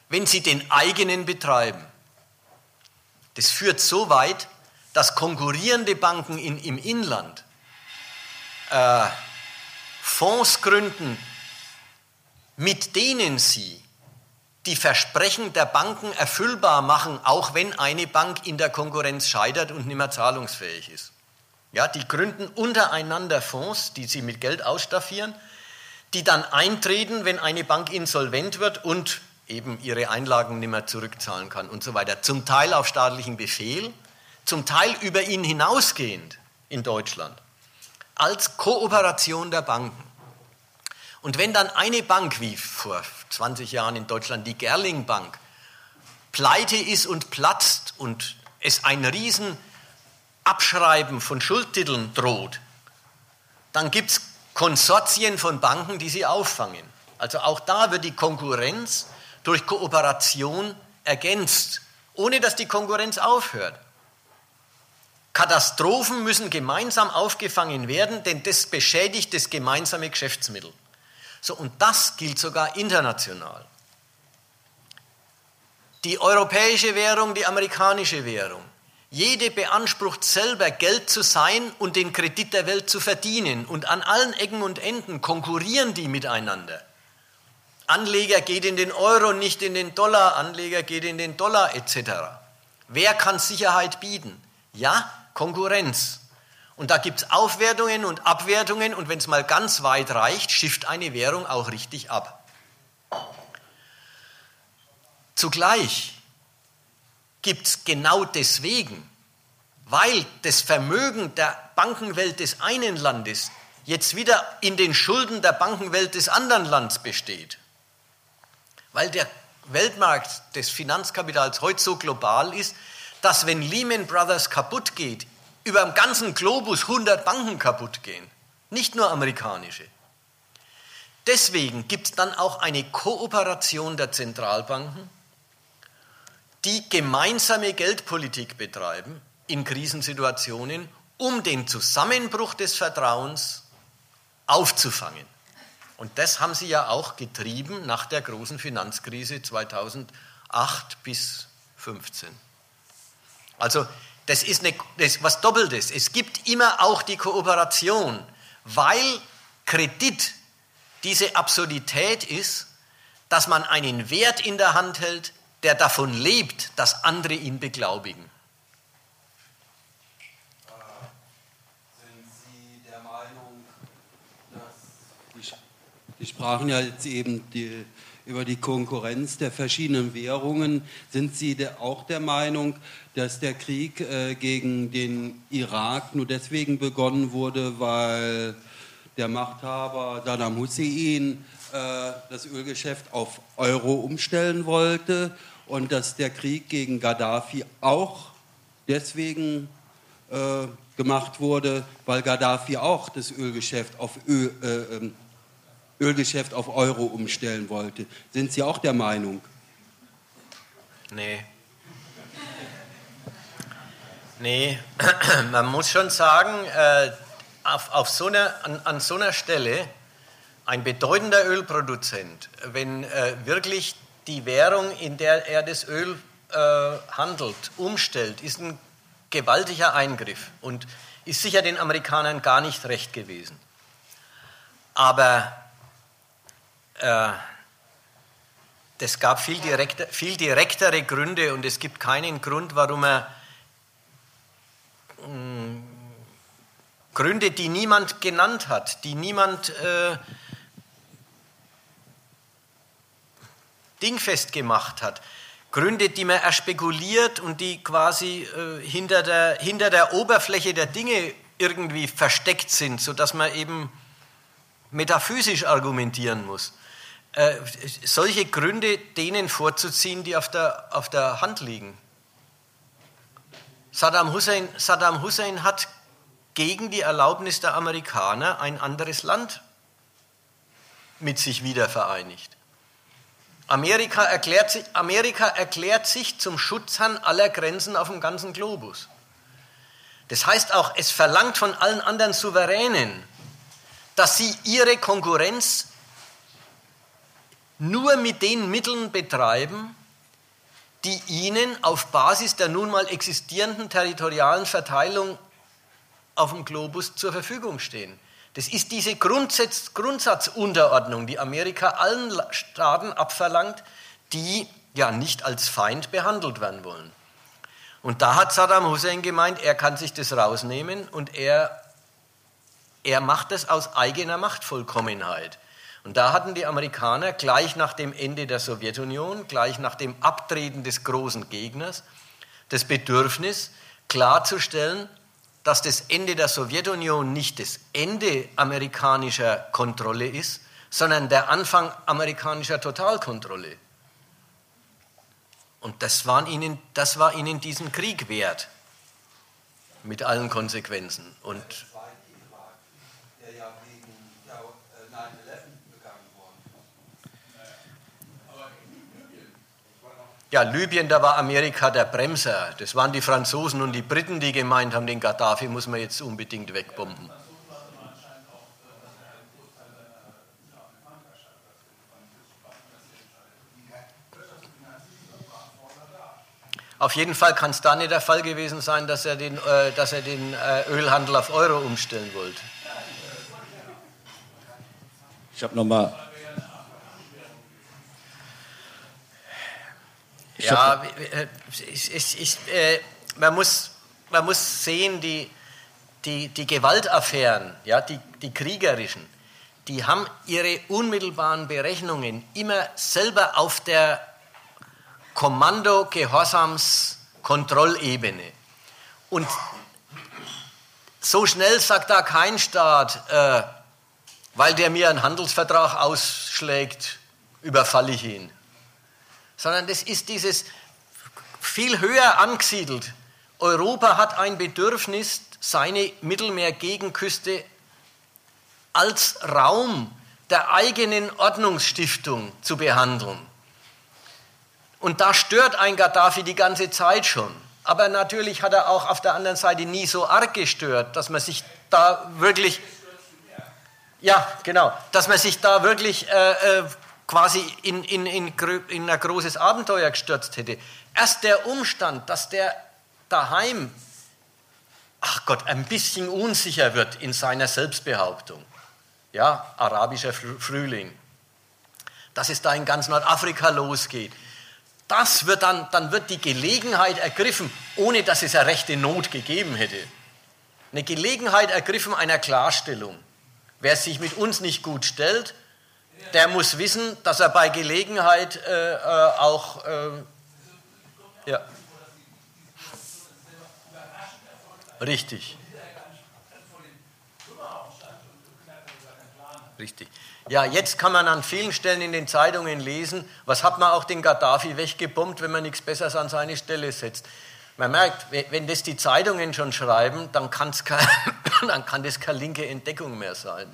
S1: wenn sie den eigenen betreiben. Das führt so weit, dass konkurrierende Banken in, im Inland äh, Fonds gründen, mit denen sie die Versprechen der Banken erfüllbar machen, auch wenn eine Bank in der Konkurrenz scheitert und nicht mehr zahlungsfähig ist. Ja, die gründen untereinander Fonds, die sie mit Geld ausstaffieren, die dann eintreten, wenn eine Bank insolvent wird und eben ihre Einlagen nicht mehr zurückzahlen kann und so weiter. Zum Teil auf staatlichen Befehl, zum Teil über ihn hinausgehend in Deutschland, als Kooperation der Banken. Und wenn dann eine Bank, wie vor 20 Jahren in Deutschland die Gerling Bank, pleite ist und platzt und es ein Riesenabschreiben von Schuldtiteln droht, dann gibt es Konsortien von Banken, die sie auffangen. Also auch da wird die Konkurrenz durch Kooperation ergänzt, ohne dass die Konkurrenz aufhört. Katastrophen müssen gemeinsam aufgefangen werden, denn das beschädigt das gemeinsame Geschäftsmittel. So, und das gilt sogar international. Die europäische Währung, die amerikanische Währung. Jede beansprucht selber Geld zu sein und den Kredit der Welt zu verdienen. Und an allen Ecken und Enden konkurrieren die miteinander. Anleger geht in den Euro, nicht in den Dollar, Anleger geht in den Dollar etc. Wer kann Sicherheit bieten? Ja, Konkurrenz. Und da gibt es Aufwertungen und Abwertungen und wenn es mal ganz weit reicht, schifft eine Währung auch richtig ab. Zugleich gibt es genau deswegen, weil das Vermögen der Bankenwelt des einen Landes jetzt wieder in den Schulden der Bankenwelt des anderen Landes besteht weil der Weltmarkt des Finanzkapitals heute so global ist, dass wenn Lehman Brothers kaputt geht, über dem ganzen Globus 100 Banken kaputt gehen, nicht nur amerikanische. Deswegen gibt es dann auch eine Kooperation der Zentralbanken, die gemeinsame Geldpolitik betreiben in Krisensituationen, um den Zusammenbruch des Vertrauens aufzufangen. Und das haben sie ja auch getrieben nach der großen Finanzkrise 2008, 8 bis 15. Also das ist eine, das was Doppeltes. Es gibt immer auch die Kooperation, weil Kredit diese Absurdität ist, dass man einen Wert in der Hand hält, der davon lebt, dass andere ihn beglaubigen.
S8: Sie sprachen ja jetzt eben die, über die Konkurrenz der verschiedenen Währungen. Sind Sie auch der Meinung, dass der Krieg äh, gegen den Irak nur deswegen begonnen wurde, weil der Machthaber Saddam Hussein äh, das Ölgeschäft auf Euro umstellen wollte und dass der Krieg gegen Gaddafi auch deswegen äh, gemacht wurde, weil Gaddafi auch das Ölgeschäft auf Öl, äh, ähm, Ölgeschäft auf Euro umstellen wollte. Sind Sie auch der Meinung?
S1: Nee. Nee, man muss schon sagen, äh, auf, auf so einer, an, an, so einer Stelle ein bedeutender Ölproduzent, wenn äh, wirklich die Währung, in der er das Öl äh, handelt, umstellt, ist ein gewaltiger Eingriff und ist sicher den Amerikanern gar nicht recht gewesen. Aber äh, das gab viel, direkter, viel direktere Gründe und es gibt keinen Grund, warum er mh, mm, Gründe, die niemand genannt hat, die niemand äh, dingfest gemacht hat. Gründe, die man erspekuliert und die quasi äh, hinter, der, hinter der Oberfläche der Dinge irgendwie versteckt sind, sodass man eben metaphysisch argumentieren muss. Äh, solche Gründe denen vorzuziehen, die auf der, auf der Hand liegen. Saddam Hussein, Saddam Hussein hat gegen die Erlaubnis der Amerikaner ein anderes Land mit sich wieder vereinigt. Amerika erklärt, sich, Amerika erklärt sich zum Schutzherrn aller Grenzen auf dem ganzen Globus. Das heißt auch, es verlangt von allen anderen Souveränen, dass sie ihre Konkurrenz nur mit den Mitteln betreiben, die ihnen auf Basis der nun mal existierenden territorialen Verteilung auf dem Globus zur Verfügung stehen. Das ist diese Grundsatz, Grundsatzunterordnung, die Amerika allen Staaten abverlangt, die ja nicht als Feind behandelt werden wollen. Und da hat Saddam Hussein gemeint, er kann sich das rausnehmen und er, er macht das aus eigener Machtvollkommenheit. Und da hatten die Amerikaner gleich nach dem Ende der Sowjetunion, gleich nach dem Abtreten des großen Gegners, das Bedürfnis klarzustellen, dass das Ende der Sowjetunion nicht das Ende amerikanischer Kontrolle ist, sondern der Anfang amerikanischer Totalkontrolle. Und das, waren ihnen, das war ihnen diesen Krieg wert, mit allen Konsequenzen. Und Ja, Libyen, da war Amerika der Bremser. Das waren die Franzosen und die Briten, die gemeint haben, den Gaddafi muss man jetzt unbedingt wegbomben. Auf jeden Fall kann es da nicht der Fall gewesen sein, dass er den, äh, dass er den äh, Ölhandel auf Euro umstellen wollte.
S10: Ich habe nochmal
S1: Ja, ich, ich, ich, äh, man, muss, man muss sehen, die, die, die Gewaltaffären, ja, die, die kriegerischen, die haben ihre unmittelbaren Berechnungen immer selber auf der Kommando-Gehorsams-Kontrollebene. Und so schnell sagt da kein Staat, äh, weil der mir einen Handelsvertrag ausschlägt, überfalle ich ihn sondern das ist dieses viel höher angesiedelt. Europa hat ein Bedürfnis, seine Mittelmeergegenküste als Raum der eigenen Ordnungsstiftung zu behandeln. Und da stört ein Gaddafi die ganze Zeit schon. Aber natürlich hat er auch auf der anderen Seite nie so arg gestört, dass man sich da wirklich, ja, genau, dass man sich da wirklich äh, äh quasi in, in, in, in ein großes Abenteuer gestürzt hätte. Erst der Umstand, dass der daheim, ach Gott, ein bisschen unsicher wird in seiner Selbstbehauptung. Ja, arabischer Frühling. Dass es da in ganz Nordafrika losgeht. Das wird dann, dann wird die Gelegenheit ergriffen, ohne dass es eine rechte Not gegeben hätte. Eine Gelegenheit ergriffen einer Klarstellung. Wer sich mit uns nicht gut stellt, der muss wissen, dass er bei Gelegenheit äh, äh, auch äh, ja. Richtig. Richtig. Ja, jetzt kann man an vielen Stellen in den Zeitungen lesen, was hat man auch den Gaddafi weggebombt, wenn man nichts Besseres an seine Stelle setzt. Man merkt, wenn das die Zeitungen schon schreiben, dann, kein, dann kann das keine linke Entdeckung mehr sein.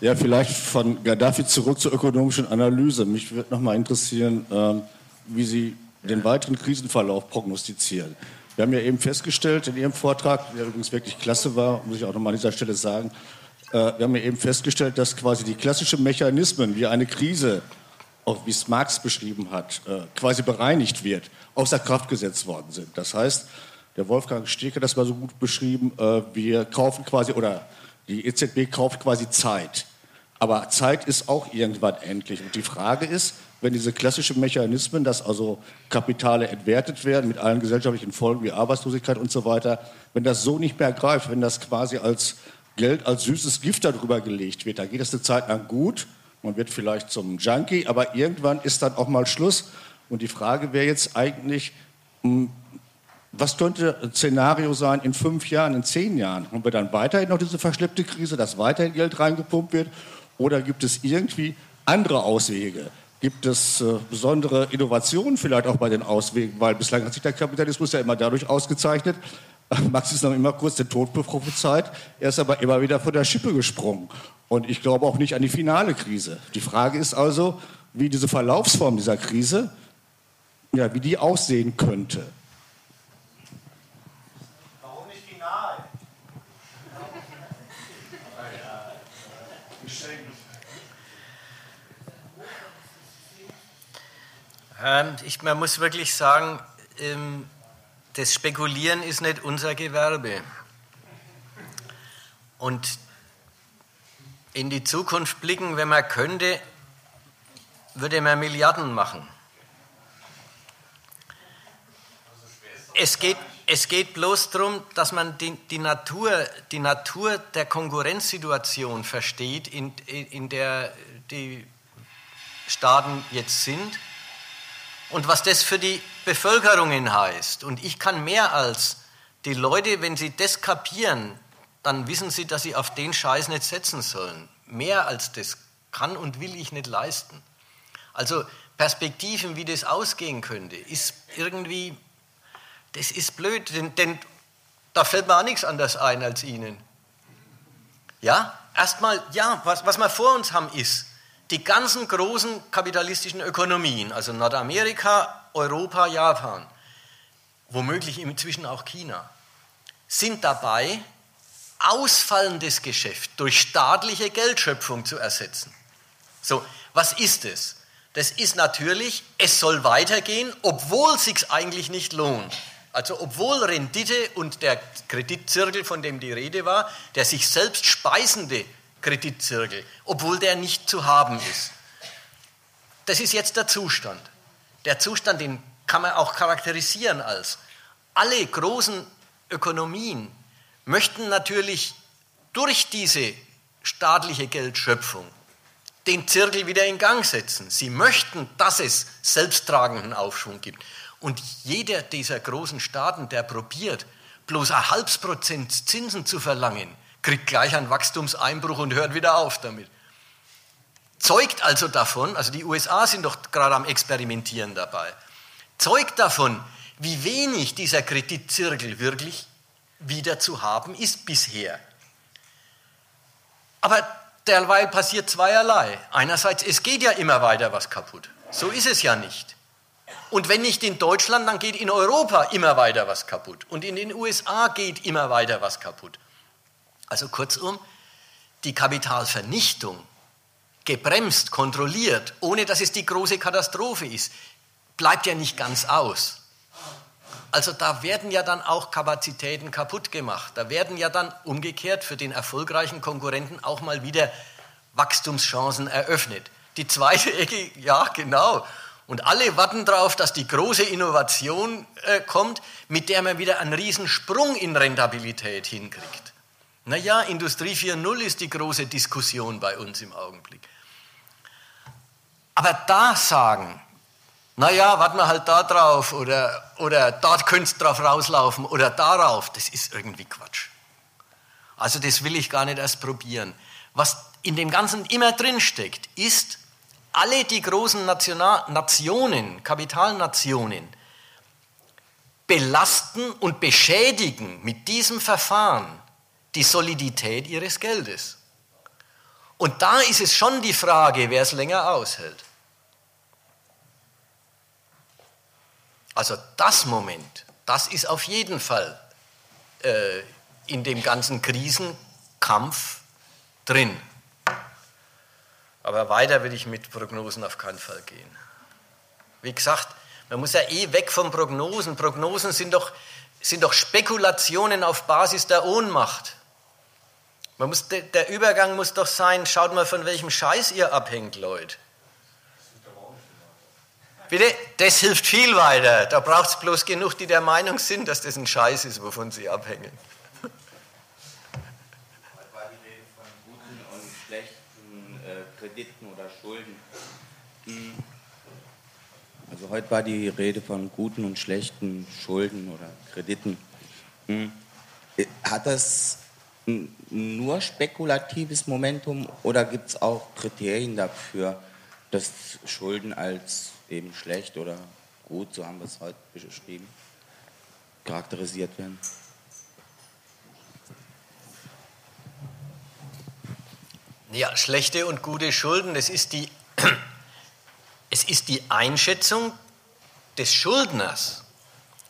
S13: Ja, vielleicht von Gaddafi zurück zur ökonomischen Analyse. Mich würde noch mal interessieren, ähm, wie Sie den weiteren Krisenverlauf prognostizieren. Wir haben ja eben festgestellt in Ihrem Vortrag, der übrigens wirklich klasse war, muss ich auch noch mal an dieser Stelle sagen, äh, wir haben ja eben festgestellt, dass quasi die klassischen Mechanismen wie eine Krise, auch wie es Marx beschrieben hat, äh, quasi bereinigt wird, außer Kraft gesetzt worden sind. Das heißt, der Wolfgang Stieker, das war so gut beschrieben, äh, wir kaufen quasi, oder die EZB kauft quasi Zeit. Aber Zeit ist auch irgendwann endlich. Und die Frage ist, wenn diese klassischen Mechanismen, dass also Kapitale entwertet werden mit allen gesellschaftlichen Folgen wie Arbeitslosigkeit und so weiter, wenn das so nicht mehr greift, wenn das quasi als Geld, als süßes Gift darüber gelegt wird, dann geht es eine Zeit lang gut, man wird vielleicht zum Junkie, aber irgendwann ist dann auch mal Schluss. Und die Frage wäre jetzt eigentlich, hm, was könnte ein Szenario sein in fünf Jahren, in zehn Jahren? Haben wir dann weiterhin noch diese verschleppte Krise, dass weiterhin Geld reingepumpt wird? Oder gibt es irgendwie andere Auswege? Gibt es äh, besondere Innovationen vielleicht auch bei den Auswegen? Weil bislang hat sich der Kapitalismus ja immer dadurch ausgezeichnet, Max ist noch immer kurz den Tod prophezeit, er ist aber immer wieder von der Schippe gesprungen. Und ich glaube auch nicht an die finale Krise. Die Frage ist also, wie diese Verlaufsform dieser Krise, ja, wie die aussehen könnte.
S1: Ähm, ich, man muss wirklich sagen, ähm, das Spekulieren ist nicht unser Gewerbe. Und in die Zukunft blicken, wenn man könnte, würde man Milliarden machen. Es geht, es geht bloß darum, dass man die, die, Natur, die Natur der Konkurrenzsituation versteht, in, in der die Staaten jetzt sind und was das für die Bevölkerungen heißt. Und ich kann mehr als die Leute, wenn sie das kapieren, dann wissen sie, dass sie auf den Scheiß nicht setzen sollen. Mehr als das kann und will ich nicht leisten. Also Perspektiven, wie das ausgehen könnte, ist irgendwie, das ist blöd, denn, denn da fällt mir auch nichts anderes ein als Ihnen. Ja, erstmal, ja, was, was wir vor uns haben ist, die ganzen großen kapitalistischen Ökonomien, also Nordamerika, Europa, Japan, womöglich inzwischen auch China, sind dabei, ausfallendes Geschäft durch staatliche Geldschöpfung zu ersetzen. So, was ist es? Das ist natürlich, es soll weitergehen, obwohl es sich eigentlich nicht lohnt. Also obwohl Rendite und der Kreditzirkel, von dem die Rede war, der sich selbst speisende Kreditzirkel, obwohl der nicht zu haben ist. Das ist jetzt der Zustand. Der Zustand, den kann man auch charakterisieren als alle großen Ökonomien möchten natürlich durch diese staatliche Geldschöpfung den Zirkel wieder in Gang setzen. Sie möchten, dass es selbsttragenden Aufschwung gibt. Und jeder dieser großen Staaten, der probiert, bloß ein halbes Prozent Zinsen zu verlangen, kriegt gleich einen Wachstumseinbruch und hört wieder auf damit. Zeugt also davon, also die USA sind doch gerade am Experimentieren dabei, zeugt davon, wie wenig dieser Kreditzirkel wirklich wieder zu haben ist bisher. Aber derweil passiert zweierlei. Einerseits, es geht ja immer weiter was kaputt. So ist es ja nicht. Und wenn nicht in Deutschland, dann geht in Europa immer weiter was kaputt. Und in den USA geht immer weiter was kaputt. Also kurzum, die Kapitalvernichtung gebremst, kontrolliert, ohne dass es die große Katastrophe ist, bleibt ja nicht ganz aus. Also da werden ja dann auch Kapazitäten kaputt gemacht. Da werden ja dann umgekehrt für den erfolgreichen Konkurrenten auch mal wieder Wachstumschancen eröffnet. Die zweite Ecke, ja genau. Und alle warten darauf, dass die große Innovation äh, kommt, mit der man wieder einen Riesensprung in Rentabilität hinkriegt. Naja, Industrie 4.0 ist die große Diskussion bei uns im Augenblick. Aber da sagen, naja, warten wir halt da drauf oder, oder dort könnte drauf rauslaufen oder darauf, das ist irgendwie Quatsch. Also das will ich gar nicht erst probieren. Was in dem Ganzen immer drinsteckt, ist, alle die großen National Nationen, Kapitalnationen, belasten und beschädigen mit diesem Verfahren die Solidität ihres Geldes. Und da ist es schon die Frage, wer es länger aushält. Also das Moment, das ist auf jeden Fall äh, in dem ganzen Krisenkampf drin. Aber weiter will ich mit Prognosen auf keinen Fall gehen. Wie gesagt, man muss ja eh weg von Prognosen. Prognosen sind doch, sind doch Spekulationen auf Basis der Ohnmacht. Man muss, der Übergang muss doch sein, schaut mal, von welchem Scheiß ihr abhängt, Leute. Bitte, das hilft viel weiter. Da braucht es bloß genug, die der Meinung sind, dass das ein Scheiß ist, wovon sie abhängen.
S14: Heute war die Rede von guten und schlechten Krediten oder Schulden. Also heute war die Rede von guten und schlechten Schulden oder Krediten. Hm. Hat das nur spekulatives Momentum oder gibt es auch Kriterien dafür, dass Schulden als eben schlecht oder gut, so haben wir es heute beschrieben, charakterisiert werden.
S1: Ja, schlechte und gute Schulden, das ist die, es ist die Einschätzung des Schuldners,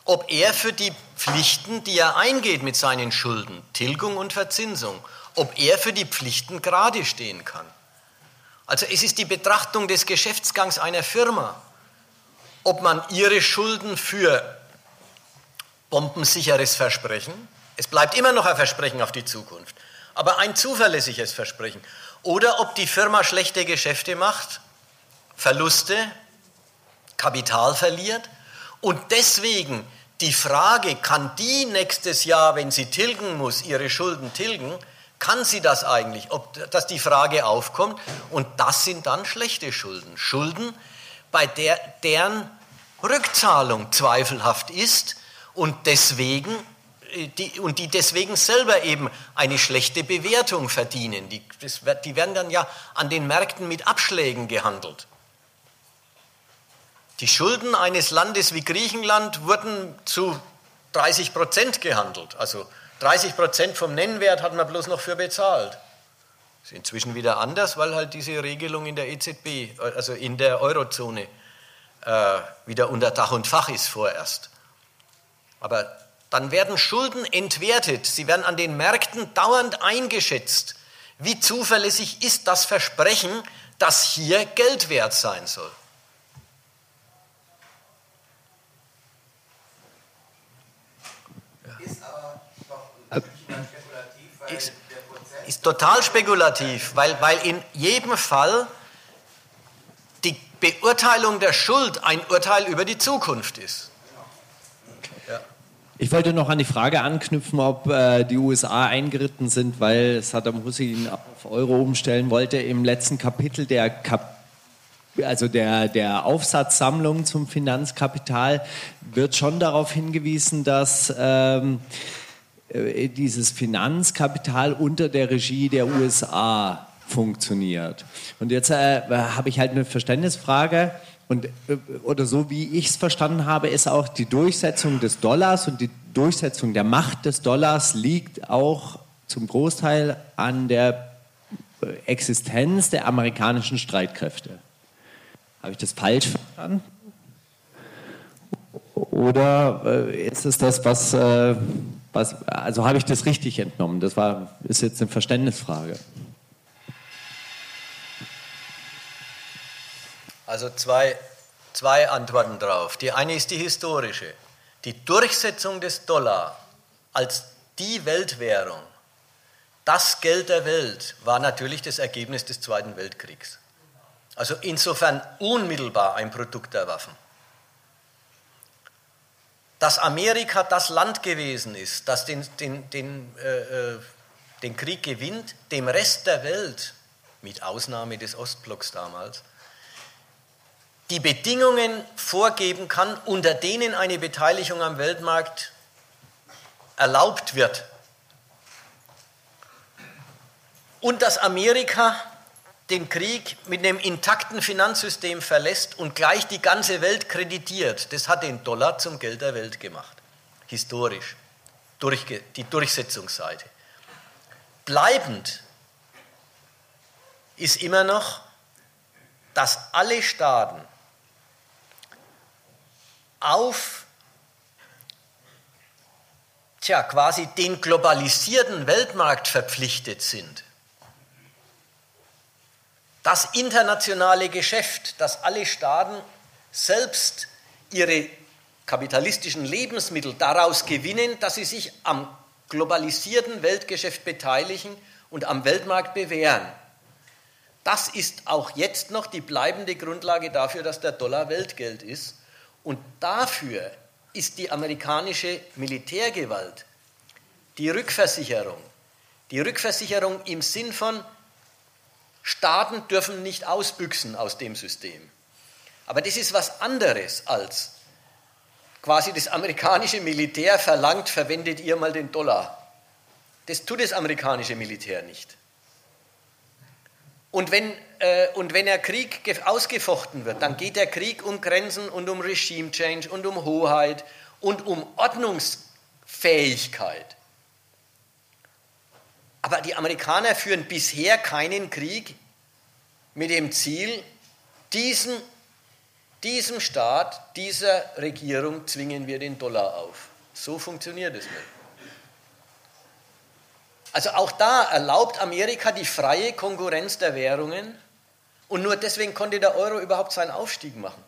S1: ob er für die Pflichten, die er eingeht mit seinen Schulden, Tilgung und Verzinsung, ob er für die Pflichten gerade stehen kann. Also es ist die Betrachtung des Geschäftsgangs einer Firma ob man ihre Schulden für bombensicheres Versprechen, es bleibt immer noch ein Versprechen auf die Zukunft, aber ein zuverlässiges Versprechen, oder ob die Firma schlechte Geschäfte macht, Verluste, Kapital verliert und deswegen die Frage, kann die nächstes Jahr, wenn sie tilgen muss, ihre Schulden tilgen, kann sie das eigentlich, ob, dass die Frage aufkommt und das sind dann schlechte Schulden. Schulden, bei der, deren Rückzahlung zweifelhaft ist und deswegen äh, die, und die deswegen selber eben eine schlechte Bewertung verdienen. Die, das, die werden dann ja an den Märkten mit Abschlägen gehandelt. Die Schulden eines Landes wie Griechenland wurden zu 30 Prozent gehandelt. Also 30 Prozent vom Nennwert hat man bloß noch für bezahlt. Ist inzwischen wieder anders, weil halt diese Regelung in der EZB, also in der Eurozone, äh, wieder unter Dach und Fach ist vorerst. Aber dann werden Schulden entwertet, sie werden an den Märkten dauernd eingeschätzt. Wie zuverlässig ist das Versprechen, dass hier Geld wert sein soll?
S4: Ist aber doch spekulativ, weil
S1: ist, ist total spekulativ, weil, weil in jedem Fall Beurteilung der Schuld ein Urteil über die Zukunft ist.
S7: Ich wollte noch an die Frage anknüpfen, ob äh, die USA eingeritten sind, weil Saddam Hussein auf Euro umstellen wollte. Im letzten Kapitel der, Kap also der, der Aufsatzsammlung zum Finanzkapital wird schon darauf hingewiesen, dass ähm, äh, dieses Finanzkapital unter der Regie der USA funktioniert. Und jetzt äh, habe ich halt eine Verständnisfrage. Und, äh, oder so wie ich es verstanden habe, ist auch die Durchsetzung des Dollars und die Durchsetzung der Macht des Dollars liegt auch zum Großteil an der äh, Existenz der amerikanischen Streitkräfte. Habe ich das falsch verstanden? Oder äh, ist es das, was, äh, was also habe ich das richtig entnommen? Das war, ist jetzt eine Verständnisfrage.
S1: Also zwei, zwei Antworten drauf. Die eine ist die historische. Die Durchsetzung des Dollar als die Weltwährung, das Geld der Welt, war natürlich das Ergebnis des Zweiten Weltkriegs. Also insofern unmittelbar ein Produkt der Waffen. Dass Amerika das Land gewesen ist, das den, den, den, äh, äh den Krieg gewinnt, dem Rest der Welt, mit Ausnahme des Ostblocks damals, die Bedingungen vorgeben kann, unter denen eine Beteiligung am Weltmarkt erlaubt wird. Und dass Amerika den Krieg mit einem intakten Finanzsystem verlässt und gleich die ganze Welt kreditiert, das hat den Dollar zum Geld der Welt gemacht. Historisch. Durch die Durchsetzungsseite. Bleibend ist immer noch, dass alle Staaten auf tja, quasi den globalisierten Weltmarkt verpflichtet sind. Das internationale Geschäft, dass alle Staaten selbst ihre kapitalistischen Lebensmittel daraus gewinnen, dass sie sich am globalisierten Weltgeschäft beteiligen und am Weltmarkt bewähren. Das ist auch jetzt noch die bleibende Grundlage dafür, dass der Dollar Weltgeld ist. Und dafür ist die amerikanische Militärgewalt die Rückversicherung. Die Rückversicherung im Sinn von Staaten dürfen nicht ausbüchsen aus dem System. Aber das ist was anderes als quasi das amerikanische Militär verlangt, verwendet ihr mal den Dollar. Das tut das amerikanische Militär nicht. Und wenn, äh, und wenn der Krieg ausgefochten wird, dann geht der Krieg um Grenzen und um Regime Change und um Hoheit und um Ordnungsfähigkeit. Aber die Amerikaner führen bisher keinen Krieg mit dem Ziel, diesen diesem Staat, dieser Regierung zwingen wir den Dollar auf. So funktioniert es nicht. Also auch da erlaubt Amerika die freie Konkurrenz der Währungen und nur deswegen konnte der Euro überhaupt seinen Aufstieg machen.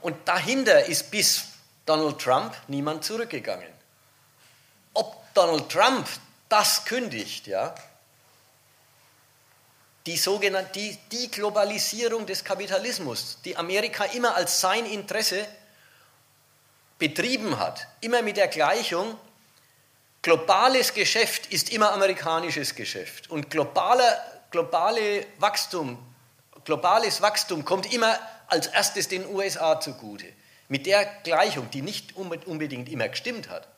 S1: Und dahinter ist bis Donald Trump niemand zurückgegangen. Ob Donald Trump das kündigt, ja, die sogenannte die, die Globalisierung des Kapitalismus, die Amerika immer als sein Interesse betrieben hat, immer mit der Gleichung, globales Geschäft ist immer amerikanisches Geschäft und globaler, globale Wachstum, globales Wachstum kommt immer als erstes den USA zugute. Mit der Gleichung, die nicht unbedingt immer gestimmt hat,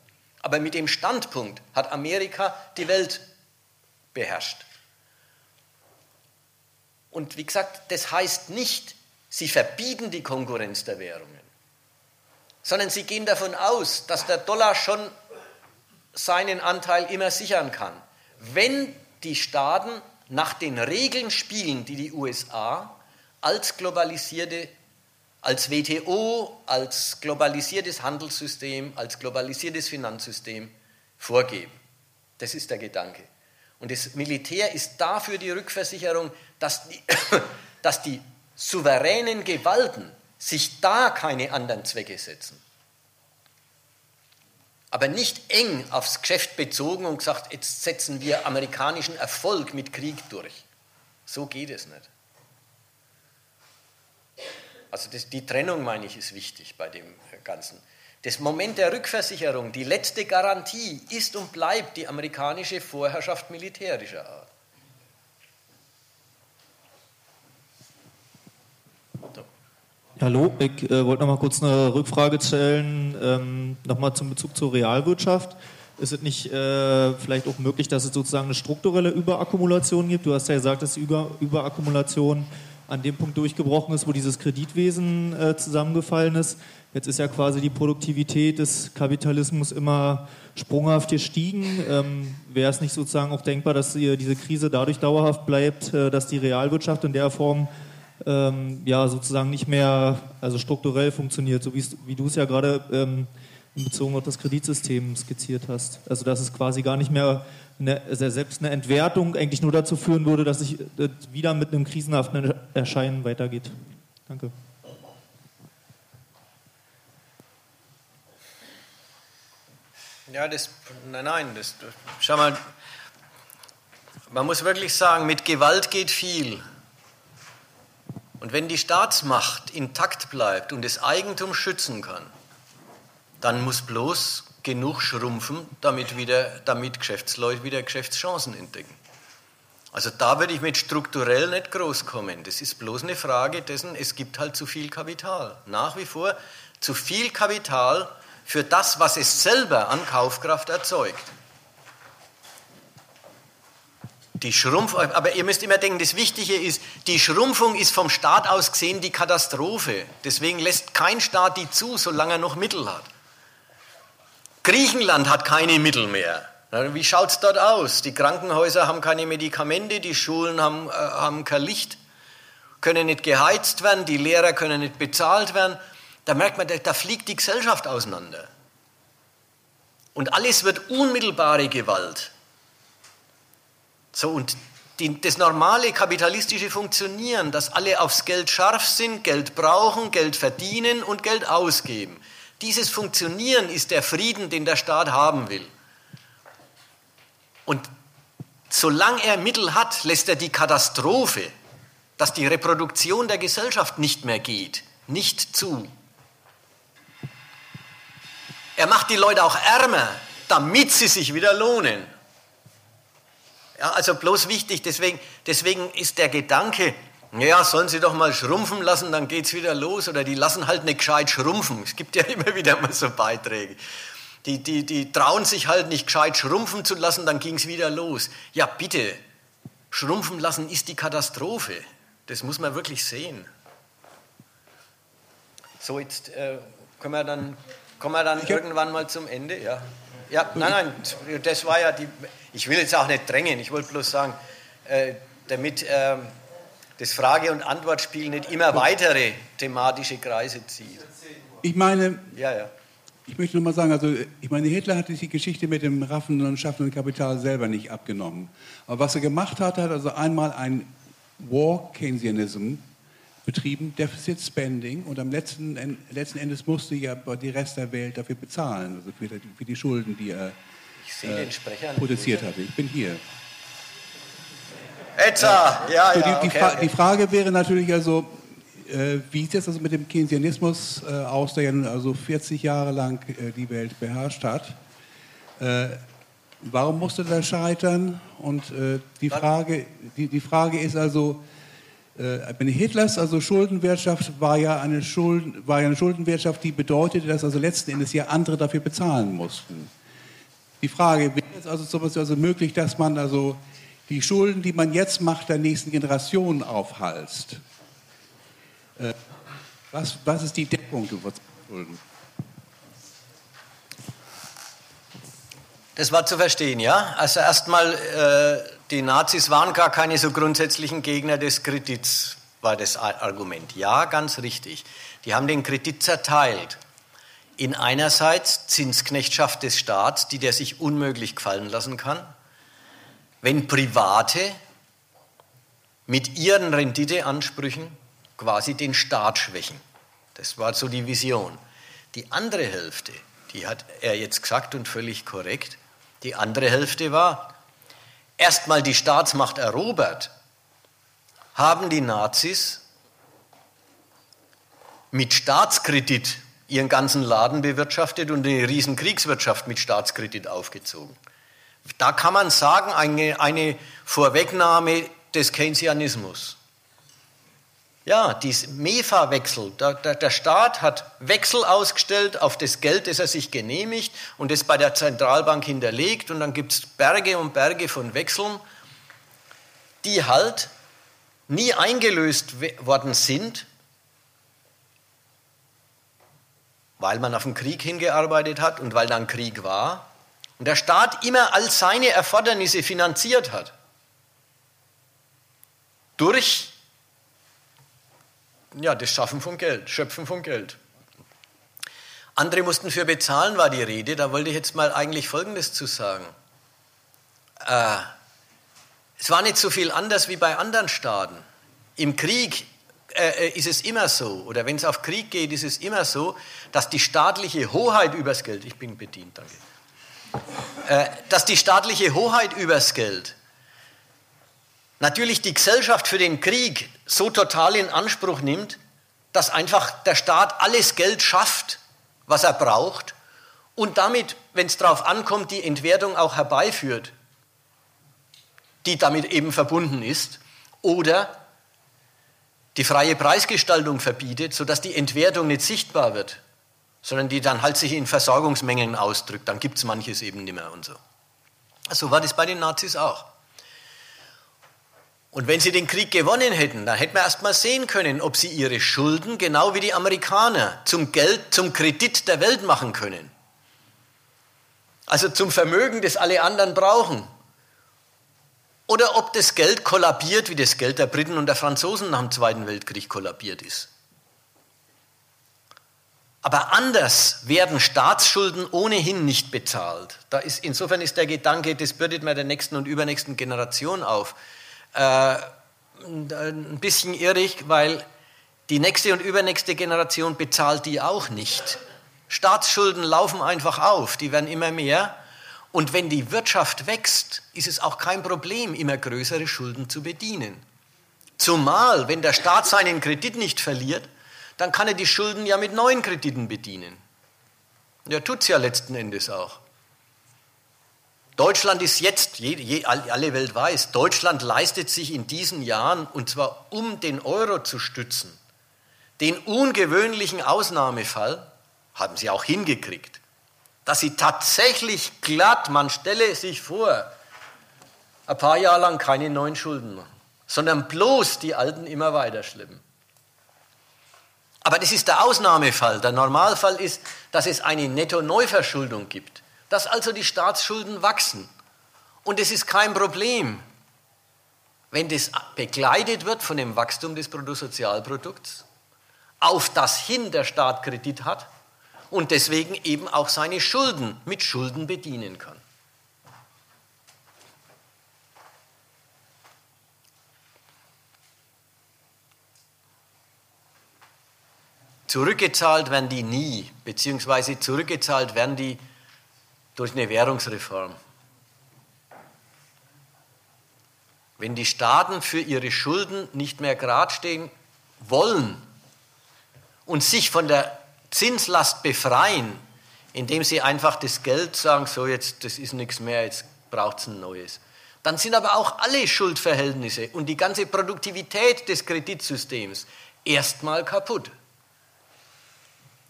S1: aber mit dem Standpunkt hat Amerika die Welt beherrscht. Und wie gesagt, das heißt nicht, sie verbieten die Konkurrenz der Währungen, sondern sie gehen davon aus, dass der Dollar schon seinen Anteil immer sichern kann. Wenn die Staaten nach den Regeln spielen, die die USA als globalisierte, als WTO, als globalisiertes Handelssystem, als globalisiertes Finanzsystem vorgeben. Das ist der Gedanke. Und das Militär ist dafür die Rückversicherung, dass die, dass die souveränen Gewalten sich da keine anderen Zwecke setzen. Aber nicht eng aufs Geschäft bezogen und gesagt, jetzt setzen wir amerikanischen Erfolg mit Krieg durch. So geht es nicht. Also das, die Trennung, meine ich, ist wichtig bei dem Ganzen. Das Moment der Rückversicherung, die letzte Garantie ist und bleibt die amerikanische Vorherrschaft militärischer Art.
S15: Hallo, ich äh, wollte noch mal kurz eine Rückfrage stellen, ähm, nochmal zum Bezug zur Realwirtschaft. Ist es nicht äh, vielleicht auch möglich, dass es sozusagen eine strukturelle Überakkumulation gibt? Du hast ja gesagt, dass die Über Überakkumulation an dem Punkt durchgebrochen ist, wo dieses Kreditwesen äh, zusammengefallen ist. Jetzt ist ja quasi die Produktivität des Kapitalismus immer sprunghaft gestiegen. Ähm, Wäre es nicht sozusagen auch denkbar, dass die, diese Krise dadurch dauerhaft bleibt, äh, dass die Realwirtschaft in der Form ähm, ja sozusagen nicht mehr also strukturell funktioniert, so wie du es ja gerade ähm, bezogen auf das Kreditsystem skizziert hast. Also dass es quasi gar nicht mehr eine, also selbst eine Entwertung eigentlich nur dazu führen würde, dass es wieder mit einem krisenhaften Erscheinen weitergeht. Danke.
S1: Ja, das, nein, nein, das, schau mal, man muss wirklich sagen, mit Gewalt geht viel. Und wenn die Staatsmacht intakt bleibt und das Eigentum schützen kann, dann muss bloß genug schrumpfen, damit, wieder, damit Geschäftsleute wieder Geschäftschancen entdecken. Also da würde ich mit strukturell nicht groß kommen. Das ist bloß eine Frage dessen, es gibt halt zu viel Kapital. Nach wie vor zu viel Kapital für das, was es selber an Kaufkraft erzeugt. Die Schrumpf, aber ihr müsst immer denken, das Wichtige ist, die Schrumpfung ist vom Staat aus gesehen die Katastrophe. Deswegen lässt kein Staat die zu, solange er noch Mittel hat. Griechenland hat keine Mittel mehr. Wie schaut es dort aus? Die Krankenhäuser haben keine Medikamente, die Schulen haben, äh, haben kein Licht, können nicht geheizt werden, die Lehrer können nicht bezahlt werden. Da merkt man, da, da fliegt die Gesellschaft auseinander. Und alles wird unmittelbare Gewalt. So, und die, das normale kapitalistische Funktionieren, dass alle aufs Geld scharf sind, Geld brauchen, Geld verdienen und Geld ausgeben. Dieses Funktionieren ist der Frieden, den der Staat haben will. Und solange er Mittel hat, lässt er die Katastrophe, dass die Reproduktion der Gesellschaft nicht mehr geht, nicht zu. Er macht die Leute auch ärmer, damit sie sich wieder lohnen. Ja, also bloß wichtig, deswegen, deswegen ist der Gedanke, ja, sollen sie doch mal schrumpfen lassen, dann geht es wieder los. Oder die lassen halt nicht gescheit schrumpfen. Es gibt ja immer wieder mal so Beiträge. Die, die, die trauen sich halt nicht gescheit schrumpfen zu lassen, dann ging es wieder los. Ja, bitte, schrumpfen lassen ist die Katastrophe. Das muss man wirklich sehen. So, jetzt äh, können wir dann, kommen wir dann irgendwann mal zum Ende. Ja, ja nein, nein, das war ja die. Ich will jetzt auch nicht drängen, ich wollte bloß sagen, äh, damit. Äh, das Frage- und Antwortspiel nicht immer weitere thematische Kreise zieht.
S16: Ich meine,
S1: ja, ja.
S16: ich möchte nur mal sagen, also ich meine, Hitler hat die Geschichte mit dem raffenden und schaffenden Kapital selber nicht abgenommen. Aber was er gemacht hat, hat also einmal ein War Keynesianism betrieben, Deficit Spending, und am letzten, letzten Endes musste ja die Rest der Welt dafür bezahlen, also für die, Schulden, die er äh, produziert hatte. Ich bin hier.
S1: Etza, ja,
S16: so,
S1: ja.
S16: Die,
S1: okay,
S16: Fra
S1: okay.
S16: die, Frage wäre natürlich also, äh, wie sieht es also mit dem Keynesianismus äh, aus, der ja nun also 40 Jahre lang äh, die Welt beherrscht hat? Äh, warum musste der scheitern? Und äh, die, Frage, die, die Frage ist also, äh, Hitlers also Schuldenwirtschaft war ja, eine Schulden, war ja eine Schuldenwirtschaft, die bedeutete, dass also letzten Endes ja andere dafür bezahlen mussten. Die Frage, wäre es also also möglich, dass man also die Schulden, die man jetzt macht, der nächsten Generation aufhalst. Äh, was, was ist die Deckung über Schulden?
S1: Das war zu verstehen, ja? Also erstmal, äh, die Nazis waren gar keine so grundsätzlichen Gegner des Kredits, war das Argument. Ja, ganz richtig. Die haben den Kredit zerteilt. In einerseits Zinsknechtschaft des Staats, die der sich unmöglich gefallen lassen kann, wenn Private mit ihren Renditeansprüchen quasi den Staat schwächen. Das war so die Vision. Die andere Hälfte, die hat er jetzt gesagt und völlig korrekt, die andere Hälfte war, erstmal die Staatsmacht erobert, haben die Nazis mit Staatskredit ihren ganzen Laden bewirtschaftet und eine riesen Kriegswirtschaft mit Staatskredit aufgezogen. Da kann man sagen, eine, eine Vorwegnahme des Keynesianismus. Ja, dies MEFA-Wechsel. Der, der, der, Staat hat Wechsel ausgestellt auf das Geld, das er sich genehmigt und das bei der Zentralbank hinterlegt. Und dann gibt es Berge und Berge von Wechseln, die halt nie eingelöst worden sind, weil man auf den Krieg hingearbeitet hat und weil dann Krieg war. Und der Staat immer all seine Erfordernisse finanziert hat. Durch ja, das Schaffen von Geld, Schöpfen von Geld. Andere mussten für bezahlen, war die Rede. Da wollte ich jetzt mal eigentlich Folgendes zu sagen. Äh, es war nicht so viel anders wie bei anderen Staaten. Im Krieg äh, ist es immer so, oder wenn es auf Krieg geht, ist es immer so, dass die staatliche Hoheit übers Geld, ich bin bedient, danke, äh, dass die staatliche Hoheit übers Geld natürlich die Gesellschaft für den Krieg so total in Anspruch nimmt, dass einfach der Staat alles Geld schafft, was er braucht und damit, wenn es darauf ankommt, die Entwertung auch herbeiführt, die damit eben verbunden ist, oder die freie Preisgestaltung verbietet, sodass die Entwertung nicht sichtbar wird, sondern die dann halt sich in Versorgungsmengen ausdrückt. Dann gibt es manches eben nicht mehr und so. So war das bei den Nazis auch. Und wenn sie den Krieg gewonnen hätten, dann hätten wir erst mal sehen können, ob sie ihre Schulden, genau wie die Amerikaner, zum Geld, zum Kredit der Welt machen können. Also zum Vermögen, das alle anderen brauchen. Oder ob das Geld kollabiert, wie das Geld der Briten und der Franzosen nach dem Zweiten Weltkrieg kollabiert ist. Aber anders werden Staatsschulden ohnehin nicht bezahlt. Da ist, insofern ist der Gedanke, das bürdet man der nächsten und übernächsten Generation auf äh, ein bisschen irrig, weil die nächste und übernächste Generation bezahlt die auch nicht. Staatsschulden laufen einfach auf, die werden immer mehr. Und wenn die Wirtschaft wächst, ist es auch kein Problem, immer größere Schulden zu bedienen. Zumal, wenn der Staat seinen Kredit nicht verliert, dann kann er die Schulden ja mit neuen Krediten bedienen. Ja, tut es ja letzten Endes auch. Deutschland ist jetzt, je, je, alle Welt weiß, Deutschland leistet sich in diesen Jahren, und zwar um den Euro zu stützen, den ungewöhnlichen Ausnahmefall, haben sie auch hingekriegt, dass sie tatsächlich glatt, man stelle sich vor, ein paar Jahre lang keine neuen Schulden machen, sondern bloß die alten immer weiterschleppen. Aber das ist der Ausnahmefall. Der Normalfall ist, dass es eine Netto-Neuverschuldung gibt dass also die Staatsschulden wachsen. Und es ist kein Problem, wenn das begleitet wird von dem Wachstum des Bruttosozialprodukts, auf das hin der Staat Kredit hat und deswegen eben auch seine Schulden mit Schulden bedienen kann. Zurückgezahlt werden die nie, beziehungsweise zurückgezahlt werden die durch eine Währungsreform. Wenn die Staaten für ihre Schulden nicht mehr gerade stehen wollen und sich von der Zinslast befreien, indem sie einfach das Geld sagen, so jetzt, das ist nichts mehr, jetzt braucht es ein neues. Dann sind aber auch alle Schuldverhältnisse und die ganze Produktivität des Kreditsystems erstmal kaputt.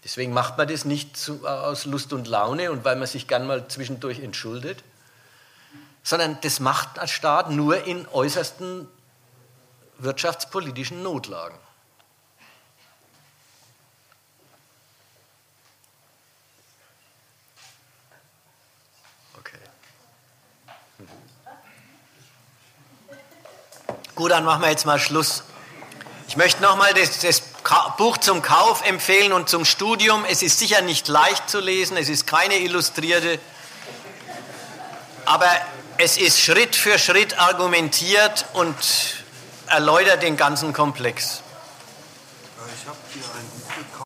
S1: Deswegen macht man das nicht zu, aus Lust und Laune und weil man sich gern mal zwischendurch entschuldet, sondern das macht ein Staat nur in äußersten wirtschaftspolitischen Notlagen. Okay. Gut, dann machen wir jetzt mal Schluss. Ich möchte nochmal das, das Buch zum Kauf empfehlen und zum Studium. Es ist sicher nicht leicht zu lesen, es ist keine illustrierte, aber es ist Schritt für Schritt argumentiert und erläutert den ganzen Komplex.